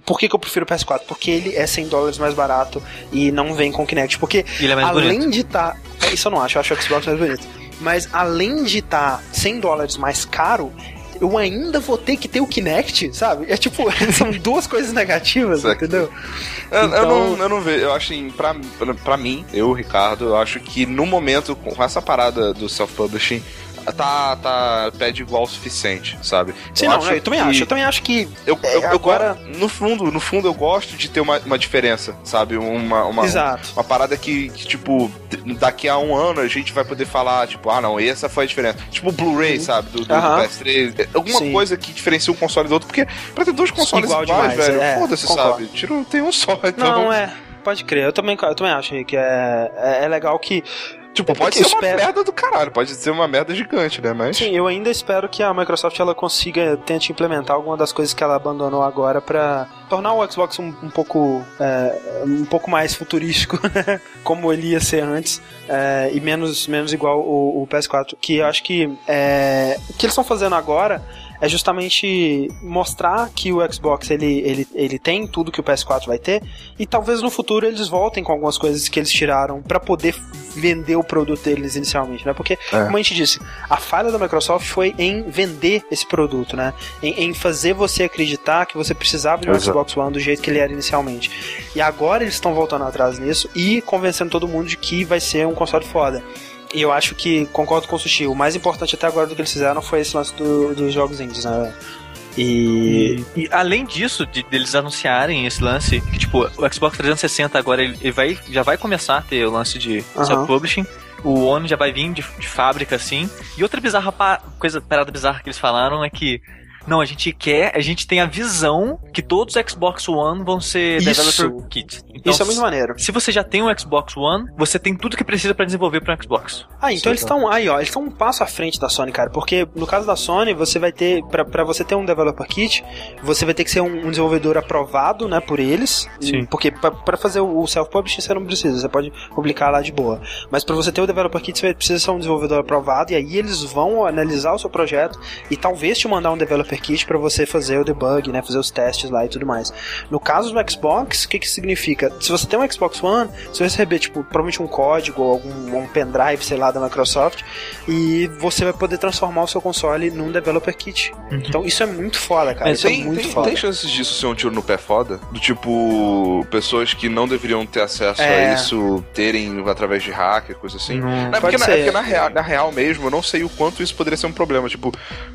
por que, que, eu prefiro o PS4? Porque ele é 100 dólares mais barato e não vem com Kinect. Porque
é
além
bonito.
de estar. Tá, isso eu não acho, eu acho o Xbox mais bonito. Mas além de estar tá 100 dólares mais caro, eu ainda vou ter que ter o Kinect, sabe? É tipo, são duas coisas negativas, Exato. entendeu?
Eu, então... eu, não, eu não vejo, eu acho assim, pra, pra mim, eu, Ricardo, eu acho que no momento, com essa parada do self-publishing, tá, tá pede igual o suficiente, sabe?
Sim, eu não, eu também acho. Eu também acho que
eu, eu, agora eu, no fundo, no fundo eu gosto de ter uma, uma diferença, sabe? Uma uma,
Exato.
uma parada que, que, tipo daqui a um ano a gente vai poder falar tipo ah não essa foi a diferença. Tipo Blu-ray, sabe? Do, do, uh -huh. do PS3, alguma Sim. coisa que diferencia um console do outro, porque para ter dois consoles
Igual iguais, demais, velho,
é, foda-se, sabe? Tiro tem um só. Então...
Não é. Pode crer, eu também, eu também acho que é, é, é legal que
Tipo, pode ser uma merda do caralho, pode ser uma merda gigante, né? Mas...
Sim, eu ainda espero que a Microsoft ela consiga, tente implementar alguma das coisas que ela abandonou agora para tornar o Xbox um, um pouco é, um pouco mais futurístico, né? como ele ia ser antes, é, e menos, menos igual o, o PS4. Que eu acho que é, o que eles estão fazendo agora é justamente mostrar que o Xbox ele, ele, ele tem tudo que o PS4 vai ter e talvez no futuro eles voltem com algumas coisas que eles tiraram para poder vender o produto deles inicialmente, né? Porque, é. como a gente disse, a falha da Microsoft foi em vender esse produto, né? Em, em fazer você acreditar que você precisava de um Exato. Xbox One do jeito que ele era inicialmente. E agora eles estão voltando atrás nisso e convencendo todo mundo de que vai ser um console foda. E eu acho que, concordo com o Sushi, o mais importante até agora do que eles fizeram foi esse lance do, dos jogos indies, né?
E... e, e, além disso, de, deles anunciarem esse lance, que tipo, o Xbox 360 agora ele, ele vai, já vai começar a ter o lance de uhum. self-publishing. O One já vai vir de, de fábrica, assim. E outra bizarra coisa, parada bizarra que eles falaram é que não, a gente quer, a gente tem a visão que todos os Xbox One vão ser
Isso. developer kits. Então, Isso é muito maneiro.
Se você já tem um Xbox One, você tem tudo que precisa para desenvolver para um Xbox.
Ah, então eles estão aí, ó, eles estão um passo à frente da Sony, cara, porque no caso da Sony, você vai ter para você ter um developer kit, você vai ter que ser um, um desenvolvedor aprovado, né, por eles. Sim. Porque para fazer o self-publishing você não precisa, você pode publicar lá de boa. Mas para você ter o developer kit, você precisa ser um desenvolvedor aprovado e aí eles vão analisar o seu projeto e talvez te mandar um developer kit para você fazer o debug, né, fazer os testes lá e tudo mais. No caso do Xbox, o que que significa? Se você tem um Xbox One, você vai receber tipo provavelmente um código ou algum um pendrive, sei lá, da Microsoft e você vai poder transformar o seu console num developer kit. Uhum. Então isso é muito foda, cara. isso é
tem,
é muito
tem,
foda.
Tem chances disso ser um tiro no pé foda? Do tipo pessoas que não deveriam ter acesso é. a isso terem através de hacker, coisa assim. Não, não é porque, na, é porque na, real, na real mesmo, eu não sei o quanto isso poderia ser um problema. Tipo,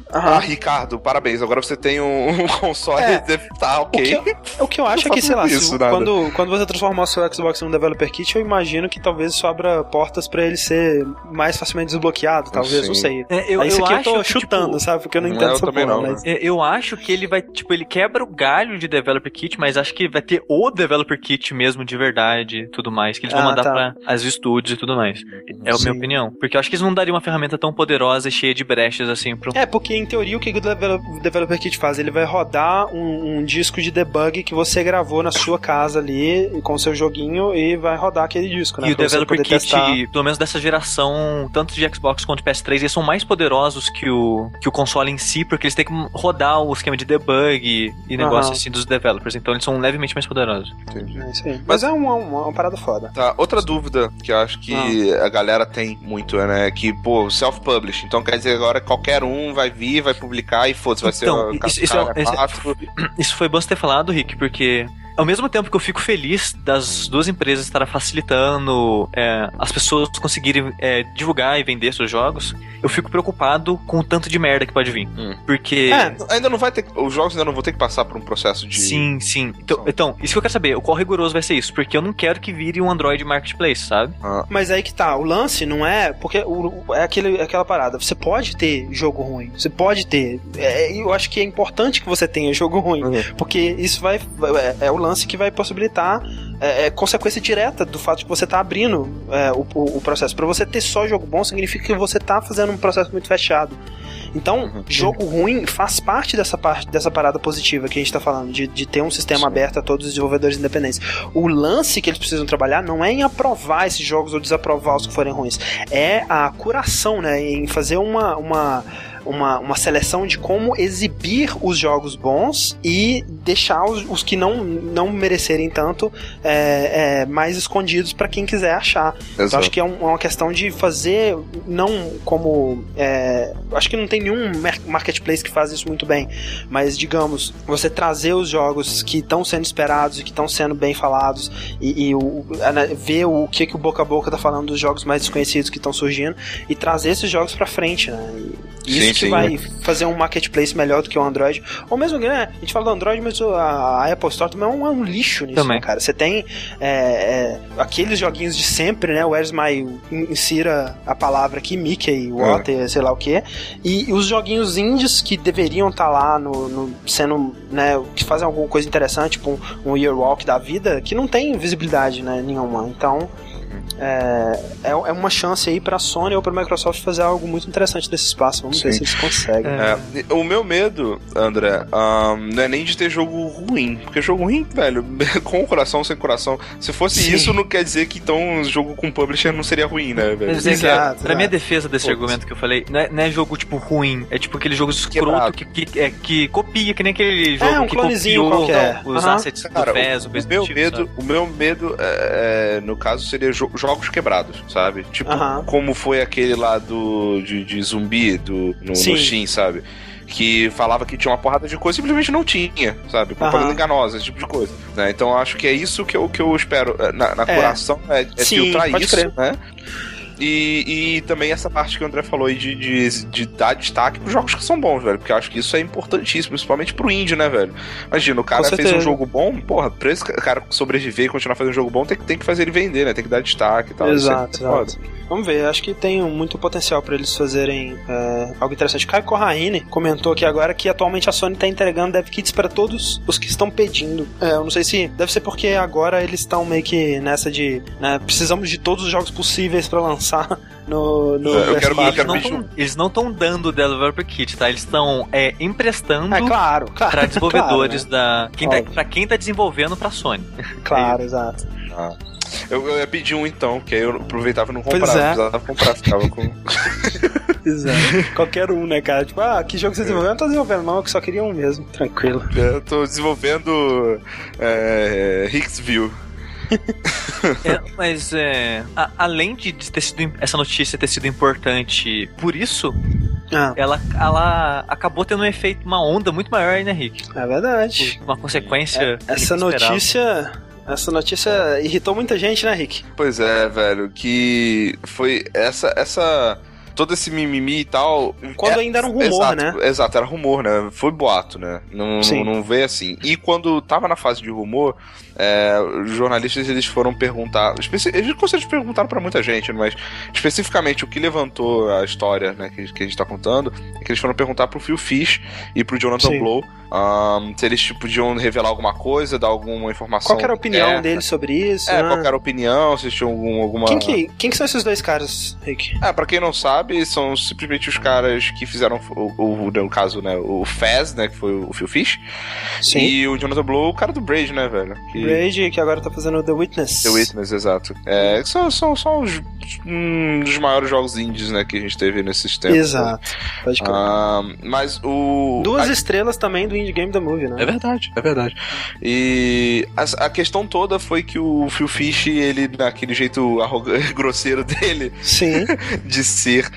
ah, Ricardo, parabéns. Agora você tem um, um console é, tá ok.
O que, eu, o que eu acho é que, sei lá, isso, quando, quando você transformar o seu Xbox num developer kit, eu imagino que talvez isso abra portas pra ele ser mais facilmente desbloqueado, talvez, Sim. não sei.
É, eu,
isso
eu
aqui
eu
tô tipo, chutando, tipo, sabe? Porque eu não entendo é, essa porra,
não,
mas...
É, eu acho que ele vai, tipo, ele quebra o galho de developer kit, mas acho que vai ter o developer kit mesmo de verdade e tudo mais, que eles vão ah, mandar tá. pra as estúdios e tudo mais. É a minha opinião. Porque eu acho que eles não dariam uma ferramenta tão poderosa e cheia de brechas assim pro...
É, porque em teoria o que o developer kit faz? Ele vai rodar um, um, disco de debug que você gravou na sua casa ali com o seu joguinho e vai rodar aquele disco, né?
E o Developer Kit, testar. pelo menos dessa geração, tanto de Xbox quanto de PS3, eles são mais poderosos que o, que o console em si, porque eles têm que rodar o esquema de debug e negócio uhum. assim dos developers. Então eles são levemente mais poderosos.
Entendi. É isso aí. Mas é uma, uma, uma parada foda.
Tá, outra dúvida que eu acho que ah. a galera tem muito, né? Que, pô, self-publish. Então quer dizer agora qualquer um vai vir, vai publicar e foda-se, vai
então,
ser
isso, isso, é, isso foi bom você ter falado, Rick, porque ao mesmo tempo que eu fico feliz das duas empresas estarem facilitando é, as pessoas conseguirem é, divulgar e vender seus jogos, eu fico preocupado com o tanto de merda que pode vir. Hum. Porque.
É, ainda não vai ter. Os jogos ainda não vão ter que passar por um processo de.
Sim, sim. Então, então, isso que eu quero saber. O qual rigoroso vai ser isso? Porque eu não quero que vire um Android Marketplace, sabe?
Ah. Mas aí que tá. O lance não é. Porque o, é aquele, aquela parada. Você pode ter jogo ruim. Você pode ter. É, eu acho que é importante que você tenha jogo ruim. Uhum. Porque isso vai. É, é o lance que vai possibilitar é, é, consequência direta do fato de que você está abrindo é, o, o, processo. Para você ter só jogo bom, significa que você está fazendo um processo muito fechado. Então, uhum. jogo ruim faz parte dessa parte dessa parada positiva que a gente está falando, de, de ter um sistema Sim. aberto a todos os desenvolvedores independentes. O lance que eles precisam trabalhar não é em aprovar esses jogos ou desaprovar os que forem ruins, é a curação, né? Em fazer uma, uma uma, uma seleção de como exibir os jogos bons e deixar os, os que não, não merecerem tanto é, é, mais escondidos para quem quiser achar. Então, acho que é, um, é, uma questão de fazer, não como. É, acho que não tem nenhum marketplace que faz isso muito bem, mas digamos, você trazer os jogos que estão sendo esperados e que estão sendo bem falados e, e o, ver o que, que o boca a boca tá falando dos jogos mais desconhecidos que estão surgindo e trazer esses jogos para frente, né? E, isso que sim. vai fazer um marketplace melhor do que o Android. Ou mesmo, né? A gente fala do Android, mas a Apple Store também é um, é um lixo nisso. Né, cara? Você tem é, é, aqueles joguinhos de sempre, né? Where's My... Insira a palavra aqui, Mickey, Water, é. sei lá o que. E, e, os joguinhos indies que deveriam estar tá lá no, no, sendo, né? Que fazem alguma coisa interessante, tipo um, um Year Walk da vida, que não tem visibilidade, né? Nenhuma. Então é, é, é, uma chance aí para a Sony ou para a Microsoft fazer algo muito interessante nesse espaço. Vamos Sim. ver se eles conseguem.
É. O meu medo, André, um, não é nem de ter jogo ruim, porque jogo ruim, velho, com coração, sem coração. Se fosse Sim. isso, não quer dizer que então um jogo com publisher não seria ruim, né, velho?
Exato, exato. Pra minha defesa desse Pô, argumento que eu falei, não é, não é, jogo tipo ruim, é tipo aquele jogo escroto que, que, é, que copia, que nem aquele jogo
é, um
que
copiou
os uhum. assets
Cara, do PES, o, o meu tipo, medo, o meu medo, é, no caso, seria jogo jo jogos quebrados, sabe? Tipo,
Aham.
como foi aquele lá do de, de zumbi do, no,
Sim.
no Steam, sabe? Que falava que tinha uma porrada de coisa, simplesmente não tinha, sabe? Propaganda
Aham.
enganosa, esse tipo de coisa. né? Então eu acho que é isso que eu, que eu espero eh, na, na
É.
curação, é, é
Sim,
filtrar isso,
crer.
né? E, e também essa parte que o André falou aí de, de, de dar destaque pros jogos que são bons, velho. Porque eu acho que isso é importantíssimo, principalmente pro indie, né, velho? Imagina, o cara fez um jogo bom, porra, pra esse cara sobreviver e continuar fazendo um jogo bom, tem, que- tem que fazer ele vender, né? Tem que dar destaque e tal. É
Exato, exato. Vamos ver, acho que tem muito potencial pra eles fazerem é, algo interessante. Caio Corraine comentou aqui agora que atualmente a Sony tá entregando dev kits pra todos os que estão pedindo. É, eu não sei se deve ser porque agora eles estão meio que nessa de né, precisamos de todos os jogos possíveis pra lançar no, no
É, eu quero-
PS4.
eu
Eles
quero
não, tão, eles não estão dando o Developer Kit, tá? Eles estão é, emprestando
É claro, claro.
pra desenvolvedores
claro, né?
da. Quem tá, pra quem tá desenvolvendo pra Sony.
Claro, exato.
Eu, eu ia pedir um então, que aí eu aproveitava e não
Pois
comprava.
é.
Precisava comprar, ficava com.
Exato. Qualquer um, né, cara? Tipo, ah, que jogo você desenvolveu? Eu não tô desenvolvendo, não, eu só queria um mesmo. Tranquilo.
Eu tô desenvolvendo é, Hicksville.
É, mas é, a- além de ter sido essa notícia ter sido importante por isso,
Ah,
ela, ela acabou tendo um efeito, uma onda muito maior aí, né, Rick?
é verdade.
Uma consequência.
É, essa notícia. Essa notícia irritou muita gente, né, Rick?
Pois é, velho, que foi essa. essa todo esse mimimi e tal.
Quando
é-
ainda era um rumor,
exato,
né?
Exato, era rumor, né? Foi boato, né? Não,
Sim.
não, não veio assim. E quando tava na fase de rumor, é, os jornalistas eles foram perguntar. Eles com certeza perguntaram pra muita gente, mas especificamente o que levantou a história né, que, que a gente tá contando é que eles foram perguntar pro Phil Fish e pro Jonathan
Sim.
Blow ahn, se eles tipo, podiam revelar alguma coisa, dar alguma informação.
Qual era a opinião
interna.
deles sobre isso?
É,
né?
qual que era a opinião, se tinham algum, alguma.
Quem que, quem que são esses dois caras, Rick?
Ah, pra quem não sabe, são simplesmente os caras que fizeram o, o, no caso, né, o Faz, né, que foi o Phil Fish,
Sim.
e o Jonathan Blow, o cara do Braid, né, velho? Que...
Braid, que agora tá fazendo The Witness.
The Witness, exato. É, são, são, são os, um dos maiores jogos indies, né, que a gente teve nesses tempos.
Exato. Pode crer.
Ah, mas o...
Duas
a-
estrelas também do Indie Game da Movie, né?
É verdade, é verdade. E a, a questão toda foi que o Phil Fish, ele, naquele jeito arrogante, grosseiro dele,
Sim.
de ser.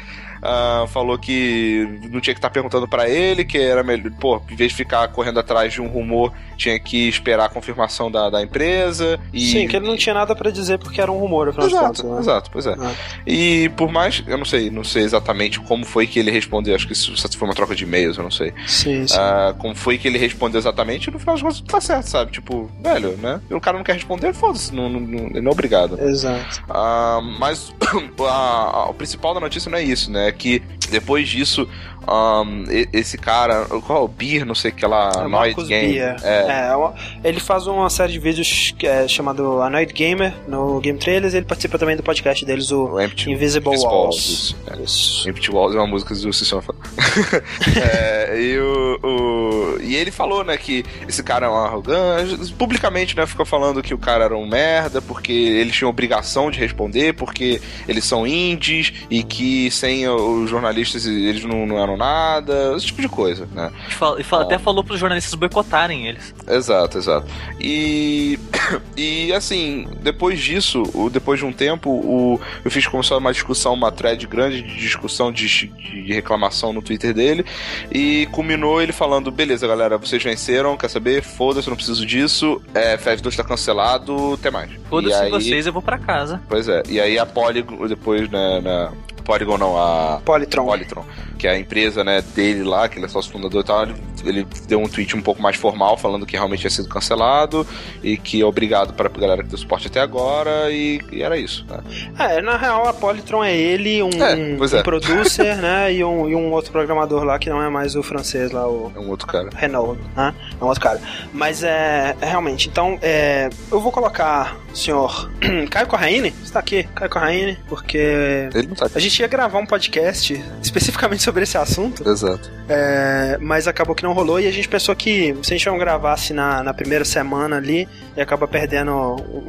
ah, falou que não tinha que estar perguntando pra ele, que era melhor, pô, em vez de ficar correndo atrás de um rumor, tinha que esperar a confirmação da, da empresa. E,
Sim, que ele não tinha nada pra dizer porque era um rumor, afinal de
Exato,
contas. Né?
exato, pois é.
Ah.
E por mais, eu não sei, não sei exatamente como foi que ele respondeu, acho que isso foi uma troca de e-mails, eu não sei.
Sim, sim.
Ah, como foi que ele respondeu exatamente, no final das contas tá certo, sabe? Tipo, velho, né? O cara não quer responder, foda-se, não, não, não, ele não é obrigado.
Exato.
Ah, mas a- a- o principal da notícia não é isso, né? É que depois disso, ahn, e- esse cara, qual é o Beer, não sei o que lá,
É, Marcus
Game.
Beer.
É,
É, uma- ele faz uma série de vídeos que é chamado Annoyed Gamer no Game Trailers e ele participa também do podcast deles, o
o Empty,
Invisible
Invisible
Walls.
isso, é.
Isso.
Empty Walls é uma música do System of é, e, o, o- e ele falou, né, que esse cara é um arrogante. Publicamente, né, ficou falando que o cara era um merda, porque eles tinham obrigação de responder, porque eles são indies e que sem os jornalistas eles não, não eram nada, esse tipo de coisa, né?
E fala- e fala- até falou pros jornalistas boicotarem eles.
Exato, exato. E, e assim, depois disso, depois de um tempo, o, eu fiz começou uma discussão, uma thread grande de discussão, de, de reclamação no Twitter dele, e culminou ele falando: beleza, galera, vocês venceram, quer saber? Foda-se, eu não preciso disso, é, FF2 tá cancelado, até mais.
Foda-se
aí-
vocês, eu vou pra casa.
Pois é, e aí a Polygon, depois, né, na. Polygon não, a.
Polytron.
Polytron, que é a empresa né, dele lá, que ele é sócio fundador e tal, ele, ele deu um tweet um pouco mais formal falando que realmente tinha sido cancelado e que obrigado para a galera que deu suporte até agora e, e era isso. Né?
É, na real, a Polytron é ele, um,
É,
um
é.
producer, né? E um, e um outro programador lá que não é mais o francês lá, o
É um outro cara.
Renault, né? É um outro cara. Mas é, é realmente, então, é, eu vou colocar o senhor Caio Corraine, está aqui, Caio Corraine, porque
Ele não tá
a gente ia gravar um podcast especificamente sobre esse assunto,
Exato.
é, mas acabou que não rolou e a gente pensou que se a gente não gravasse na, na primeira semana ali, ia acabar perdendo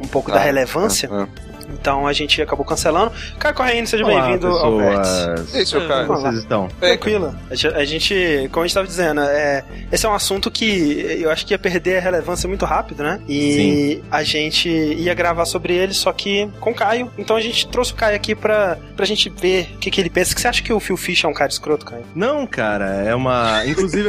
um pouco da
Ah,
relevância.
Ah,
Então a gente acabou cancelando. Caio Correia, seja bem-vindo ao Vértice.
E seu Caio?
Como vocês estão?
Tranquilo. A gente, como a gente estava dizendo, é, esse é um assunto que eu acho que ia perder a relevância muito rápido, né? E Sim. a gente ia gravar sobre ele, só que com o Caio. Então a gente trouxe o Caio aqui pra, pra gente ver o que, que ele pensa. Que você acha que o Phil Fish é um cara escroto, Caio?
Não, cara, é uma. Inclusive,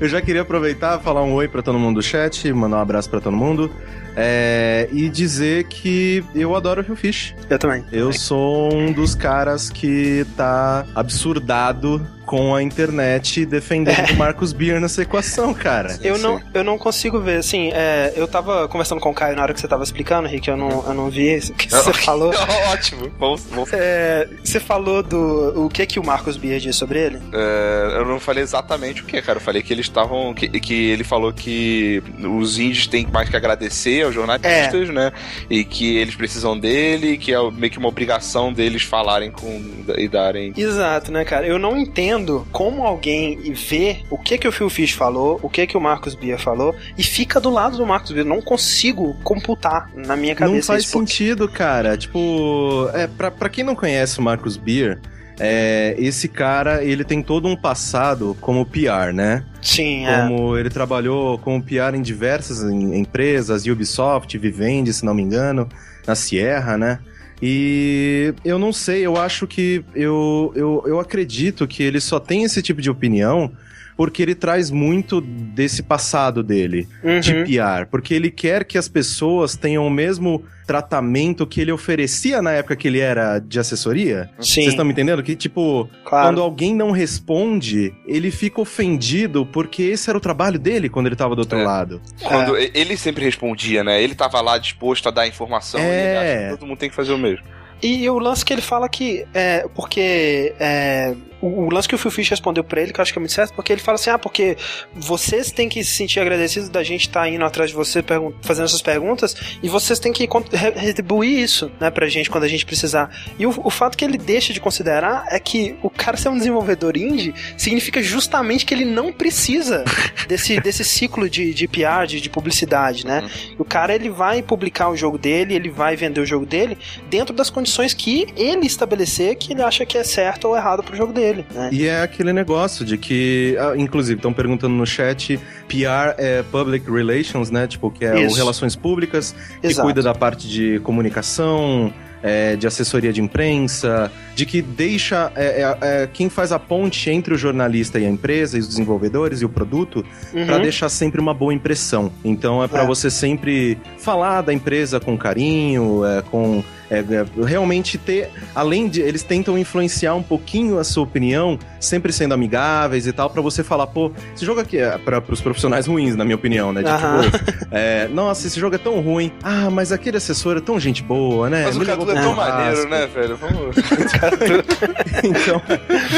eu já queria aproveitar falar um oi pra todo mundo do chat, mandar um abraço pra todo mundo. É, e dizer que eu adoro o Rio Fish.
Eu também.
Eu sou um dos caras que tá absurdado com a internet defendendo é. o Marcos Beer nessa equação, cara.
Eu não, eu não consigo ver, assim, é, eu tava conversando com o Caio na hora que você tava explicando, Rick, eu não, eu não vi o que você falou.
Ótimo, vamos, vamos.
É, você falou do o que que o Marcos Beer disse sobre ele?
É, eu não falei exatamente o que, cara, eu falei que eles estavam, que, que ele falou que os índios têm mais que agradecer aos jornalistas, é. né, e que eles precisam dele, que é meio que uma obrigação deles falarem com e darem...
Exato, né, cara, eu não entendo como alguém vê o que que o Phil Fish falou, o que que o Marcos Bia falou, e fica do lado do Marcos Bia. Não consigo computar na minha cabeça.
Não faz sentido, cara. Tipo, é, pra, pra quem não conhece o Marcos Beer, é, esse cara, ele tem todo um passado como PR, né?
Sim,
é. Como ele trabalhou como PR em diversas empresas, Ubisoft, Vivendi, se não me engano, na Sierra, né? E eu não sei, eu acho que. Eu, eu, eu acredito que ele só tem esse tipo de opinião porque ele traz muito desse passado dele, uhum. de PR. Porque ele quer que as pessoas tenham o mesmo tratamento que ele oferecia na época que ele era de assessoria.
Sim.
Vocês estão me entendendo? Que, tipo, claro. quando alguém não responde, ele fica ofendido porque esse era o trabalho dele quando ele tava do outro
é.
lado.
Quando é. ele sempre respondia, né? Ele tava lá disposto a dar informação é. e ele acha que todo mundo tem que fazer o mesmo.
E o lance que ele fala que é porque é, o, o, lance que o Phil Fish respondeu para ele, que eu acho que é muito certo, porque ele fala assim: ah, porque vocês têm que se sentir agradecidos da gente estar tá indo atrás de você, fazendo essas perguntas, e vocês têm que retribuir isso, né, pra gente quando a gente precisar. E o, o fato que ele deixa de considerar é que o cara ser um desenvolvedor indie significa justamente que ele não precisa desse, desse ciclo de, de PR, de, de publicidade, né? Uhum. O cara ele vai publicar o jogo dele, ele vai vender o jogo dele dentro das condições que ele estabelecer que ele acha que é certo ou errado pro jogo dele. Né?
E é aquele negócio de que, ah, inclusive, estão perguntando no chat, PR é Public Relations, né? Tipo, que é Isso. o Relações Públicas, que Exato. cuida da parte de comunicação, é, de assessoria de imprensa, de que deixa é, é, é, quem faz a ponte entre o jornalista e a empresa, e os desenvolvedores e o produto, uhum. para deixar sempre uma boa impressão. Então é para é. você sempre falar da empresa com carinho, é, com é, é, realmente ter, além de. Eles tentam influenciar um pouquinho a sua opinião, sempre sendo amigáveis e tal, para você falar, pô, esse jogo aqui é para os profissionais ruins, na minha opinião, né? De, tipo, é, nossa, esse jogo é tão ruim. Ah, mas aquele assessor é tão gente boa, né?
Mas Me o Catu é tão maneiro, né, velho? Vamos.
então,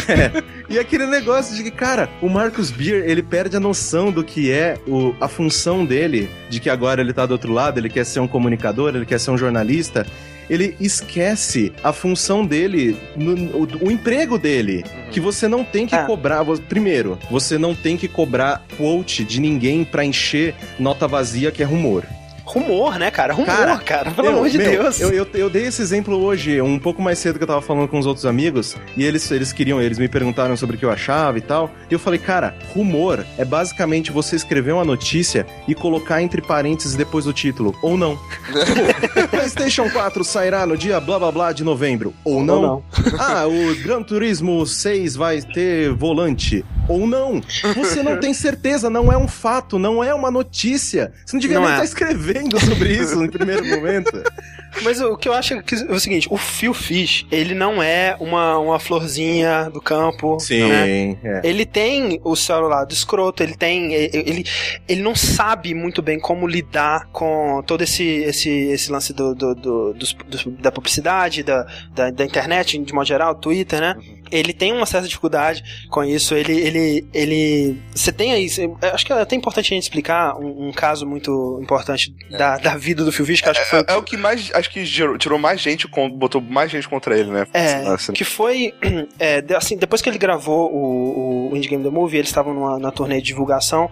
é. E aquele negócio de que, cara, o Marcus Beer, ele perde a noção do que é o, a função dele, de que agora ele tá do outro lado, ele quer ser um comunicador, ele quer ser um jornalista ele esquece a função dele, no, o, o, emprego dele. Uhum. Que você não tem que é. cobrar. Primeiro, você não tem que cobrar quote de ninguém pra encher nota vazia que é rumor
rumor, né, cara? Rumor, cara, cara pelo eu, amor de meu, Deus.
Eu, eu, eu, dei esse exemplo hoje, um pouco mais cedo que eu tava falando com os outros amigos, e eles, eles queriam, eles me perguntaram sobre o que eu achava e tal, e eu falei, cara, rumor é basicamente você escrever uma notícia e colocar entre parênteses depois do título, ou não. tipo, PlayStation 4 sairá no dia blá blá blá de novembro, ou não. Ou não. ah, o Gran Turismo 6 vai ter volante, ou não. Você não tem certeza, não é um fato, não é uma notícia. Você não devia não nem estar é. tá escrevendo sobre isso no primeiro momento.
Mas o que eu acho que é o seguinte, o Phil Fish, ele não é uma, uma florzinha do campo.
Sim.
Né? É. Ele tem o seu lado escroto, ele tem. Ele, ele não sabe muito bem como lidar com todo esse, esse, esse lance do, do, do, do da publicidade, da, da, da, internet, de modo geral, Twitter, né? Uhum. Ele tem uma certa dificuldade com isso. Ele. ele, ele você tem aí. Acho que é até importante a gente explicar um, um caso muito importante é. da, da vida do Phil Fish, que acho que foi.
É, é, o que mais acho que tirou mais gente, botou mais gente contra ele, né?
É, assim. que foi, é, assim, depois que ele gravou o, o Indie Game The Movie, eles estavam numa, na turnê de divulgação,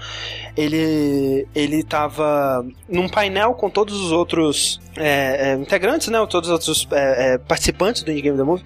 ele, ele tava num painel com todos os outros é, é, integrantes, né, todos os outros é, é, participantes do Indie Game The Movie,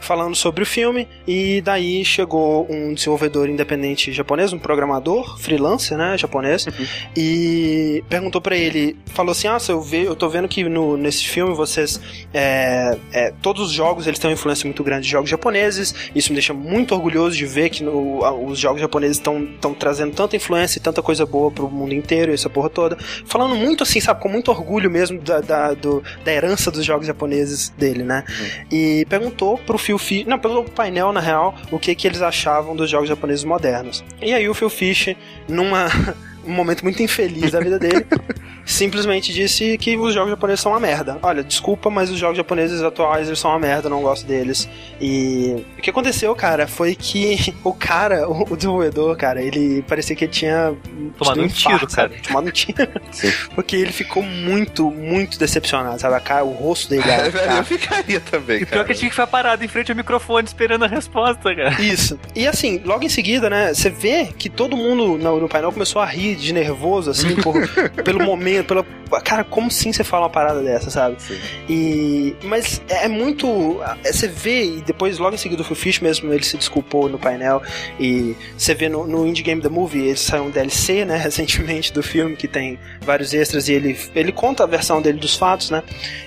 falando sobre o filme, e daí chegou um desenvolvedor independente japonês, um programador, freelancer, né, japonês, uhum. e perguntou para ele, falou assim, ah, eu, ve, eu tô vendo que no, nesse filme vocês, é, é, todos os jogos, eles têm uma influência muito grande de jogos japoneses, isso me deixa muito orgulhoso de ver que no, os jogos japoneses estão trazendo tanta influência e tanta coisa boa pro mundo inteiro, essa porra toda, falando muito assim, sabe, com muito orgulho mesmo da, da, do, da herança dos jogos japoneses dele, né, uhum. e perguntou pro Phil Fish, não, pelo painel, na real, o que que eles achavam dos jogos japoneses modernos. E aí o Phil Fish, numa um momento muito infeliz da vida dele, simplesmente disse que os jogos japoneses são uma merda. Olha, desculpa, mas os jogos japoneses atuais eles são uma merda, não gosto deles. E o que aconteceu, cara, foi que o cara, o desenvolvedor, cara, ele parecia que ele tinha
tomado um, tiro, cara.
Tomado um tiro. Porque ele ficou muito, muito decepcionado, sabe? A cara, o rosto dele.
É, velho, eu ficaria também. E
pior que tinha que ficar parado em frente ao microfone esperando a resposta, cara.
Isso. E assim, logo em seguida, né, você vê que todo mundo no, no painel começou a rir de nervoso, assim, por, pelo momento, pela. Cara, como sim você fala uma parada dessa, sabe? Sim. E. Mas é muito. É, você vê, e depois, logo em seguida, o Phil Fish mesmo, ele se desculpou no painel. E você vê no, no Indie Game The Movie, ele saiu um DLC, né, recentemente do filme, que tem vários extras, e ele, ele conta a versão dele dos fatos, né?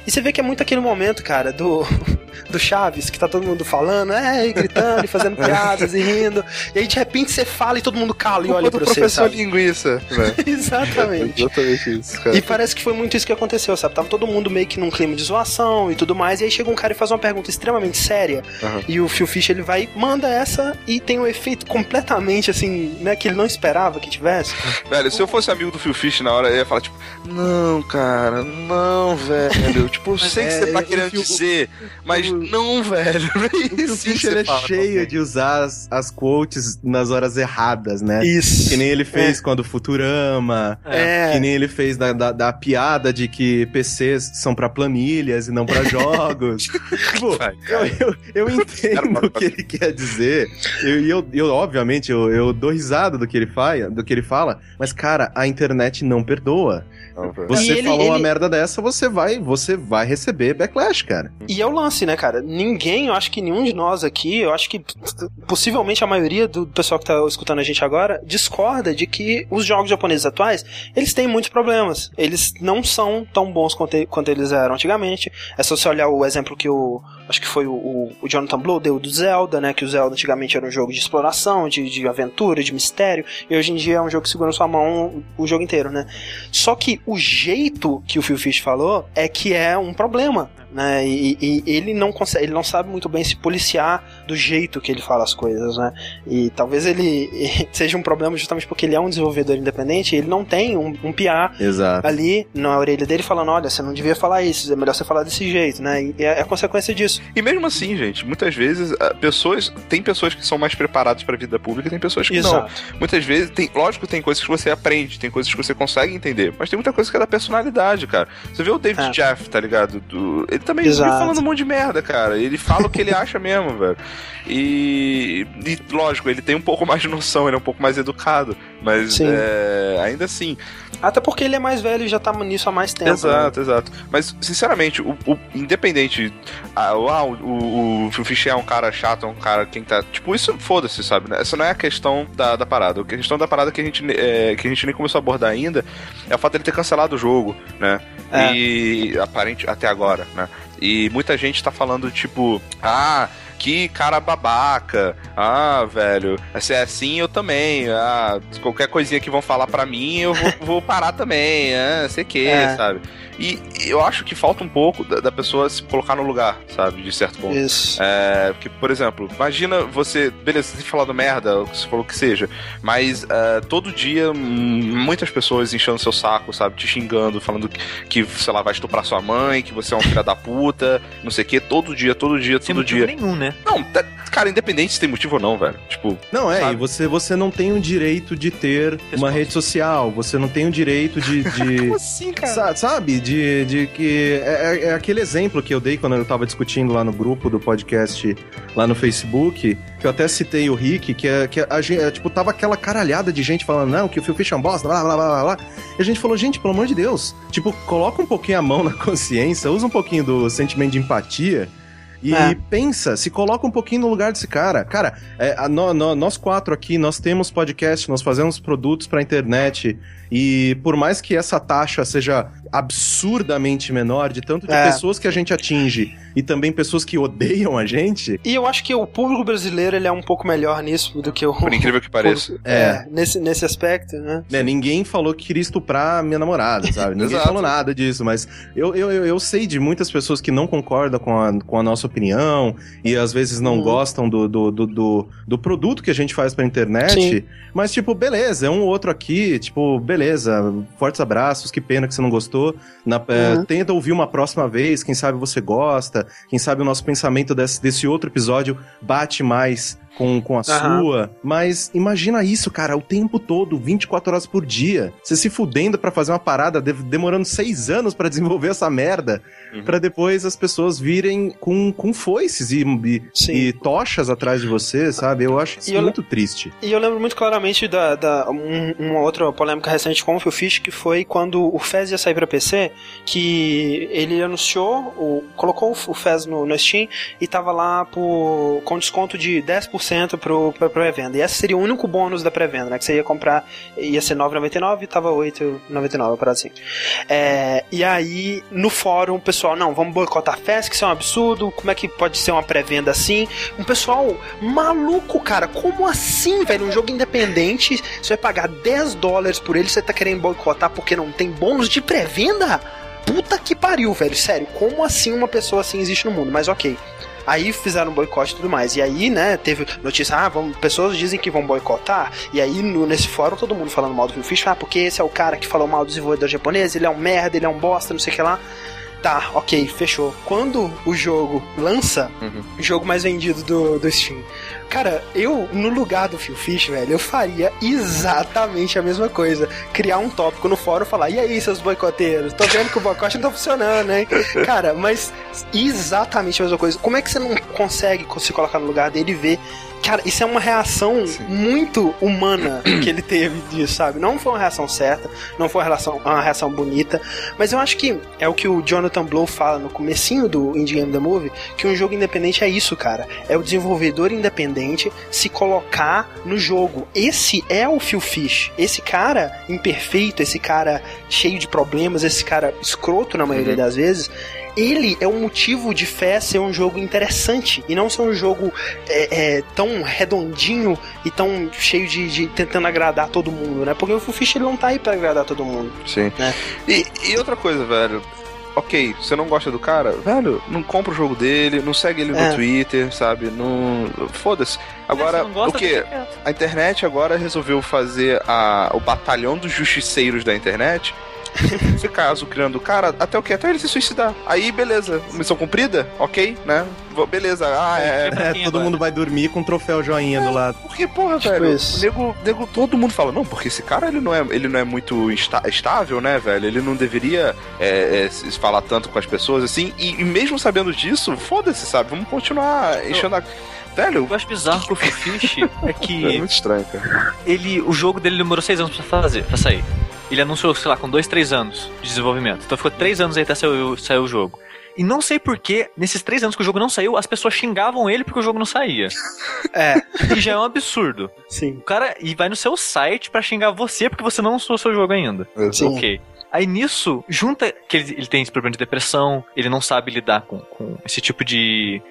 E você vê que é muito aquele momento, cara, do. do Chaves, que tá todo mundo falando, é, e gritando, e fazendo piadas e rindo. E aí de repente você fala e todo mundo cala e olha pra você.
professor sabe? linguiça.
Né? Exatamente.
É exatamente isso, cara.
E parece que foi muito isso que aconteceu, sabe? Tava todo mundo meio que num clima de zoação e tudo mais. E aí chega um cara e faz uma pergunta extremamente séria. Uhum. E o Phil Fish ele vai manda essa e tem um efeito completamente assim, né? Que ele não esperava que tivesse.
Velho, se eu fosse amigo do Phil Fish na hora, eu ia falar, tipo, não, cara, não, velho. tipo, eu sei que você tá querendo dizer, mas não, velho.
É isso o Fish ele é cheio de usar as, as quotes nas horas erradas, né?
Isso.
Que nem ele fez é. quando Futurama. É. Que nem ele fez da, da, da piada de que PCs são pra planilhas e não pra jogos. tipo, eu, eu, eu, entendo o que ele quer dizer. E eu, eu, eu, obviamente, eu, eu dou risada do que ele fala, do que ele fala, mas, cara, a internet não perdoa. Você ele, falou ele... uma merda dessa, você vai, você vai receber backlash, cara.
E é o lance, né, cara? Ninguém, eu acho que nenhum de nós aqui, eu acho que possivelmente a maioria do pessoal que tá escutando a gente agora discorda de que os jogos japoneses atuais, eles têm muitos problemas. Eles não são tão bons quanto, quanto eles eram antigamente. É só você olhar o exemplo que o acho que foi o, o, Jonathan Blow deu do Zelda, né? Que o Zelda antigamente era um jogo de exploração, de, de aventura, de mistério, e hoje em dia é um jogo que segura na sua mão o, o jogo inteiro, né? Só que o jeito que o Phil Fish falou é que é um problema né? E, e, ele não consegue, ele não sabe muito bem se policiar do jeito que ele fala as coisas, né? E talvez ele seja um problema justamente porque ele é um desenvolvedor independente, ele não tem um, um PA
Exato.
ali na orelha dele falando, olha, você não devia falar isso, é melhor você falar desse jeito, né? E é, é a consequência disso.
E mesmo assim, gente, muitas vezes pessoas tem pessoas que são mais preparadas para a vida pública, e tem pessoas que Exato. não. Muitas vezes tem, lógico, tem coisas que você aprende, tem coisas que você consegue entender, mas tem muita coisa que é da personalidade, cara. Você vê o David é. Jeff, tá ligado? Do, ele também Exato. vive falando um monte de merda, cara. Ele fala o que ele acha mesmo, velho. E, e, lógico, ele tem um pouco mais de noção, ele é um pouco mais educado. Mas é, ainda assim.
Até porque ele é mais velho e já tá nisso há mais tempo.
Exato, né? exato. Mas, sinceramente, o, o independente. Ah, o, o, o Fischer é um cara chato, é um cara quem tá. Tipo, isso foda-se, sabe? Né? Essa não é a questão da, da parada. A questão da parada que a, gente, é, que a gente nem começou a abordar ainda é o fato dele ter cancelado o jogo, né? É. E aparente até agora, né? E muita gente tá falando, tipo, ah, que cara babaca. Ah, velho, se é assim eu também. Ah, qualquer coisinha que vão falar para mim, eu vou, vou, parar também. Ah, sei que, é. sabe? E eu acho que falta um pouco da, da, pessoa se colocar no lugar, sabe? De certo ponto.
Isso.
É, porque, por exemplo, imagina você. Beleza, você falando merda, você falou que seja, mas uh, todo dia muitas pessoas enchendo seu saco, sabe? Te xingando, falando que, que, sei lá, vai estuprar sua mãe, que você é um filho da puta, não sei o que, todo dia, todo dia, todo
Sem
dia.
nenhum, né?
Não, tá, cara, independente se tem motivo ou não, velho. Tipo.
Não, é, sabe? e você, você não tem o direito de ter Responde. uma rede social, você não tem o direito de. de
Como assim, cara?
Sabe? De, de que. É, é, é, aquele exemplo que eu dei quando eu tava discutindo lá no grupo do podcast, lá no Facebook, que eu até citei o Rick, que é que a gente, é, tipo, tava aquela caralhada de gente falando, não, que o Phil Fish é um bosta, blá blá blá blá blá. E a gente falou, gente, pelo amor de Deus, tipo, coloca um pouquinho a mão na consciência, usa um pouquinho do sentimento de empatia e é. pensa, se coloca um pouquinho no lugar desse cara. Cara, é, a, no, no, nós quatro aqui, nós temos podcast, nós fazemos produtos pra internet. E por mais que essa taxa seja absurdamente menor de tanto de é. pessoas que a gente atinge e também pessoas que odeiam a gente.
E eu acho que o público brasileiro ele é um pouco melhor nisso do que o.
Por incrível que pareça.
É, é, nesse, nesse aspecto, né?
É, ninguém falou que queria estuprar minha namorada, sabe? ninguém falou nada disso, mas eu, eu, eu sei de muitas pessoas que não concordam com a, com a nossa opinião e às vezes não uhum. gostam do, do, do, do, do produto que a gente faz pra internet. Sim. Mas, tipo, beleza, é um outro aqui, tipo, beleza, fortes abraços, que pena que você não gostou. Na, uhum. é, tenta ouvir uma próxima vez, quem sabe você gosta, quem sabe o nosso pensamento desse, desse outro episódio bate mais com, com a uhum. sua. Mas imagina isso, cara, o tempo todo, 24 horas por dia. Você se fudendo para fazer uma parada, demorando seis anos para desenvolver essa merda, uhum. para depois as pessoas virem com, com foices e, e, e, tochas atrás de você, sabe? Eu acho isso muito triste.
E eu lembro muito claramente da, da um, uma outra polêmica recente com o Phil Fish, que foi quando o Fez ia sair pra PC, que ele anunciou, o, colocou o Fez no, no Steam e tava lá por, com desconto de 10% 10% pro, pra pré-venda. E esse seria o único bônus da pré-venda, né? Que você ia comprar, ia ser 9,99 e tava 8,99, para assim. É, e aí, no fórum, o pessoal, não, vamos boicotar a festa, que isso é um absurdo, como é que pode ser uma pré-venda assim? Um pessoal maluco, cara, como assim, velho? Um jogo independente, você vai pagar 10 dólares por ele, você tá querendo boicotar porque não tem bônus de pré-venda? Puta que pariu, velho. Sério, como assim uma pessoa assim existe no mundo? Mas ok. Aí fizeram um boicote e tudo mais. E aí, né, teve notícia, ah, vamos, pessoas dizem que vão boicotar. E aí, no, nesse fórum, todo mundo falando mal do Phil Fish, ah, porque esse é o cara que falou mal do desenvolvedor japonês, ele é um merda, ele é um bosta, não sei o que lá. Tá, ok, fechou. Quando o jogo lança, uhum. o jogo mais vendido do, do Steam, Cara, eu, no lugar do Phil Fish, velho, eu faria exatamente a mesma coisa. Criar um tópico no fórum e falar, e aí, seus boicoteiros? Tô vendo que o boicote não tá funcionando, né? Cara, mas exatamente a mesma coisa. Como é que você não consegue se colocar no lugar dele e ver Cara, isso é uma reação Sim. muito humana que ele teve disso, sabe? Não foi uma reação certa, não foi uma reação, uma reação bonita, mas eu acho que é o que o Jonathan Blow fala no comecinho do Indie Game The Movie, que um jogo independente é isso, cara. É o desenvolvedor independente se colocar no jogo. Esse é o Phil Fish. Esse cara imperfeito, esse cara cheio de problemas, esse cara escroto na maioria uhum. das vezes, ele é um motivo de fé ser um jogo interessante e não ser um jogo é, é, tão redondinho e tão cheio de, de, tentando agradar todo mundo, né? Porque o Fish ele não tá aí pra agradar todo mundo.
Sim. Né? E, e outra coisa, velho ok, você não gosta do cara, velho, não compra o jogo dele, não segue ele no é. Twitter, sabe? Não. Foda-se. Agora, gosta, o que? A internet agora resolveu fazer a, o batalhão dos justiceiros da internet ficar criando o cara até o que? Até ele se suicidar. Aí, beleza. Missão cumprida? Ok, né? Beleza. Ah, é.
é todo agora. mundo vai dormir com um troféu joinha é, do lado.
Porque, porra, tipo velho. Nego, nego, todo mundo fala, não, porque esse cara ele não é, ele não é muito estável, né, velho? Ele não deveria é, é, falar tanto com as pessoas assim. E, e mesmo sabendo disso, foda-se, sabe? Vamos continuar enchendo a. Velho.
Eu acho bizarro com o Fish é que.
É muito estranho, cara.
Ele, o jogo dele demorou seis anos pra fazer, pra sair. Ele anunciou, sei lá, com dois, três anos de desenvolvimento. Então ficou três anos aí até sair, sair o jogo. E não sei porquê, nesses três anos que o jogo não saiu, as pessoas xingavam ele porque o jogo não saía.
É.
E já é um absurdo.
Sim.
O cara e vai no seu site para xingar você porque você não lançou o seu jogo ainda.
Sim.
Ok. Aí nisso, junta que ele, ele, tem esse problema de depressão, ele não sabe lidar com, com esse tipo de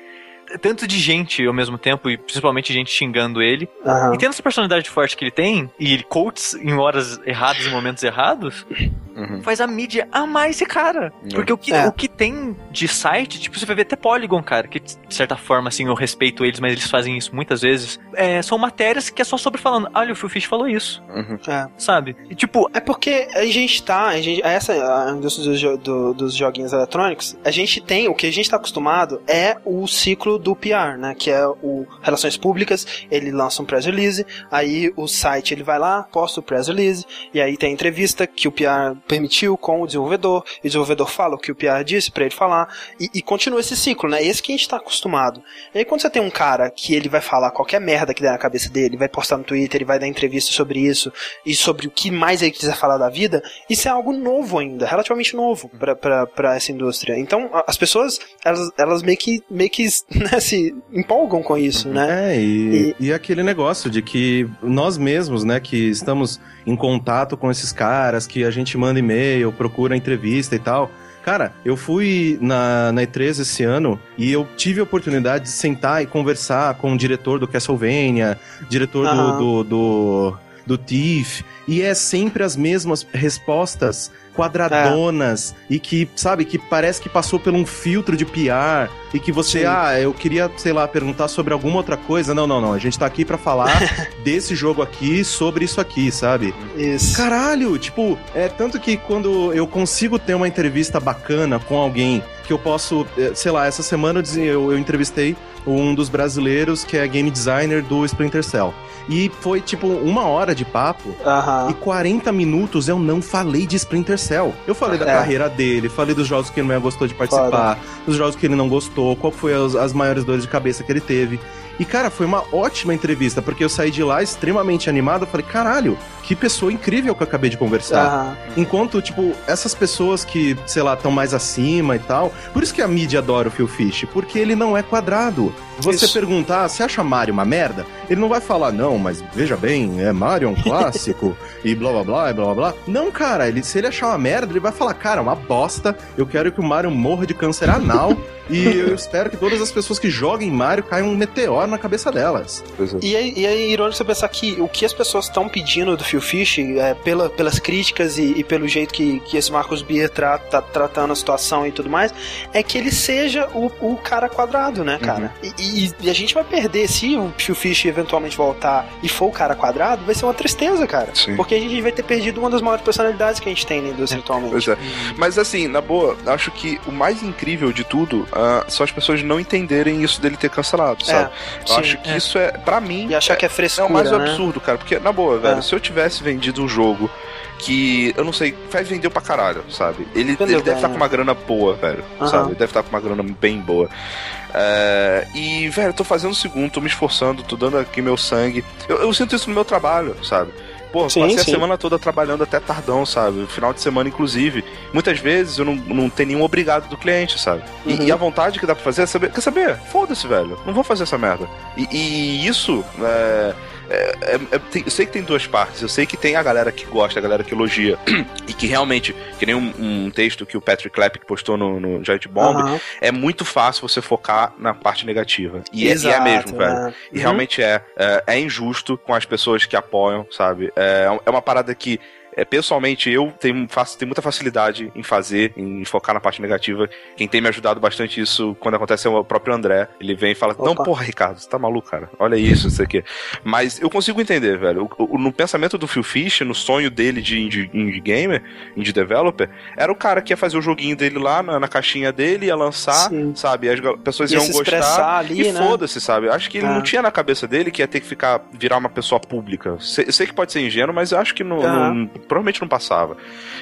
tanto de gente ao mesmo tempo, e principalmente gente xingando ele. Uhum. E tendo essa personalidade forte que ele tem, e ele coaches em horas erradas e momentos errados, uhum. faz a mídia amar esse cara. Uhum. Porque o que, é. o que tem de site, tipo, você vai ver até Polygon, cara, que de certa forma, assim, eu respeito eles, mas eles fazem isso muitas vezes. É, são matérias que é só sobre falando, olha, o Phil Fish falou isso. Uhum. É. Sabe? E, tipo.
É porque a gente tá, a gente, essa a indústria do, do, dos joguinhos eletrônicos, a gente tem, o que a gente tá acostumado é o ciclo do PR, né? Que é o Relações Públicas, ele lança um press release, aí o site ele vai lá, posta o press release, e aí tem a entrevista que o PR permitiu com o desenvolvedor, e o desenvolvedor fala o que o PR disse para ele falar, e, e, continua esse ciclo, né? Esse que a gente tá acostumado. E aí quando você tem um cara que ele vai falar qualquer merda que der na cabeça dele, vai postar no Twitter, ele vai dar entrevista sobre isso, e sobre o que mais ele quiser falar da vida, isso é algo novo ainda, relativamente novo para essa indústria. Então, as pessoas, elas, elas meio que, meio que né, se empolgam com isso, né?
É, e, e... e aquele negócio de que nós mesmos, né, que estamos em contato com esses caras, que a gente manda e-mail, procura entrevista e tal. Cara, eu fui na, na E3 esse ano e eu tive a oportunidade de sentar e conversar com o diretor do Castlevania, diretor uhum. do, do, do, do Thief, e é sempre as mesmas respostas quadradonas é. e que, sabe, que parece que passou por um filtro de PR e que você, Sim. ah, eu queria, sei lá, perguntar sobre alguma outra coisa. Não, não, não. A gente tá aqui para falar desse jogo aqui, sobre isso aqui, sabe?
Isso.
Caralho, tipo, é tanto que quando eu consigo ter uma entrevista bacana com alguém que eu posso, eh, sei lá, essa semana eu, eu entrevistei um dos brasileiros que é game designer do Splinter Cell. E foi tipo uma hora de papo.
Uhum.
E 40 minutos eu não falei de Splinter Cell. Eu falei da é. carreira dele, falei dos jogos que ele não gostou de participar, Foda. dos jogos que ele não gostou, qual foi as, as maiores dores de cabeça que ele teve. E, cara, foi uma ótima entrevista, porque eu saí de lá extremamente animado. Eu falei, caralho, que pessoa incrível que eu acabei de conversar. Uhum. Enquanto, tipo, essas pessoas que, sei lá, estão mais acima e tal. Por isso que a mídia adora o Phil Fish, porque ele não é quadrado. Você isso. perguntar, você acha Mario uma merda? Ele não vai falar, não, mas veja bem, é Mario é um clássico e blá blá blá e blá blá blá. Não, cara, ele, se ele achar uma merda, ele vai falar, cara, é uma bosta, eu quero que o Mario morra de câncer anal. E eu espero que todas as pessoas que joguem Mario caiam um meteoro na cabeça delas.
É. E, é, e é irônico você pensar que o que as pessoas estão pedindo do Phil Fish, é, pela, pelas críticas e, e, pelo jeito que, que esse Marcos Beer trata, tá tratando a situação e tudo mais, é que ele seja o, o cara quadrado, né, cara? Uhum. E, e, e, a gente vai perder, se o Phil Fish eventualmente voltar e for o cara quadrado, vai ser uma tristeza, cara. Sim. Porque a gente vai ter perdido uma das maiores personalidades que a gente tem na indústria atualmente.
Pois é. Mas assim, na boa, acho que o mais incrível de tudo uh, são as pessoas não entenderem isso dele ter cancelado, sabe? É, eu sim, acho que é. isso é, para mim.
E achar que é frescura.
É o mais
né?
absurdo, cara. Porque, na boa, velho, é. se eu tivesse vendido um jogo que, eu não sei, faz vendeu pra caralho, sabe? Ele, ele deve estar tá com uma grana boa, velho, uhum. sabe? Ele deve estar tá com uma grana bem boa. É, e, velho, eu tô fazendo o segundo, tô me esforçando, tô dando aqui meu sangue. Eu, eu sinto isso no meu trabalho, sabe? Pô, sim, passei sim. a semana toda trabalhando até tardão, sabe? Final de semana, inclusive. Muitas vezes eu não, não tenho nenhum obrigado do cliente, sabe? Uhum. E, e, a vontade que dá pra fazer é saber. Quer saber? Foda-se, velho. Não vou fazer essa merda. E, e isso. É, é, é, é, tem, eu sei que tem duas partes. Eu sei que tem a galera que gosta, a galera que elogia. e que realmente, que nem um, um texto que o Patrick Clapp postou no, no Giant Bomb, uhum. é muito fácil você focar na parte negativa. E, Exato, é, e é, mesmo, velho. Né? E uhum. realmente é, é, é. injusto com as pessoas que apoiam, sabe? É, é uma parada que é, pessoalmente, eu tenho, faço, tenho muita facilidade em fazer, em focar na parte negativa. Quem tem me ajudado bastante isso quando acontece é o próprio André. Ele vem e fala: Opa. Não, porra, Ricardo, você tá maluco, cara. Olha isso, isso aqui. Mas eu consigo entender, velho. O, o, no pensamento do Phil Fish, no sonho dele de indie, indie gamer, indie developer, era o cara que ia fazer o joguinho dele lá na, na caixinha dele, ia lançar, Sim. sabe? As pessoas ia iam gostar.
Ali,
e né? foda-se, sabe? Acho que ele não tinha na cabeça dele que ia ter que ficar, virar uma pessoa pública. Sei, sei que pode ser ingênuo, mas eu acho que no, no provavelmente não passava.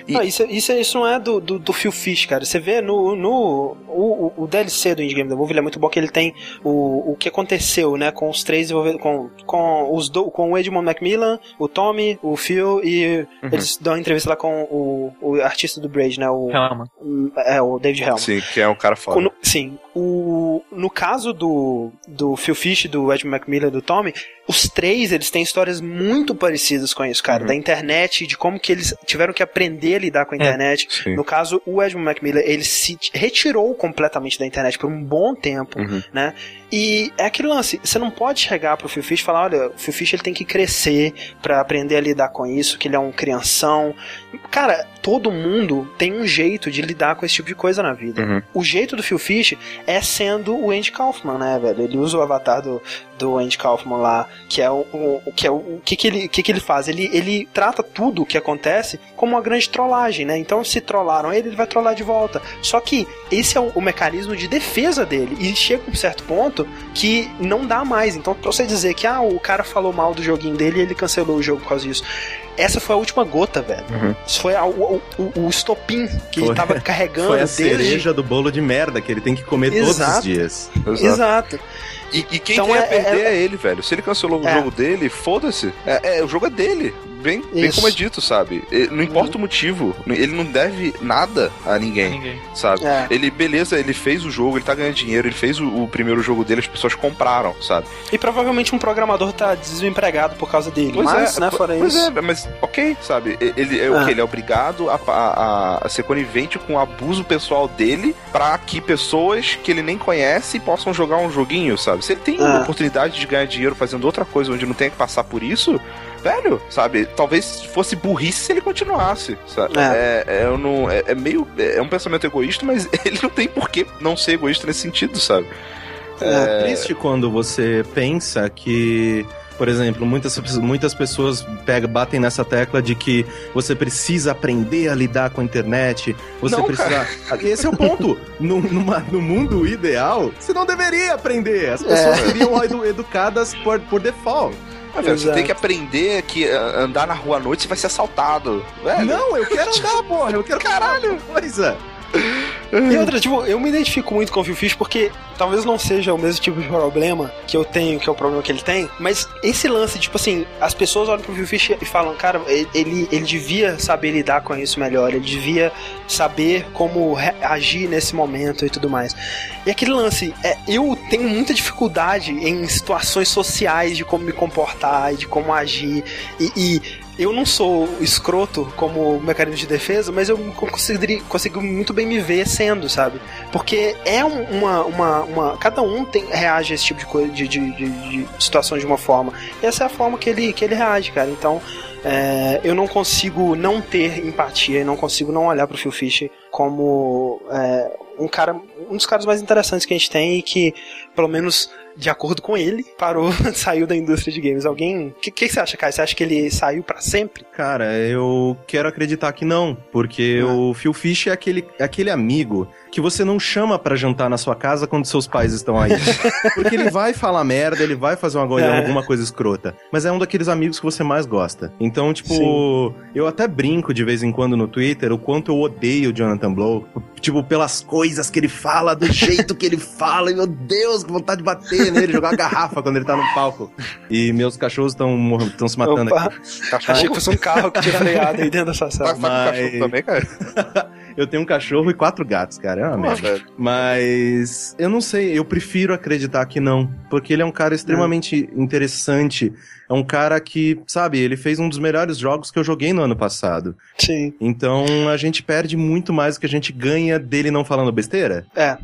E... Ah, isso, isso, isso não é do, do, do Phil Fish, cara. Você vê no. no o, o DLC do Indie Game da Movie é muito bom que ele tem o, o que aconteceu, né? Com os três com, com, os do, com o Edmund Macmillan, o Tommy, o Phil e uhum. eles dão uma entrevista lá com o, o artista do Braid, né? O. É, o David Helman.
Sim, que é um cara foda.
No, sim. O, no caso do, do Phil Fish, do Edmund Macmillan e do Tommy, os três, eles têm histórias muito parecidas com isso, cara. Uhum. Da internet, de como que eles tiveram que aprender a lidar com a é, internet. É, no caso, o Edmund Macmillan, ele se retirou completamente da internet por um bom tempo, uhum. né? E é aquele lance, você não pode chegar pro Phil Fish e falar, olha, o Phil Fish ele tem que crescer para aprender a lidar com isso, que ele é um crianção. Cara, todo mundo tem um jeito de lidar com esse tipo de coisa na vida. Uhum. O jeito do Phil Fish é sendo o Andy Kaufman, né, velho? Ele usa o avatar do, do Andy Kaufman lá, que é o, o que é o, o que que ele, que que ele faz? Ele, ele trata tudo o que acontece como uma grande trollagem, né? Então se trollaram ele, ele vai trollar de volta. Só que esse é o, o mecanismo de defesa dele e chega um certo ponto que não dá mais. Então pra você dizer que ah, o cara falou mal do joguinho dele e ele cancelou o jogo por causa disso essa foi a última gota, velho. Uhum. Isso foi a, o, o, o, estopim que foi, ele tava carregando.
Foi a desde... cereja do bolo de merda que ele tem que comer Exato. todos os dias.
Exato. Exato.
E, e quem então, tem é, a perder é, é, ele, velho. Se ele cancelou o é. jogo dele, foda-se. É, é, o jogo é dele bem, bem como é dito, sabe? Não importa uhum. o motivo, ele não deve nada a ninguém, ninguém. sabe? É. Ele, beleza, ele fez o jogo, ele tá ganhando dinheiro, ele fez o, o, primeiro jogo dele, as pessoas compraram, sabe?
E provavelmente um programador tá desempregado por causa dele, pois mas, é, né, fora
pois
isso.
é, mas ok, sabe? Ele é o que? Ele é obrigado a, a, a, ser conivente com o abuso pessoal dele para que pessoas que ele nem conhece possam jogar um joguinho, sabe? Se ele tem a oportunidade de ganhar dinheiro fazendo outra coisa onde não tem que passar por isso, velho, sabe? Talvez fosse burrice se ele continuasse, sabe? É, é, é, não, é, é meio. É um pensamento egoísta, mas ele não tem por que não ser egoísta nesse sentido, sabe?
É, é triste quando você pensa que por exemplo, muitas, muitas pessoas pegam, batem nessa tecla de que você precisa aprender a lidar com a internet, você não, precisa. Cara. Esse é o ponto. no, numa, no mundo ideal, você não deveria aprender. As pessoas é. seriam educadas por, por default.
Ah, velho, você tem que aprender que andar na rua à noite você vai ser assaltado. Velho.
Não, eu quero andar, porra. Eu quero caralho coisa.
E outra, tipo, eu me identifico muito com o Phil Fish porque talvez não seja o mesmo tipo de problema que eu tenho, que é o problema que ele tem, mas esse lance, tipo assim, as pessoas olham pro Phil Fish e falam, cara, ele, ele devia saber lidar com isso melhor, ele devia saber como agir nesse momento e tudo mais. E aquele lance, é, eu tenho muita dificuldade em situações sociais de como me comportar e de como agir, e, e eu não sou escroto como mecanismo de defesa, mas eu consigo, muito bem me ver sendo, sabe? Porque é uma. uma, uma cada um tem, reage a esse tipo de coisa, de, de, de, de situações de uma forma. E essa é a forma que ele, que ele reage, cara. Então. É, eu não consigo não ter empatia e não consigo não olhar pro Phil Fish como é, um cara, um dos caras mais interessantes que a gente tem e que, pelo menos de acordo com ele, parou, saiu da indústria de games. Alguém. O que, que, você acha, Kai? Você acha que ele saiu para sempre?
Cara, eu quero acreditar que não, porque ah. o Phil Fish é aquele, aquele amigo que você não chama para jantar na sua casa quando seus pais estão aí. Porque ele vai falar merda, ele vai fazer uma, é. alguma coisa escrota. Mas é um daqueles amigos que você mais gosta. Então, tipo, Sim. eu até brinco de vez em quando no Twitter o quanto eu odeio o Jonathan Blow. Tipo, pelas coisas que ele fala, do jeito que ele fala. E, meu Deus, que vontade de bater nele, jogar uma garrafa quando ele tá no palco. E meus cachorros estão se matando Opa. aqui.
Achei que fosse um carro que tinha freado aí dentro dessa sala.
Mas... cachorro também, cara?
eu tenho um cachorro e quatro gatos, cara. É uma merda. Mas eu não sei, eu prefiro acreditar que não. Porque ele é um cara extremamente é. interessante. É um cara que, sabe, ele fez um dos melhores jogos que eu joguei no ano passado.
Sim.
Então a gente perde muito mais do que a gente ganha dele não falando besteira.
É.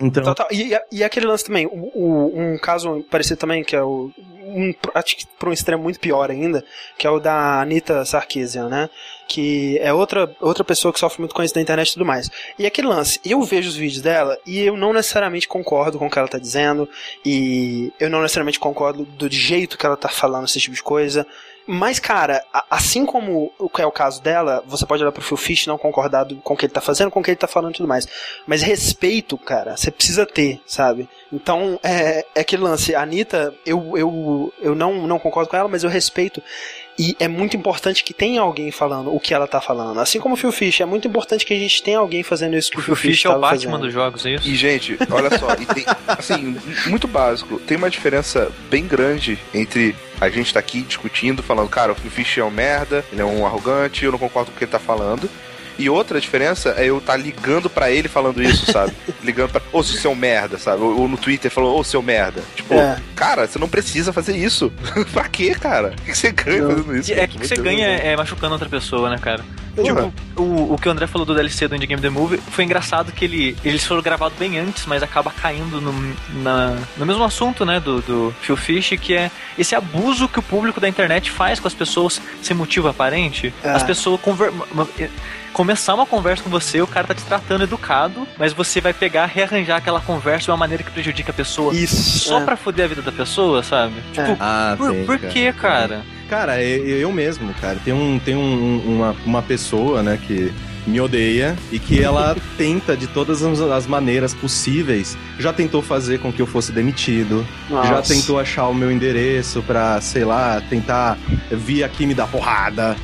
Então... Total. E, e aquele lance também, o, o, um caso parecido também, que é o. Um, acho que para um extremo muito pior ainda, que é o da Anitta Sarkeesian, né? Que é outra, outra pessoa que sofre muito com isso da internet e tudo mais. E aquele lance, eu vejo os vídeos dela e eu não necessariamente concordo com o que ela tá dizendo, e eu não necessariamente concordo do jeito que ela tá falando esse tipo de coisa. Mas, cara, assim como é o caso dela, você pode olhar pro Phil Fish não concordar com o que ele tá fazendo, com o que ele tá falando e tudo mais. Mas respeito, cara, você precisa ter, sabe? Então, é, é aquele lance. A Anitta, eu, eu, eu não, não concordo com ela, mas eu respeito. E é muito importante que tenha alguém falando o que ela tá falando. Assim como o Phil Fish, é muito importante que a gente tenha alguém fazendo isso que o, o Phil Fish é o Batman fazendo.
dos jogos, é isso?
E, gente, olha só, tem, assim, muito básico. Tem uma diferença bem grande entre a gente tá aqui discutindo, falando, cara, o Phil Fish é um merda, ele é um arrogante, eu não concordo com o que ele tá falando E outra diferença é eu estar tá ligando para ele falando isso, sabe? ligando pra. Ô, seu merda, sabe? Ou, ou, no Twitter falou, ô, seu merda. Tipo, é. cara, você não precisa fazer isso. pra quê, cara? O que você ganha fazendo isso?
É, o que, que você ganha é machucando outra pessoa, né, cara? Tipo, o, o que o André falou do DLC do Indie Game The Movie foi engraçado que ele, eles foram gravados bem antes, mas acaba caindo no, na, no mesmo assunto, né, do, do Phil Fish, que é esse abuso que o público da internet faz com as pessoas sem motivo aparente. É. As pessoas conver começar uma conversa com você, o cara tá te tratando educado, mas você vai pegar, rearranjar aquela conversa de uma maneira que prejudica a pessoa.
Isso.
Só é. pra foder a vida da pessoa, sabe? É. Tipo, ah, por, por que, cara?
Cara, eu, mesmo, cara. Tem, um, tem um, uma, uma pessoa, né, que me odeia e que ela tenta de todas as maneiras possíveis. Já tentou fazer com que eu fosse demitido, Nossa. já tentou achar o meu endereço pra, sei lá, tentar vir aqui me dar porrada.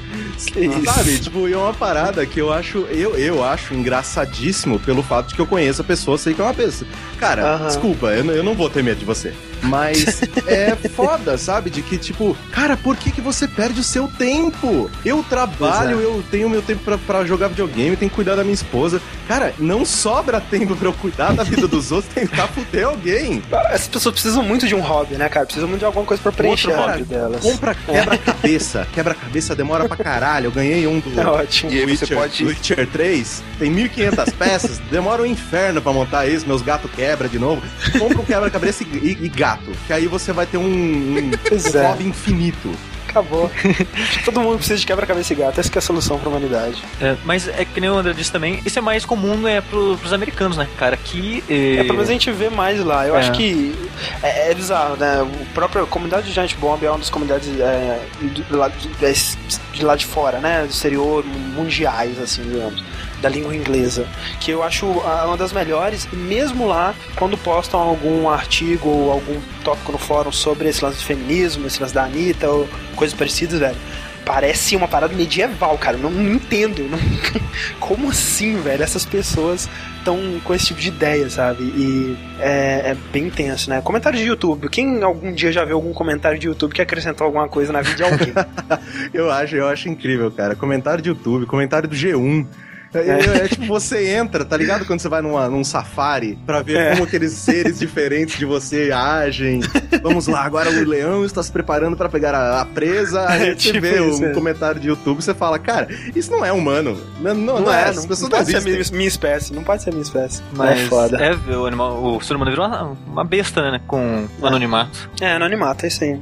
Sabe? Tipo, é uma parada que eu acho, eu, eu acho engraçadíssimo pelo fato de que eu conheço a pessoa, sei que é uma pessoa. Cara, desculpa, eu, eu não vou ter medo de você. Mas é foda, sabe? De que, tipo, cara, por que, que você perde o seu tempo? Eu trabalho, é. eu tenho meu tempo para jogar videogame, tenho que cuidar da minha esposa. Cara, não sobra tempo para eu cuidar da vida dos outros, tentar fuder alguém.
Essas pessoas precisam muito de um hobby, né, cara? Precisam muito de alguma coisa pra preencher Outro, o hobby delas.
Compra quebra-cabeça. Quebra-cabeça demora pra caralho. Eu ganhei um do,
é ótimo.
E Witcher, você pode... Witcher 3. Tem 1.500 peças. Demora um inferno pra montar isso. Meus gatos quebra de novo. Compra um quebra-cabeça e, e, e, gato. Que aí você vai ter um, um, um
é.
hobby infinito
acabou. Todo mundo precisa de quebra-cabeça e gato. Essa é a solução pra humanidade.
É, mas é que nem o André disse também, isso é mais comum é pro, pros americanos, né? Cara, aqui.
É, pelo menos a gente vê mais lá. Eu é. acho que é, é, bizarro, né? O próprio comunidade de Giant Bomb é uma das comunidades é, do, lado de, de lá de fora, né? Do exterior, mundiais, assim, digamos da língua inglesa, que eu acho uma das melhores, mesmo lá, quando postam algum artigo ou algum tópico no fórum sobre esse lance de feminismo, esse lance da Anitta ou coisas parecidas, velho parece uma parada medieval, cara. Não, não entendo. Não... Como assim, velho? Essas pessoas estão com esse tipo de ideia, sabe? E é, é, bem intenso, né? Comentário de YouTube. Quem algum dia já viu algum comentário de YouTube que acrescentou alguma coisa na vida de alguém?
eu acho, eu acho incrível, cara. Comentário de YouTube, comentário do G1. É, é, é, tipo, você entra, tá ligado? Quando você vai numa, num safari pra ver é. como aqueles seres diferentes de você agem. Vamos lá, agora o leão está se preparando para pegar a, a, presa. Aí é, você tipo vê isso, um é. comentário de YouTube você fala, cara, isso não é humano. Não, não, não é,
não, não pode ser minha, espécie, não pode ser minha espécie.
Mas é foda. É, o, animal, o ser humano virou uma, uma besta, né? Com o anonimato.
É, anonimato, é isso aí.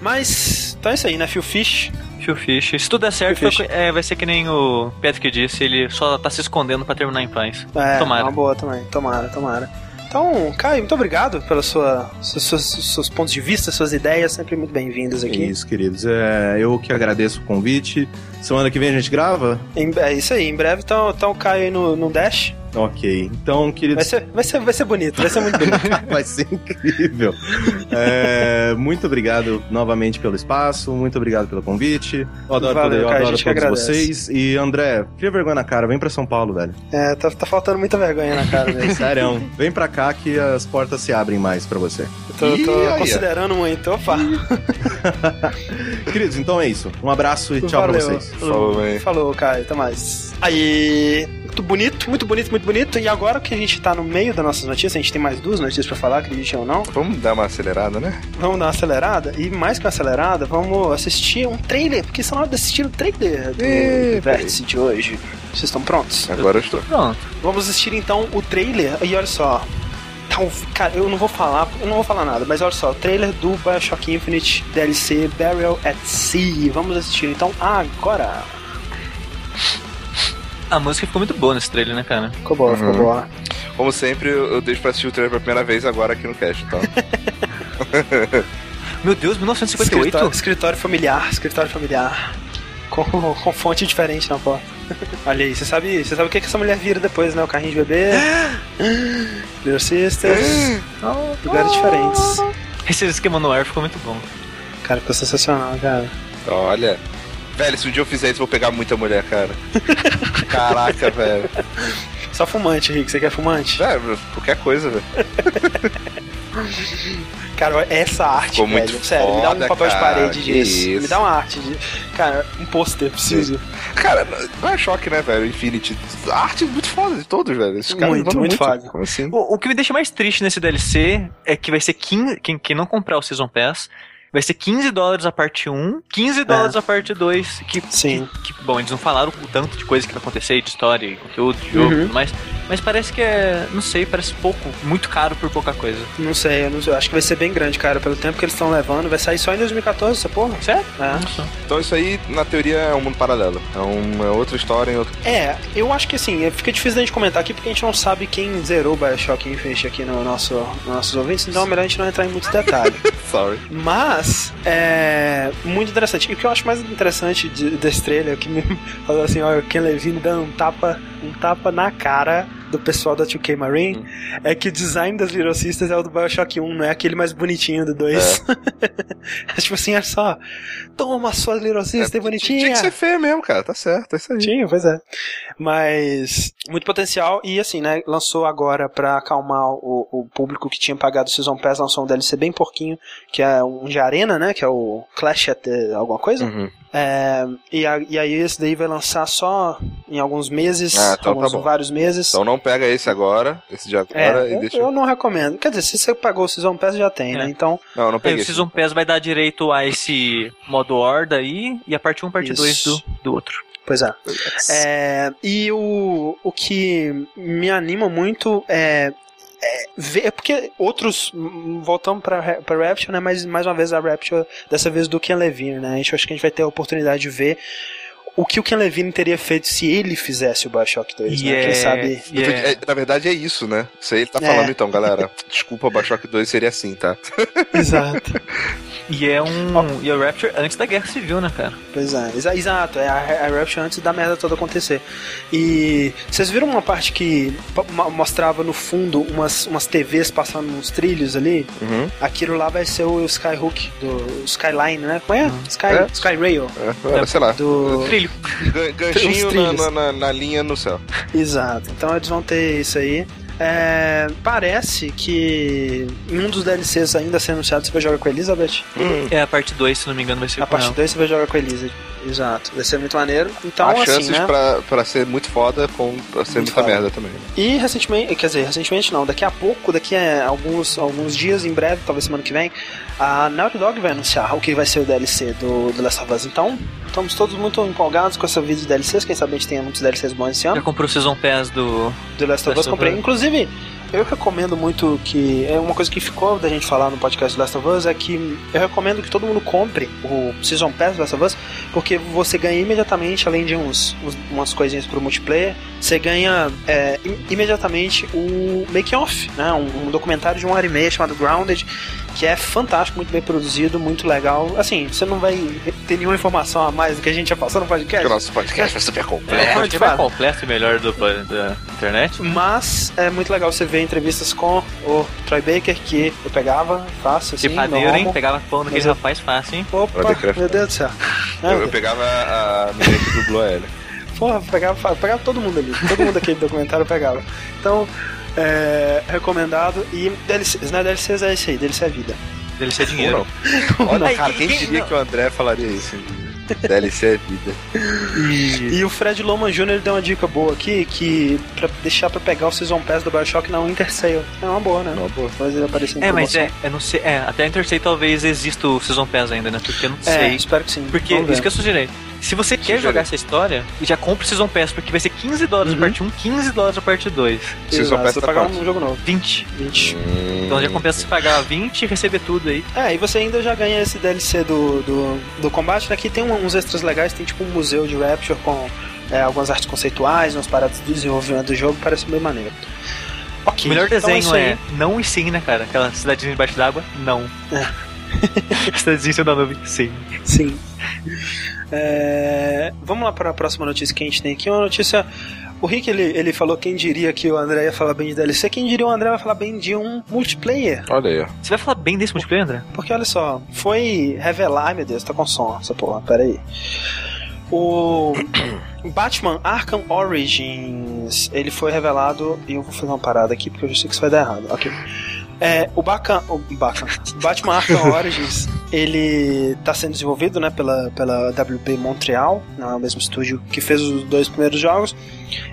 Mas, então é isso aí, né? Phil Fish
Phil Fish. Se tudo der certo, foi, é, vai ser que nem o Patrick disse, ele só tá se escondendo para terminar em paz.
É, tomara. Uma boa também. Tomara, tomara. Então, Caio, muito obrigado pelos sua, seus, seus, pontos de vista, suas ideias, sempre muito bem-vindos aqui.
Isso, queridos. É, eu que agradeço o convite. Semana que vem a gente grava?
Em, é isso aí, em breve. Então, então o Caio aí no, no Dash.
Ok, então, querido.
Vai ser, vai ser, vai ser bonito, vai ser muito bonito.
vai ser incrível. É, muito obrigado novamente pelo espaço, muito obrigado pelo convite. Eu adoro, Valeu, poder, eu cara, adoro todos vocês. E André, cria vergonha na cara, vem pra São Paulo, velho.
É, tá, tá faltando muita vergonha na cara, velho.
Sério, vem pra cá que as portas se abrem mais pra você.
Eu tô, Ih, tô considerando muito, opa.
Queridos, então é isso. Um abraço e tchau Valeu. pra vocês.
Falou, Falou, Caio, até mais. Aí muito bonito, muito bonito, muito bonito. E agora que a gente tá no meio das nossas notícias, a gente tem mais duas notícias pra falar, acreditem ou não.
Vamos dar uma acelerada, né?
Vamos dar uma acelerada. E mais que uma acelerada, vamos assistir um trailer, porque são hora de assistir o trailer do e... Vértice de hoje. Vocês estão prontos?
Agora eu estou.
Pronto. Vamos assistir então o trailer. E olha só, cara, eu não vou falar, eu não vou falar nada, mas olha só, o trailer do Bioshock Infinite DLC Burial at Sea. Vamos assistir então agora.
A música ficou muito boa nesse trailer, né, cara?
Ficou boa, uhum. ficou boa.
Como sempre, eu deixo pra assistir o trailer pela primeira vez agora aqui no cast, tá?
Meu Deus, 1958?
Escritório, escritório familiar, escritório familiar. Com, com fonte diferente na porta. Olha aí, você sabe, você sabe o que, que essa mulher vira depois, né? O carrinho de bebê. Little Sisters. lugares diferentes.
Esse esquema no ar ficou muito bom.
Cara, ficou sensacional, cara.
Olha. Velho, se um dia eu fizer isso, eu vou pegar muita mulher, cara. Caraca, velho.
Só fumante, Rick. Você quer fumante?
É, qualquer coisa, velho.
Cara, essa arte, Ficou velho, muito sério, foda, me dá um papel cara, de parede disso. Me dá uma arte de. Cara, um pôster, preciso.
Cara, não é choque, né, velho? Infinity. A arte é muito foda de todos, velho. Esses
caras muito, muito, muito foda.
Como assim? O, o, que me deixa mais triste nesse DLC é que vai ser 15. Quem, quem não comprar o Season Pass vai ser 15 dólares a parte 1, 15 é. dólares a parte 2. Que,
Sim.
Que, que, bom, eles não falaram o tanto de coisa que vai acontecer, de história e conteúdo, de jogo e uhum. tudo mais. Mas parece que é, não sei, parece pouco, muito caro por pouca coisa.
Não sei, eu, não, eu acho que vai ser bem grande, cara, pelo tempo que eles estão levando. Vai sair só em 2014, essa porra?
Sério?
É.
Então isso aí, na teoria, é um mundo paralelo. É uma outra história em outro.
É, eu acho que assim, fica difícil da gente comentar aqui porque a gente não sabe quem zerou o Bioshock Infinite aqui no nosso, nos nossos ouvintes, então é melhor a gente não entrar em muitos detalhes.
Sorry.
Mas, é muito interessante. E o que eu acho mais interessante de, desse trailer, que me falou assim, ó, o Ken Levine dando um tapa, um tapa na cara do pessoal da 2K Marine hum. é que o design das Little Sisters é o do Bioshock 1, não é aquele mais bonitinho do 2. É. é tipo assim, olha só, toma suas Little Sisters é, bonitinha.
Tinha que ser feio mesmo, cara, tá certo, é isso aí.
Tinha, pois é. Mas, muito potencial e assim, né, lançou agora pra acalmar o, o público que tinha pagado o Season Pass, lançou um DLC bem porquinho, que é um de arena, né, que é o Clash at alguma coisa. Uhum. É, e, a, e, aí esse daí vai lançar só em alguns meses, ah, então tá alguns, tá vários meses.
Então não pega esse agora, esse de agora
é,
e
eu,
deixa.
Eu não recomendo. Quer dizer, se você pagou o Season Pass já tem, né? é. né? Então.
Não, não peguei.
É, o Season Pass vai dar direito a esse modo Horda aí e a parte 1 parte 2 do, do outro.
Pois é. é. E o, o que me anima muito é é, porque outros voltamos para para Rapture, né? Mas mais uma vez a Rapture dessa vez do Ken Levine, né? A gente acho que a gente vai ter a oportunidade de ver o que o Ken Levine teria feito se ele fizesse o Bioshock 2,
yeah, né? Quem
sabe.
Yeah.
É, na verdade é isso, né? Isso aí ele tá é. falando então, galera. Desculpa, o Bioshock 2 seria assim, tá?
Exato.
E é um. E o Rapture antes da Guerra Civil, né, cara?
Pois é, exa exato. É a, a Rapture antes da merda toda acontecer. E vocês viram uma parte que mostrava no fundo umas, umas TVs passando nos trilhos ali?
Uhum.
Aquilo lá vai ser o Skyhook, do Skyline, né? Como é? Uhum. Sky, é. Skyrail.
É, sei lá.
Do...
Trilho.
Ganchinho na, na, na linha no céu.
Exato. Então eles vão ter isso aí. É, parece que em um dos DLCs ainda ser anunciado você vai jogar com a Elizabeth.
Hum. É a parte 2, se não me engano, vai ser
a com A parte 2 você vai jogar com a Elizabeth. Exato, vai ser muito maneiro. Então,
Há
assim,
chances
né?
pra, pra ser muito foda com pra ser muito muita foda. merda também.
E recentemente, quer dizer, recentemente não, daqui a pouco, daqui a alguns, alguns dias, em breve, talvez semana que vem, a Naughty Dog vai anunciar o que vai ser o DLC do The Last of Us. Então, estamos todos muito empolgados com essa vida de DLCs. Quem sabe a gente tenha muitos DLCs bons esse ano.
Já comprou o Season Pass do...
Do Last of Us, comprei. Inclusive, eu recomendo muito que. É uma coisa que ficou da gente falar no podcast Last of Us é que eu recomendo que todo mundo compre o Season Pass do Last of Us, porque você ganha imediatamente, além de uns, uns umas coisinhas pro multiplayer, você ganha é, imediatamente o Make Off, né? Um, um, documentário de uma hora e meia chamado Grounded, que é fantástico, muito bem produzido, muito legal. Assim, você não vai ter nenhuma informação a mais do que a gente já passou no podcast.
O nosso podcast vai super completo.
É, é super completo e melhor do, da internet.
Mas é muito legal você ver entrevistas com o Troy Baker, que eu pegava fácil, assim.
Que padeiro, hein? Pegava pão daquele rapaz fácil, hein?
Opa, meu Deus do céu.
eu, eu pegava a menina que dublou ela.
Porra, pegava, pegava todo mundo ali. Todo mundo aquele documentário pegava. Então, é, recomendado. E DLCs, né? DLCs é isso aí, DLC é vida.
DLC é dinheiro.
Olha, cara, quem diria que o André falaria isso? DLC é vida.
E, e o Fred Loman Jr. deu uma dica boa aqui, que pra deixar pra pegar o Season Pass do Bioshock na Winter Sale. É uma boa, né?
Uma boa.
Mas ele aparecer em
É, mas é, eu não sei, é, até a Winter Sale talvez exista o Season Pass ainda, né? Porque eu não é, sei.
espero que sim.
Porque, isso que eu sugeri. Se você quer jogar essa história, já compra o Season Pass, porque vai ser 15 dólares uhum. a parte 1, 15 dólares a parte 2.
Season Pass
tá pagar um jogo novo.
20.
20.
Hum. Então já compensa você pagar 20 e receber tudo aí.
É, e você ainda já ganha esse DLC do, do, do combate. Aqui tem uns extras legais, tem tipo um museu de Rapture com é, algumas artes conceituais, umas paradas de desenvolvimento do jogo, parece bem maneiro.
Okay, o melhor então desenho é, é não e sim, né, cara? Aquela cidadezinha debaixo d'água, não. É. cidadezinha da nuvem, sim.
Sim. É, vamos lá para a próxima notícia que a gente tem aqui. Uma notícia. O Rick ele, ele falou quem diria que o André ia falar bem de DLC, quem diria o André vai falar bem de um multiplayer.
Olha aí.
Você vai falar bem desse multiplayer, André?
Porque olha só, foi revelar. Ai meu Deus, tá com som essa porra, pera aí. O Batman Arkham Origins ele foi revelado. E eu vou fazer uma parada aqui porque eu já sei que isso vai dar errado. Ok. É, o Bacan, o Bacan, Batman Arkham Origins, ele tá sendo desenvolvido, né, pela, pela WB Montreal, não é o mesmo estúdio que fez os dois primeiros jogos,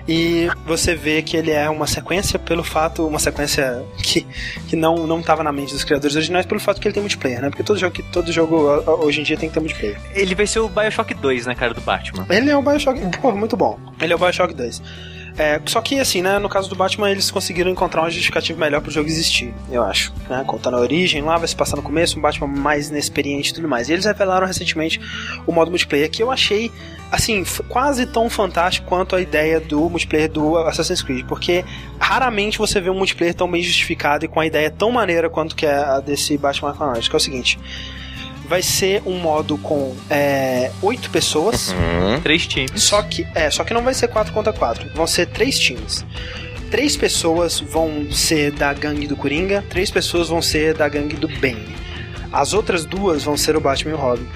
e você vê que ele é uma sequência pelo fato, uma sequência que, que não, não tava na mente dos criadores originais pelo fato que ele tem multiplayer, né, porque todo jogo, todo jogo hoje em dia tem que ter multiplayer.
Ele vai ser o Bioshock 2, né, cara, do Batman.
Ele é o Bioshock, pô, muito bom. Ele é o Bioshock 2. É, só que, assim, né, no caso do Batman, eles conseguiram encontrar uma justificativa melhor pro jogo existir, eu acho. Né? Contando a origem lá, vai se passar no começo, um Batman mais inexperiente e tudo mais. E eles revelaram recentemente o modo multiplayer que eu achei, assim, quase tão fantástico quanto a ideia do multiplayer do Assassin's Creed, porque raramente você vê um multiplayer tão bem justificado e com a ideia tão maneira quanto que é a desse Batman Arkham que é o seguinte vai ser um modo com é, oito pessoas.
Uhum. Três times.
Só que, é, só que não vai ser quatro contra quatro. Vão ser três times. Três pessoas vão ser da gangue do Coringa, três pessoas vão ser da gangue do Bane. As outras duas vão ser o Batman e o Robin.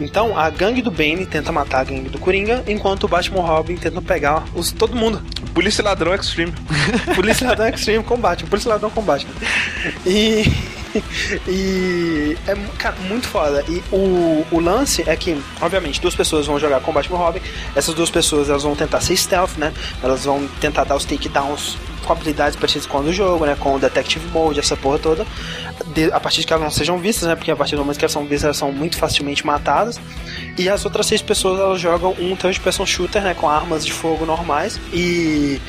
Então, a gangue do Bane tenta matar a gangue do Coringa, enquanto o Batman e o Robin tentam pegar os, todo mundo.
Polícia Ladrão Extreme.
Polícia Ladrão Extreme combate. Polícia Ladrão combate. E e é, cara, muito foda. E o, o lance é que, obviamente, duas pessoas vão jogar com Batman Robin. Essas duas pessoas elas vão tentar ser stealth, né? Elas vão tentar dar os takedowns com habilidades parecidas com o jogo, né? Com o Detective Mode, essa porra toda. De, a partir de que elas não sejam vistas, né? Porque a partir do momento que elas são vistas, elas são muito facilmente matadas. E as outras seis pessoas elas jogam um third person shooter, né? Com armas de fogo normais. E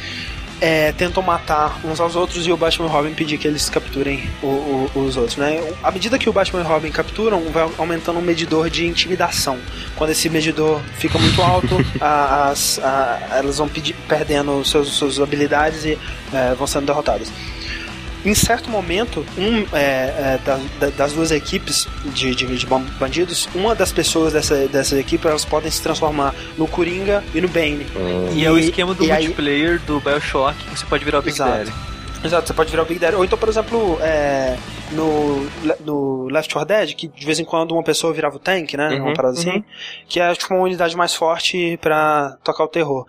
é, tentam matar uns aos outros e o Batman e o Robin pedir que eles capturem o, o, os outros, né? À medida que o Batman e o Robin capturam, vai aumentando um medidor de intimidação. Quando esse medidor fica muito alto, as, a, elas vão pedir, perdendo seus, suas habilidades e é, vão sendo derrotadas em certo momento, um é, é, da, das duas equipes de, de, de, bandidos, uma das pessoas dessa, dessa equipe elas podem se transformar no Coringa e no Bane.
Hum. E, e, é o esquema do multiplayer aí... do Bioshock que você pode virar o Big. Daddy.
Exato, você pode virar o Big Daddy. Ou então, por exemplo, é, no, no Left 4 Dead, que de vez em quando uma pessoa virava o tank, né? Uhum, uma parada assim. Uhum. Que é tipo uma unidade mais forte para tocar o terror.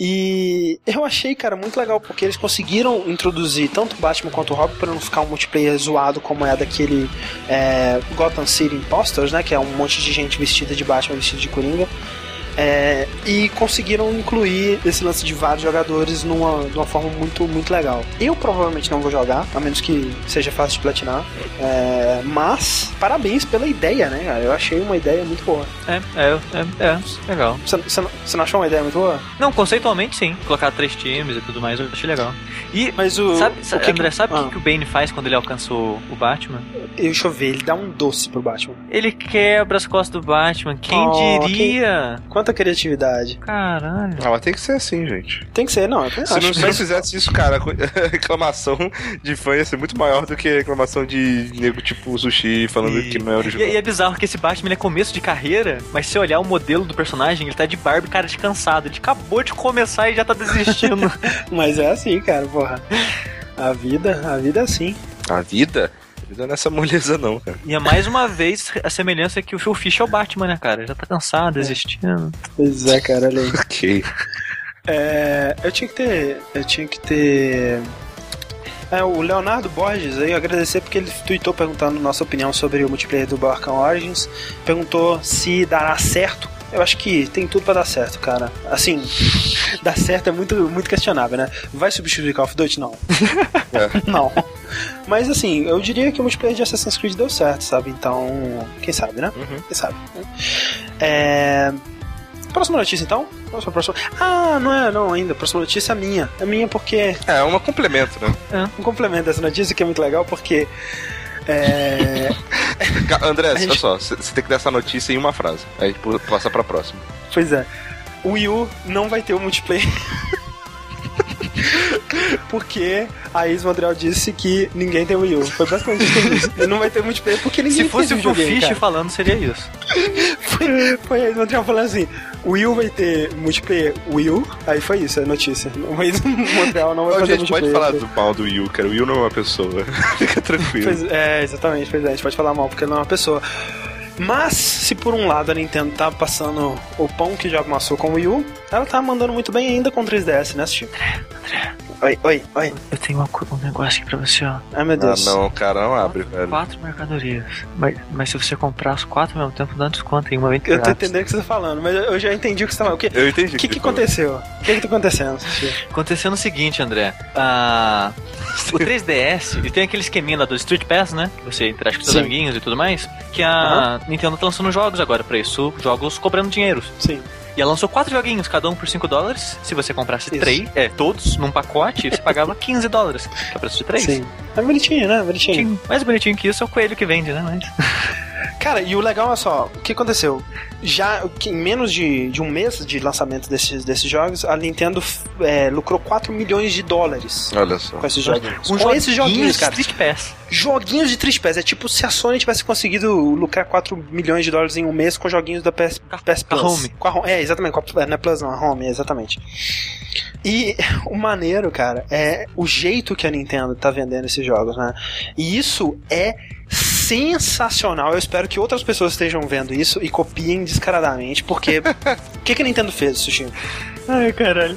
E eu achei, cara, muito legal, porque eles conseguiram introduzir tanto Batman quanto o Robin para não ficar um multiplayer zoado como é daquele é, Gotham City Imposters, né? Que é um monte de gente vestida de Batman, vestida de Coringa. É, e conseguiram incluir esse lance de vários jogadores numa, de uma forma muito, muito legal. Eu provavelmente não vou jogar, a menos que seja fácil de platinar. É, mas, parabéns pela ideia, né? Eu achei uma ideia muito boa.
É, é, é, é legal.
Você não achou uma ideia muito boa?
Não, conceitualmente sim. Colocar três times e tudo mais, eu achei legal. E,
mas o.
Sabe, o que André, sabe o ah. que, o Bane faz quando ele alcançou o Batman?
Deixa eu ver, ele dá um doce pro Batman.
Ele quebra as costas do Batman. Quem oh, diria?
Quem... Criatividade.
Caralho.
Ah, mas tem que ser assim, gente.
Tem que ser, não. Eu
se, acho, não, se não fizesse isso, cara, a reclamação de fã ia ser muito maior do que a reclamação de nego tipo sushi falando e... que não é original.
E, e, é bizarro que esse Batman é começo de carreira, mas se olhar o modelo do personagem, ele tá de barba e cara de cansado. Ele acabou de começar e já tá desistindo.
mas é assim, cara, porra. A vida, a vida é assim.
A vida? Vida nessa moleza, não, cara.
E é mais uma vez a semelhança que o Phil Fish é o Batman, né, cara? Já tá cansado, desistindo.
Pois é, cara, olha aí.
ok.
É, eu tinha que ter. Eu tinha que ter. É, o Leonardo Borges aí, agradecer porque ele tweetou perguntando nossa opinião sobre o multiplayer do Barcão Origins. Perguntou se dará certo eu acho que tem tudo para dar certo, cara. Assim, dar certo é muito, muito questionável, né? Vai substituir Call of Duty? Não. É. Não. Mas assim, eu diria que o multiplayer de Assassin's Creed deu certo, sabe? Então, quem sabe, né? Uhum. Quem sabe. Né? É... Próxima notícia então? Próxima, próxima. Ah, não é, não, ainda. Próxima notícia é minha. É minha porque.
É, uma complemento, né?
É, um complemento dessa notícia que é muito legal porque é...
André, gente... olha só, você tem que dar essa notícia em uma frase. Aí passa pra próxima.
Pois é. O Wii U não vai ter o multiplayer. porque a Is Montreal disse que ninguém tem Wii U. Foi basicamente isso. Ele não vai ter multiplayer porque ninguém
Se fosse o Fish falando, seria isso.
foi, foi a Is Montreal falando assim: Wii U vai ter multiplayer Wii U? Aí foi isso, a notícia. O Montreal não vai
Ô,
fazer
gente, pode falar do mal do Wii U, cara. O Wii U não é uma pessoa. Fica tranquilo.
Pois, é, exatamente. Pois é, a gente pode falar mal porque ele não é uma pessoa. Mas, se por um lado a Nintendo tá passando o pão que já amassou com o Wii U, ela tá mandando muito bem ainda com o 3DS, né, Steve?
André, André,
Oi, oi, oi.
Eu tenho uma, um negócio aqui pra você, ó.
Ai, meu Deus.
Ah, não, cara, não abre, velho.
Quatro mercadorias. Mas, mas se você comprar as quatro ao mesmo tempo, dá um desconto em uma vez
Eu tô entendendo o que você tá falando, mas eu já entendi o que você tá falando. O que,
eu entendi.
O que, que, que aconteceu? O que que tá acontecendo?
Acontecendo o seguinte, André. Uh, o 3DS, ele tem aquele esqueminha lá do Street Pass, né? Que você interage com seus Sim. amiguinhos e tudo mais. Que a uhum. Nintendo tá lançando jogos agora pra isso. Jogos cobrando dinheiro.
Sim.
E ela lançou quatro joguinhos, cada um por 5 dólares. Se você comprasse Isso. três, é, todos num pacote, você pagava 15 dólares, que é o preço de três. Sim.
É bonitinho, né? Bonitinho.
Mais bonitinho que isso é o coelho que vende, né? Mas...
Cara, e o legal é só, o que aconteceu? Já em menos de, de um mês de lançamento desses, desses jogos, a Nintendo é, lucrou 4 milhões de dólares.
Olha só.
Com esses jogos. Com esses joguinhos, cara.
Street Pass.
Joguinhos de Street Pass. É tipo se a Sony tivesse conseguido lucrar 4 milhões de dólares em um mês com joguinhos da PS, PS Plus. Com a Home. Com a Home. É, exatamente. Com a, não é Plus não, a Home, exatamente. E o maneiro, cara, é o jeito que a Nintendo tá vendendo esses jogos, né? E isso é sensacional. Eu espero que outras pessoas estejam vendo isso e copiem descaradamente, porque o que, que a Nintendo fez, Sushi?
Ai, caralho.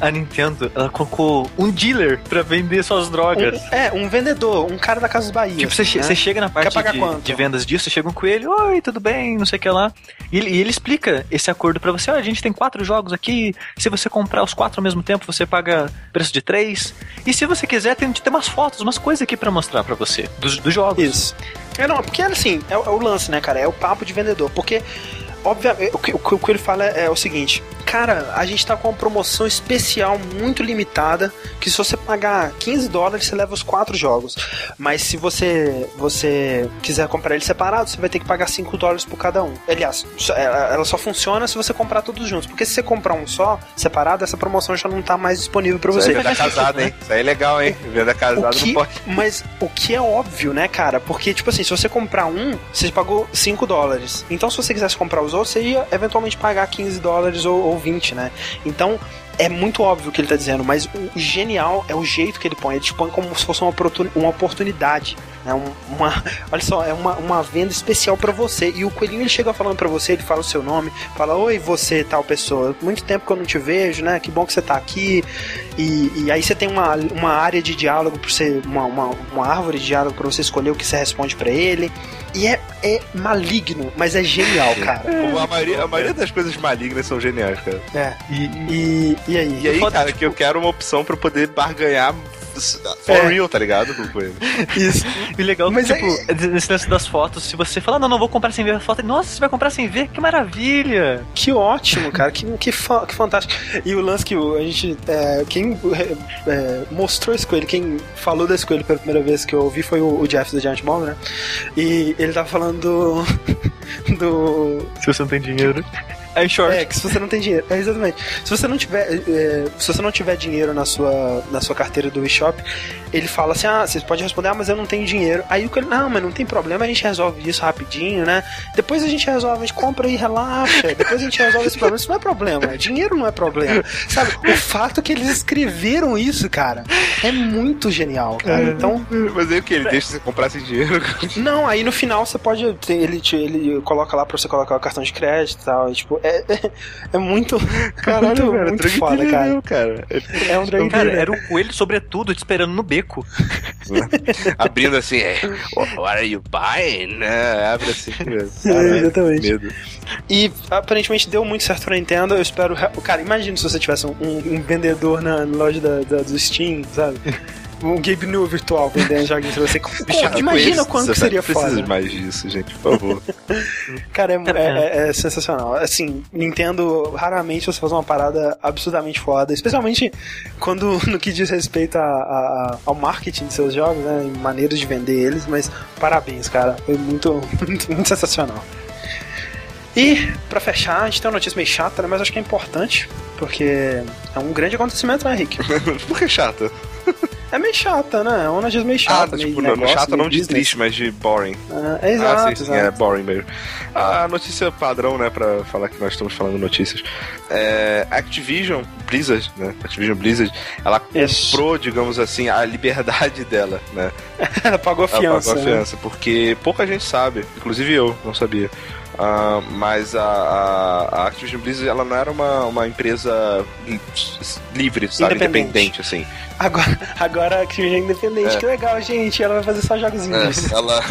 A Nintendo, ela colocou um dealer pra vender suas drogas.
Um, é, um vendedor, um cara da Casa Bahia.
Tipo, você, né? chega na parte de, de, vendas disso, você chega um coelho, oi, tudo bem, não sei o que lá. E ele, e ele explica esse acordo pra você, ó, a gente tem quatro jogos aqui, se você comprar os quatro ao mesmo tempo, você paga preço de três. E se você quiser, tem, tem umas fotos, umas coisas aqui pra mostrar pra você, dos, dos jogos.
Isso. É, não, porque assim, é, é o lance, né, cara? É o papo de vendedor. Porque obviamente, o que, o que ele fala é, é, o seguinte: cara, a gente tá com uma promoção especial muito limitada. Que se você pagar 15 dólares, você leva os quatro jogos. Mas se você você quiser comprar ele separado, você vai ter que pagar 5 dólares por cada um. Aliás, ela só funciona se você comprar todos juntos. Porque se você comprar um só, separado, essa promoção já não tá mais disponível para você.
Isso aí é casado, hein? Isso aí é legal, hein? Venda casado
que,
não pode.
Mas o que é óbvio, né, cara? Porque, tipo assim, se você comprar um, você pagou 5 dólares. Então, se você quisesse comprar os outros, você ia eventualmente pagar 15 dólares ou, ou 20, né? Então, é muito óbvio o que ele tá dizendo, mas o genial é o jeito que ele põe. Ele te põe como se fosse uma, uma oportunidade. Né? Uma, olha só, é uma, uma venda especial para você. E o coelhinho ele chega falando para você, ele fala o seu nome, fala: Oi, você, tal pessoa. Muito tempo que eu não te vejo, né? Que bom que você tá aqui. E, e aí você tem uma, uma área de diálogo para você, uma, uma, uma árvore de diálogo para você escolher o que você responde para ele. E é, é maligno, mas é genial, cara.
a, maioria, a maioria das coisas malignas são geniais, cara.
É. E, e, e aí?
E aí, cara, tipo... que eu quero uma opção pra poder barganhar for é. real, tá ligado? Com ele.
Isso. E legal Mas tipo, é... esse lance das fotos, se você fala, não, não vou comprar sem ver a foto, nossa, você vai comprar sem ver? Que maravilha!
Que ótimo, cara, que, que, fa que fantástico. E o lance que a gente. É, quem é, mostrou esse coelho, quem falou desse coelho pela primeira vez que eu ouvi foi o, o Jeff do Giant Bomb, né? E ele tava falando do. do.
Se você não tem dinheiro.
É short. É, que se você não tem dinheiro. É, exatamente. Se você não tiver. É, se você não tiver dinheiro na sua, na sua carteira do eShop, ele fala assim: ah, você pode responder, ah, mas eu não tenho dinheiro. Aí o ele, não, mas não tem problema, a gente resolve isso rapidinho, né? Depois a gente resolve, a gente compra e relaxa. Depois a gente resolve esse problema. Isso não é problema. Dinheiro não é problema. Sabe? O fato que eles escreveram isso, cara, é muito genial, cara. É. Então.
Mas aí o que? Ele deixa você comprar sem dinheiro?
Não, aí no final você pode. Ele, ele coloca lá pra você colocar o cartão de crédito e tal. E, tipo, é, é, é muito. Caralho, muito, cara, muito foda, cara.
cara. É um drag Cara, era um coelho, sobretudo, te esperando no beco.
Abrindo assim, é, what are you buying? É, abre assim.
Cara, é, exatamente. Medo. E aparentemente deu muito certo pra Nintendo. Eu espero. Cara, imagina se você tivesse um, um vendedor na loja da, da, do Steam, sabe? Um Gabe New virtual vendendo joguinhos pra você. Bicho, imagina quanto que seria foda.
Precisa mais disso, gente, por favor.
Cara, é, é, é, é, sensacional. Assim, Nintendo, raramente você faz uma parada absurdamente foda, especialmente quando no que diz respeito a, a, ao marketing de seus jogos, né, em maneiras de vender eles, mas parabéns, cara. Foi muito, muito, muito sensacional. E, para fechar, a gente tem uma notícia meio chata, né, mas acho que é importante, porque é um grande acontecimento, né, Rick?
Por que chata?
É meio chata, né? É uma notícia meio chata. Ah, tipo,
meio não, chata não de triste, mas de boring.
Ah, é exato,
ah, sim, sim, é boring mesmo. A notícia padrão, né, pra falar que nós estamos falando notícias. É, Activision Blizzard, né? Activision Blizzard, ela comprou, digamos assim, a liberdade dela, né?
ela pagou a fiança. Ela
pagou a fiança, né? porque pouca gente sabe, inclusive eu não sabia Uh, mas a, a, a, Activision Blizzard ela não era uma, uma empresa livre, sabe? Independente, Independente assim.
Agora, agora a Activision é independente, é. que legal, gente. Ela vai fazer só jogos
indies. É, ela,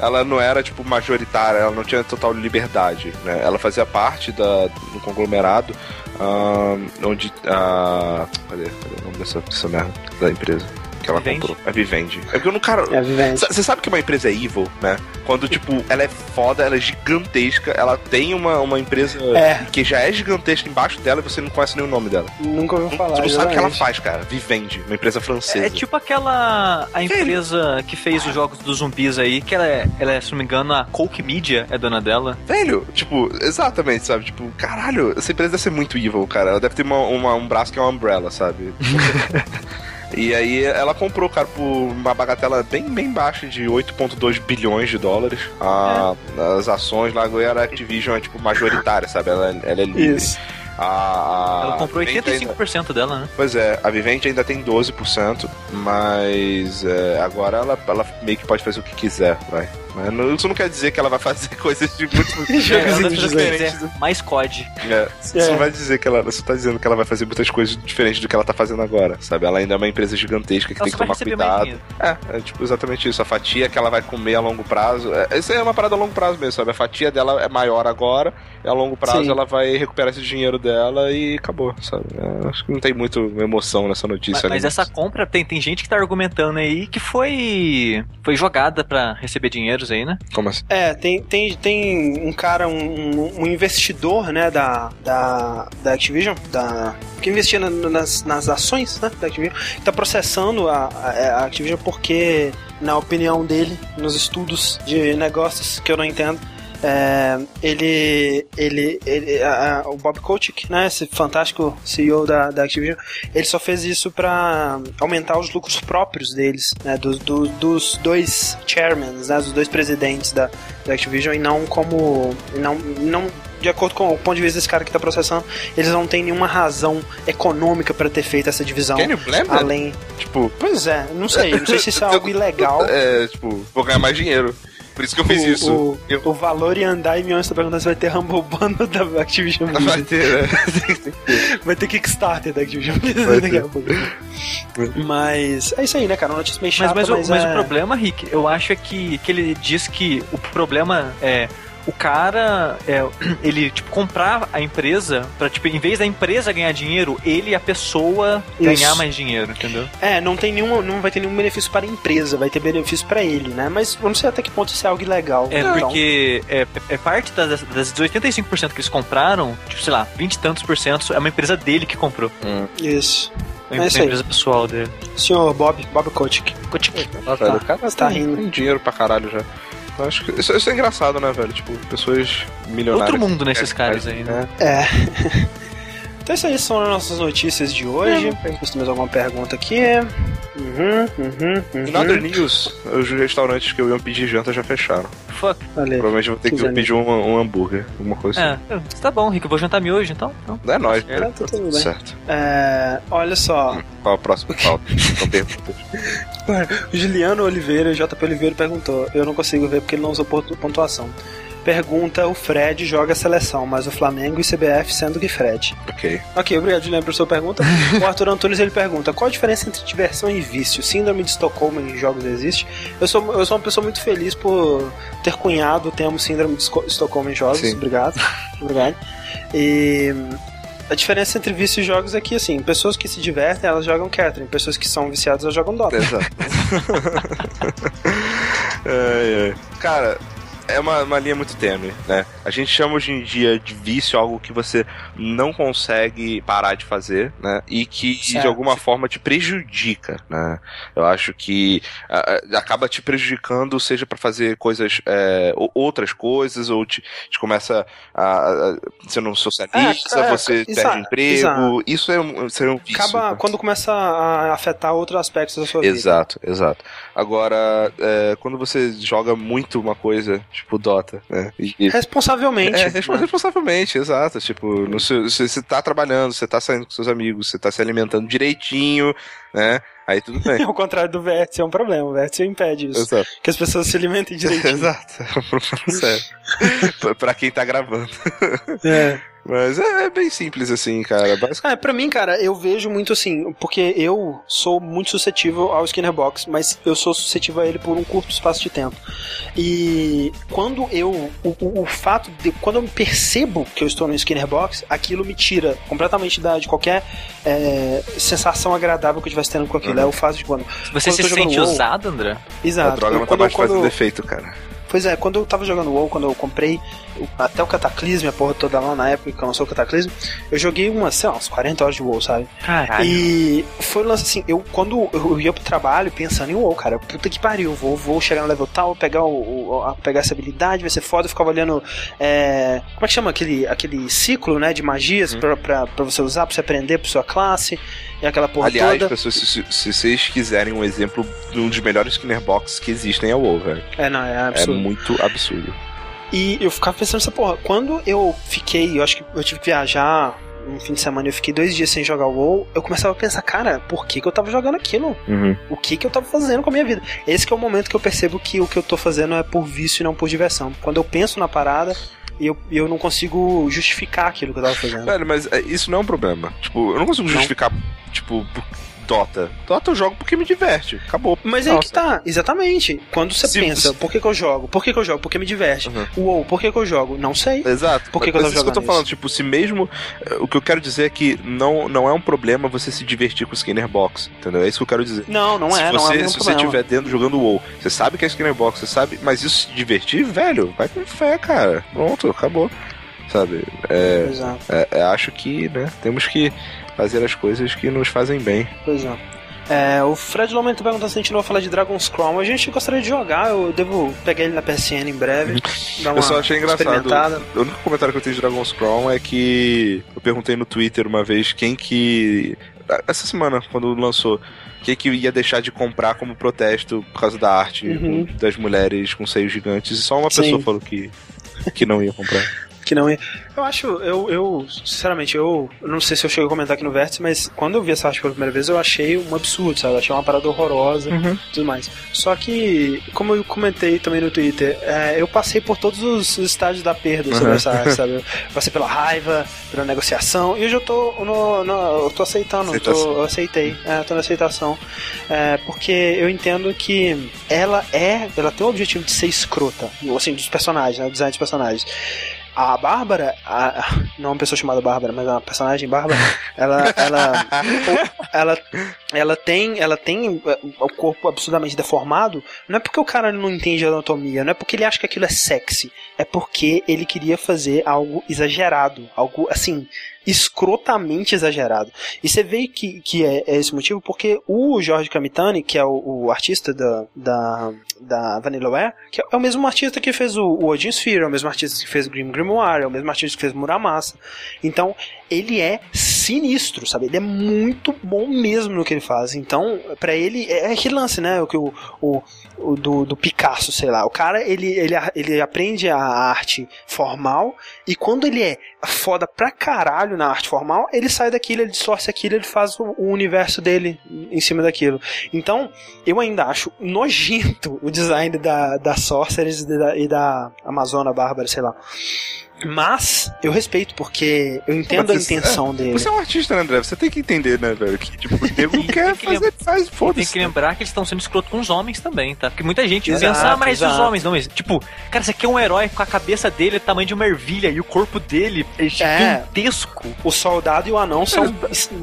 ela não era, tipo, majoritária, ela não tinha total liberdade, né? Ela fazia parte da, do conglomerado uh, onde. Uh, cadê, cadê o nome dessa, dessa merda da empresa? Que ela Vivendi? comprou. A Vivendi. É porque eu não, cara. É Você sabe que uma empresa é evil, né? Quando, tipo, ela é foda, ela é gigantesca, ela tem uma, uma empresa é. que já é gigantesca embaixo dela e você não conhece nem o nome dela.
Nunca ouviu falar.
Você não sabe o que ela faz, cara. Vivendi, uma empresa francesa.
É tipo aquela. A empresa que fez os jogos dos zumbis aí, que ela é, ela é, se não me engano, a Coke Media é dona dela.
Velho, tipo, exatamente, sabe? Tipo, caralho, essa empresa deve ser muito evil, cara. Ela deve ter uma, uma um braço que é uma umbrella, sabe? E aí ela comprou, cara, por uma bagatela bem, bem baixa de 8,2 bilhões de dólares. A, é. As ações lá agora a Activision é tipo majoritária, sabe? Ela, ela é livre. Isso.
A, ela comprou 85% ainda... dela, né?
Pois é, a Vivendi ainda tem 12%, mas é, agora ela, ela meio que pode fazer o que quiser, vai. Mas isso não quer dizer que ela vai fazer coisas de muitos
jogos diferentes. Mais COD.
É, isso é. não vai dizer que ela. Você tá dizendo que ela vai fazer muitas coisas diferentes do que ela tá fazendo agora, sabe? Ela ainda é uma empresa gigantesca que ela tem que tomar cuidado. É, é tipo exatamente isso. A fatia que ela vai comer a longo prazo. É, isso é uma parada a longo prazo mesmo, sabe? A fatia dela é maior agora, e a longo prazo Sim. ela vai recuperar esse dinheiro dela e acabou, sabe? É, acho que não tem muito emoção nessa notícia.
Mas, mas essa compra tem, tem gente que tá argumentando aí que foi, foi jogada para receber dinheiros aí, né?
Como assim?
É, tem, tem, tem um cara, um, um investidor, né, da, da, da Activision, da, que investia nas, nas ações né, da Activision, que tá processando a, a, a Activision porque, na opinião dele, nos estudos de negócios que eu não entendo, é, ele, ele, ele a, a, o Bob Kotick, né, esse fantástico CEO da, da Activision, ele só fez isso para aumentar os lucros próprios deles, né, do, do, dos dois chairmen, né, dos dois presidentes da, da Activision e não como, não, não de acordo com o ponto de vista desse cara que está processando, eles não têm nenhuma razão econômica para ter feito essa divisão.
Can you blame
além.
Tipo.
Pois é, não sei. Não sei se isso é algo ilegal.
É, tipo, vou ganhar mais dinheiro. Por isso que eu fiz o, isso.
O,
eu...
o valor em andar e Mion está perguntando se vai ter Humble Bundle da Activision
Blizzard. Vai ter, né?
vai ter Kickstarter da Activision Blizzard daqui a pouco. Mas é isso aí, né, cara? Uma notícia meio chata,
mas, mas,
mas,
o,
é...
mas o problema, Rick, eu acho é que, que ele diz que o problema é o cara, é, ele, tipo, comprar a empresa pra, tipo, em vez da empresa ganhar dinheiro, ele e a pessoa Isso. ganhar mais dinheiro, entendeu?
É, não tem nenhum, não vai ter nenhum benefício para a empresa, vai ter benefício para ele, né? Mas vamos ver até que ponto isso é algo ilegal.
É,
não.
porque é, é parte das, das 85% que eles compraram, tipo, sei lá, 20 e tantos por cento é uma empresa dele que comprou.
Hum. Isso.
É uma empresa pessoal dele.
Senhor Bob, Bob Kotick. Kotick.
Ah, velho, o cara tá rindo. Tem dinheiro pra caralho já. Eu acho que isso, isso, é engraçado, né, velho? Tipo, pessoas milionárias.
Outro mundo nesses caras aí, né?
É. então, isso aí são as nossas notícias de hoje. É. Se mais alguma pergunta aqui. Uhum, uhum, uhum.
News, os restaurantes que eu ia pedir janta já fecharam.
Fuck.
Valeu. Provavelmente vou ter que pedir um, um, hambúrguer, alguma coisa
é, assim. É, tá bom, Rico. Eu vou jantar miojo então.
então. É nóis. É, tá tudo
certo. É, olha só. Hum,
qual a próxima pauta? Então perguntas.
Juliano Oliveira, JP Oliveira perguntou. Eu não consigo ver porque ele não usou pontuação. Pergunta: o Fred joga a seleção, mas o Flamengo e CBF sendo que Fred.
Ok.
Ok, obrigado, Juliano, por sua pergunta. o Arthur Antunes ele pergunta: qual a diferença entre diversão e vício? Síndrome de Estocolmo em jogos existe? Eu sou, eu sou uma pessoa muito feliz por ter cunhado o termo Síndrome de Estocolmo em jogos. Sim. Obrigado. obrigado. E a diferença entre vício e jogos é que, assim, pessoas que se divertem, elas jogam Catherine. Pessoas que são viciadas, elas jogam Dota.
Exato. é, é. Cara, é uma, uma linha muito tênue, né? A gente chama hoje em dia de vício algo que você não consegue parar de fazer, né? E que certo. de alguma forma te prejudica, né? Eu acho que acaba te prejudicando, seja para fazer coisas, é, outras coisas, ou te, te começa a, a. Você não socializa, é, é, você perde emprego. Isso é um, isso é um vício.
Acaba
né?
quando começa a afetar outros aspectos da sua
exato, vida. Exato, exato. Agora, é, quando você joga muito uma coisa tipo Dota, né?
E, responsavelmente. É,
responsavelmente, exato. Tipo, no seu, você, você tá trabalhando, você tá saindo com seus amigos, você tá se alimentando direitinho, né? Aí tudo bem.
Ao contrário do vértice, é um problema. O vértice impede isso. Exato. Que as pessoas se alimentem direito.
Exato. É um problema sério. pra quem tá gravando. É. Mas é, é, bem simples assim, cara.
Basicamente... É, pra mim, cara, eu vejo muito assim, porque eu sou muito suscetível ao Skinner Box, mas eu sou suscetível a ele por um curto espaço de tempo. E quando eu. O, o, o fato de. Quando eu percebo que eu estou no Skinner Box, aquilo me tira completamente da, de qualquer é, sensação agradável que eu estivesse tendo com aquilo. Uhum. É o fato de quando.
Você
quando
se sente usado, André?
Exato.
A droga não tá mais quando... fazendo defeito, cara.
Pois é, quando eu tava jogando WoW, quando eu comprei até o Cataclismo, a porra toda lá na época que lançou o Cataclismo, eu joguei umas, sei lá, uns 40 horas de WoW, sabe?
Caralho.
E foi um lance assim, eu quando eu ia pro trabalho pensando em WoW, cara, puta que pariu, vou, vou chegar no level tal, pegar, o, o pegar essa habilidade, vai ser foda, eu ficava olhando, é, como é que chama aquele, aquele ciclo, né, de magias hum. pra, pra, pra você usar, pra você aprender pra sua classe, e aquela porra
Aliás,
toda.
pessoas, se, se, vocês quiserem um exemplo de um dos melhores Skinner Box que existem é o WoW, velho.
É, não, é absurdo.
É muito absurdo.
E eu ficava pensando nessa porra. Quando eu fiquei, eu acho que eu tive que viajar um fim de semana eu fiquei dois dias sem jogar o WoW, eu começava a pensar, cara, por que, que eu tava jogando aquilo?
Uhum.
O que que eu tava fazendo com a minha vida? Esse que é o momento que eu percebo que o que eu tô fazendo é por vício e não por diversão. Quando eu penso na parada, e eu, eu não consigo justificar aquilo que eu tava fazendo.
Velho, mas é, isso não é um problema. Tipo, eu não consigo justificar, não. tipo, Dota. Dota eu jogo porque me diverte. Acabou.
Mas é aí que tá, exatamente. Quando você Se pensa, por que, que eu jogo? Por que, que eu jogo? Porque me diverte. Uhum. Uou, por que, que eu jogo? Não sei.
Exato.
Por que, mas, que eu tô jogando?
que eu tô falando, tipo, se mesmo. Eh, o que eu quero dizer é que não, não é um problema você se divertir com o Skinner Box. Entendeu? É isso que eu quero dizer.
Não, não é.
Se você,
não é
se você estiver dentro jogando WoW, você sabe que é Skinner Box, você sabe, mas isso se divertir, velho, vai com fé, cara. Pronto, acabou sabe? É, é, é, acho que, né, temos que fazer as coisas que nos fazem bem.
Pois é. É, o Fred Lomento perguntou se a gente não vai falar de Dragon's Crown. A gente gostaria de jogar, eu devo pegar ele na PSN em breve.
Uhum. eu só achei engraçado. O único comentário que eu tenho de Dragon's Crown é que eu perguntei no Twitter uma vez quem que. Essa semana, quando lançou, quem que ia deixar de comprar como protesto por causa da arte uhum. das mulheres com seios gigantes. E só uma Sim. pessoa falou que, que não ia comprar
que não ia. Eu acho, eu, eu sinceramente, eu, eu não sei se eu cheguei a comentar aqui no Vértice, mas quando eu vi essa arte pela primeira vez, eu achei um absurdo, sabe? Eu achei uma parada horrorosa
uhum.
e tudo mais. Só que, como eu comentei também no Twitter, é, eu passei por todos os estágios da perda sobre uhum. essa arte, sabe? Eu passei pela raiva, pela negociação, e hoje eu tô, no, no eu tô aceitando, eu, tô, eu aceitei, é, tô na aceitação. É, porque eu entendo que ela é, ela tem o objetivo de ser escrota, assim, dos personagens, né? O design dos personagens a Bárbara, a, não uma pessoa chamada Bárbara, mas uma personagem Bárbara, ela, ela, ela, ela tem, ela tem é, o corpo absurdamente deformado. Não é porque o cara não entende a anatomia, não é porque ele acha que aquilo é sexy, é porque ele queria fazer algo exagerado, algo assim escrotamente exagerado. E você vê que, que é, é esse motivo porque o Jorge Kamitani, que é o, o artista da, da, da Vanillaware, que é o mesmo artista que fez o, o Odin Sphere, é o mesmo artista que fez Grim Grimoire, é o mesmo artista que fez Muramasa. Então, ele é sinistro, sabe? Ele é muito bom mesmo no que ele faz. Então, para ele, é, é aquele lance, né? O que o, o, o do, do, Picasso, sei lá. O cara, ele, ele, ele aprende a arte formal e quando ele é foda pra caralho na arte formal, ele sai daquilo, ele distorce aquilo, ele faz o, o universo dele em cima daquilo. Então, eu ainda acho nojento o design da, da Sorcerers e da, e da Amazona Bárbara, sei lá. Mas eu respeito, porque eu entendo a intenção
é,
dele.
Você é um artista, né, André? Você tem que entender, né, velho? Que, tipo, o nego quer fazer, faz, foda-se.
Tem que lembrar que eles estão sendo escroto com os homens também, tá? Porque muita gente exato, pensa, ah, mas exato. os homens não. Mas, tipo, cara, você quer um herói com a cabeça dele é tamanho de uma ervilha e o corpo dele é gigantesco. É,
o soldado e o anão são,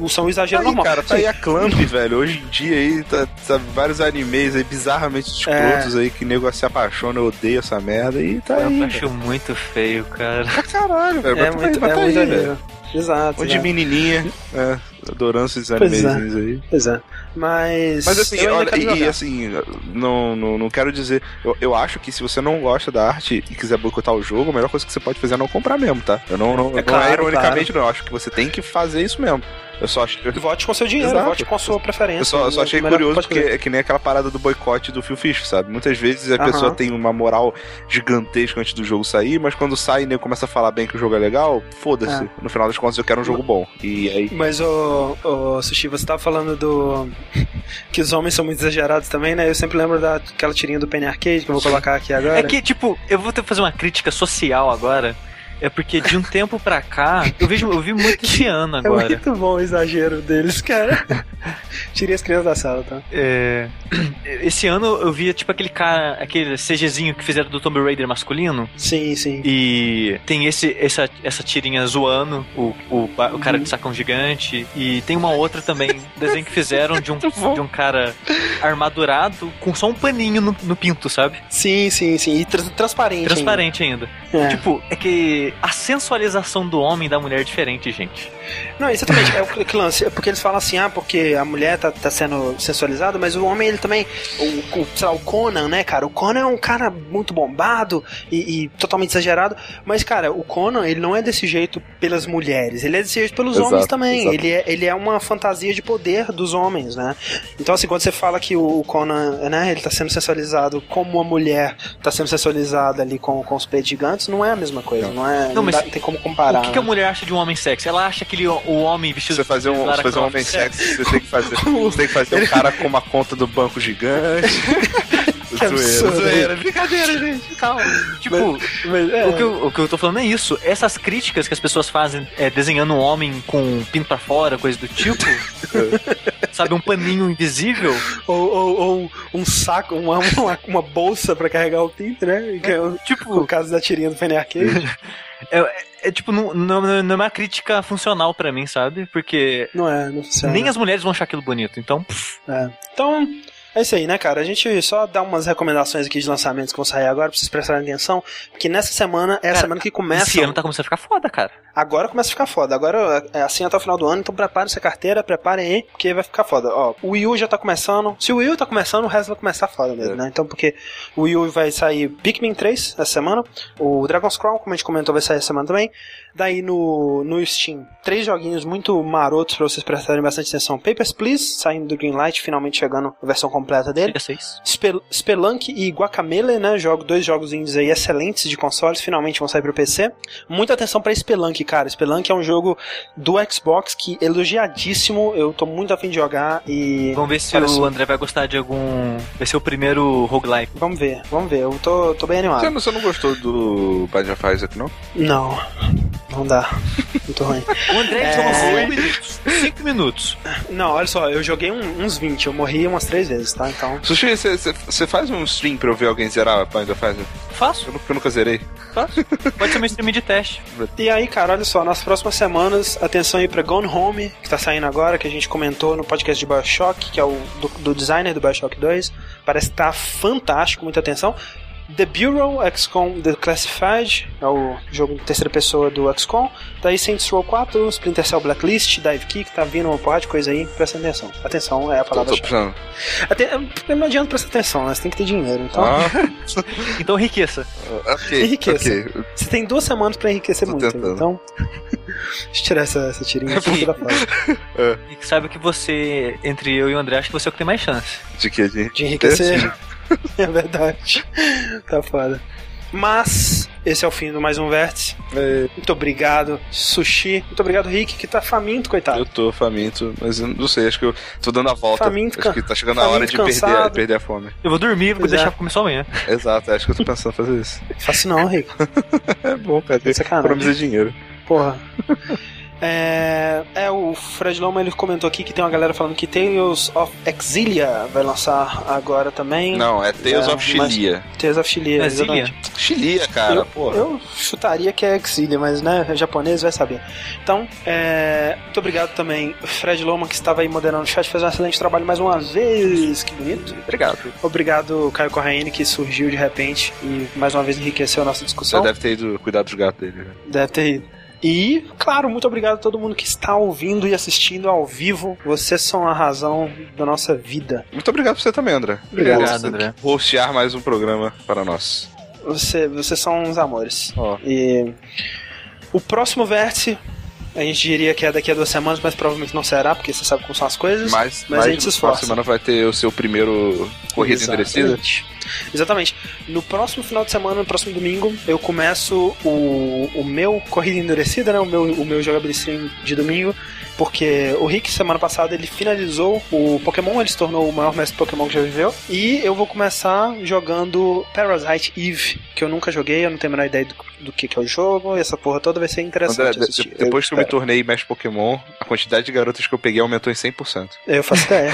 são um exagero
tá aí,
normal.
cara, tá aí a Clamp, velho. Hoje em dia aí, tá, tá vários animes aí bizarramente escrotos é. aí que o nego se apaixona, eu odeio essa merda e tá
eu
aí.
Eu acho muito feio, cara.
Pra caralho, velho.
É, muito, é muito aí, velho. Exato.
Onde menininha, é, adorando esses animezinhos
é.
aí.
Pois é. Mas.
Mas assim, olha, e, e, assim, não, não, não quero dizer. Eu, eu acho que se você não gosta da arte e quiser boicotar o jogo, a melhor coisa que você pode fazer é não comprar mesmo, tá? Eu não, não, é, não é claro, é ironicamente, claro. não. Eu acho que você tem que fazer isso mesmo. Eu só achei...
Vote com seu dinheiro, Exato. vote com a sua preferência. Eu
só, eu só achei curioso porque é que nem aquela parada do boicote do Phil Fish, sabe? Muitas vezes a uh -huh. pessoa tem uma moral gigantesca antes do jogo sair, mas quando sai e começa a falar bem que o jogo é legal, foda-se. É. No final das contas eu quero um jogo bom. E aí...
Mas, ô, ô Sushi, você tava falando do... que os homens são muito exagerados também, né? Eu sempre lembro daquela tirinha do Penny Arcade que eu vou colocar aqui agora.
É que, tipo, eu vou ter que fazer uma crítica social agora é porque de um tempo pra cá, eu vejo, eu vi muito esse ano agora.
É muito bom o exagero deles, cara. Tirei as crianças da sala, tá?
É, esse ano eu via tipo aquele cara, aquele CGzinho que fizeram do Tomb Raider masculino.
Sim, sim.
E tem esse, essa, essa tirinha zoando o, o, o cara uhum. de sacão gigante. E tem uma outra também, desenho que fizeram de um, de um cara armadurado com só um paninho no, no pinto, sabe?
Sim, sim, sim. E tra transparente.
Transparente ainda. ainda. É. Tipo, é que a sensualização do homem e da mulher é diferente, gente.
Não, exatamente. é o que lance. É porque eles falam assim, ah, porque a mulher tá, tá sendo sensualizada, mas o homem, ele também. O, o, sei lá, o Conan, né, cara? O Conan é um cara muito bombado e, e, totalmente exagerado. Mas, cara, o Conan, ele não é desse jeito pelas mulheres. Ele é desse jeito pelos exato, homens também. Ele é, ele é uma fantasia de poder dos homens, né? Então, assim, quando você fala que o Conan, né, ele tá sendo sensualizado como uma mulher tá sendo sensualizada ali com, com os peitos gigantes, não é a mesma coisa. Não, não é. Não, não, mas dá, tem como comparar.
O que, que, a né? mulher acha de um homem sexy? Ela acha que o homem vestido
você fazer um, você fazer um homem sexy, você tem que fazer, você tem que fazer um cara com uma conta do banco gigante.
Zoeira, zoeira, brincadeira, gente, calma. Tipo, mas, mas, é. o, que eu, o que eu tô falando é isso. Essas críticas que as pessoas fazem é, desenhando um homem com um pinto pra fora, coisa do tipo. sabe, um paninho invisível.
Ou, ou, ou um saco, uma, uma, uma, bolsa pra carregar o pinto, né? Que é, tipo, o caso da tirinha do Penny Arcade.
É, é, é, tipo, não, não, não, é uma crítica funcional para mim, sabe? Porque.
Não é, não funciona.
Nem as mulheres vão achar aquilo bonito, então.
É. Então, é isso aí, né, cara? A gente só dá umas recomendações aqui de lançamentos que vão sair agora, pra vocês prestarem atenção, porque nessa semana é cara, a semana que começa.
Esse ano tá começando a ficar foda, cara.
Agora começa a ficar foda. Agora é assim até o final do ano, então preparem essa carteira, preparem aí, porque vai ficar foda. Ó, o Wii U já tá começando. Se o Wii U tá começando, o resto vai começar foda mesmo, é. né? Então, porque o Wii U vai sair Pikmin 3 essa semana, o Dragon's Crown, como a gente comentou, vai sair essa semana também. Daí no, no Steam, três joguinhos muito marotos pra vocês prestarem bastante atenção. Papers, Please, saindo do Greenlight, finalmente chegando a versão completa dele. Spel Spelunk e Guacamele, né? Jogo, dois jogos indies aí excelentes de consoles, finalmente vão sair pro PC. Muita atenção pra Spelunk, cara. Spelunk é um jogo do Xbox que elogiadíssimo. Eu tô muito afim de jogar e.
Vamos ver se parece... o André vai gostar de algum. Vai ser o primeiro roguelike.
Vamos ver, vamos ver. Eu tô, tô bem animado. Você
não, você não gostou do Binding of Isaac, não?
Não. Não dá. Muito ruim.
O André é... jogou 5 minutos. 5 minutos.
Não, olha só, eu joguei um, uns 20, eu morri umas 3 vezes, tá? Então.
Sushi, você faz um stream pra eu ver alguém zerar a Pathfinder Faz?
Faço.
Eu nunca, eu nunca zerei.
Faço. Pode ser um stream de teste.
E aí, cara, olha só, nas próximas semanas, atenção aí pra Gone Home, que tá saindo agora, que a gente comentou no podcast de Bioshock, que é o do, do designer do Bioshock 2. Parece que tá fantástico, muita atenção. The Bureau, XCOM The Classified, é o jogo de terceira pessoa do XCOM. Daí Saints Row 4, Splinter Cell Blacklist, Dive Kick, tá vindo uma porrada de coisa aí, presta atenção. Atenção é a palavra. Tô, tô Até, não adianta prestar atenção, né? Você tem que ter dinheiro. Então, ah.
então enriqueça.
Okay,
enriqueça. Okay. Você tem duas semanas pra enriquecer tô muito. Tentando. Então, deixa eu tirar essa, essa tirinha aqui da
é. E sabe que você, entre eu e o André, acho que você é o que tem mais chance.
De que? De,
de enriquecer? é verdade. Tá foda. Mas esse é o fim do mais um vértice. É. Muito obrigado, Sushi. Muito obrigado, Rick, que tá faminto, coitado.
Eu tô faminto, mas eu não sei, acho que eu tô dando a volta. Faminto, acho que tá chegando a hora de perder, perder, a fome.
Eu vou dormir, vou deixar é. pra começar amanhã.
Exato, acho que eu tô pensando em fazer isso.
Faço não, Rick.
é bom, cara. Economiza dinheiro.
Porra. É, é, o Fred Loma ele comentou aqui que tem uma galera falando que Tales of Exilia vai lançar agora também.
Não, é Tales é, of Chilia.
Tales of Chilia, é
exatamente. Chilia, cara,
eu, porra. Eu chutaria que é Exilia, mas né, japonês vai saber. Então, é, muito obrigado também, Fred Loma, que estava aí moderando o chat, fez um excelente trabalho mais uma vez. Que bonito.
Obrigado.
Obrigado, Caio Corraine, que surgiu de repente e mais uma vez enriqueceu a nossa discussão.
Você deve ter ido cuidar dos gatos dele. Né?
Deve ter ido. E, claro, muito obrigado a todo mundo que está ouvindo e assistindo ao vivo. Vocês são a razão da nossa vida.
Muito obrigado por você também, André.
Obrigado, obrigado André.
Hostear mais um programa para nós.
Você, vocês são uns amores. Oh. E o próximo vértice A gente diria que é daqui a duas semanas, mas provavelmente não será, porque você sabe como são as coisas. Mas, mas, mas a gente se esforça.
semana vai ter o seu primeiro corrida endurecida.
Exatamente. No próximo final de semana, no próximo domingo, eu começo o, o meu corrida endurecida, né? O meu, o meu jogabilidade de domingo porque o Rick, semana passada, ele finalizou o Pokémon, ele se tornou o maior mestre Pokémon que já viveu. E eu vou começar jogando Parasite Eve, que eu nunca joguei, eu não tenho a menor ideia do, do que, que é o jogo, e essa porra toda vai ser interessante. André,
de, depois eu que eu me tornei mestre Pokémon, a quantidade de garotas que eu peguei aumentou em 100%.
Eu faço ideia.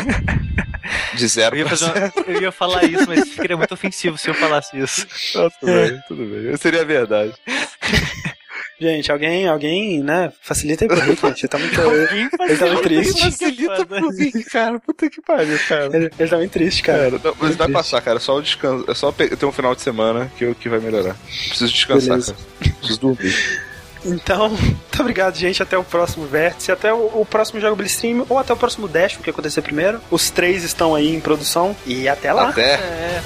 De zero
eu ia, uma, eu ia falar isso, mas seria muito ofensivo se eu falasse isso.
Não, tudo bem, tudo bem. Seria verdade.
Gente, alguém, alguém, né, facilita aí pro Rick, gente. Ele tá muito, ele, ele tá muito triste.
Facilita pro Rick, cara. Puta que pariu, cara.
Ele, ele tá muito triste, cara. cara
não, mas vai
triste.
passar, cara. Só o descanso. É só ter um final de semana que, que vai melhorar. Preciso descansar, Beleza. cara. Preciso dormir.
Então, muito obrigado, gente. Até o próximo vértice, até o, o próximo jogo Stream ou até o próximo Dash, o que acontecer primeiro. Os três estão aí em produção e até lá.
Até. É.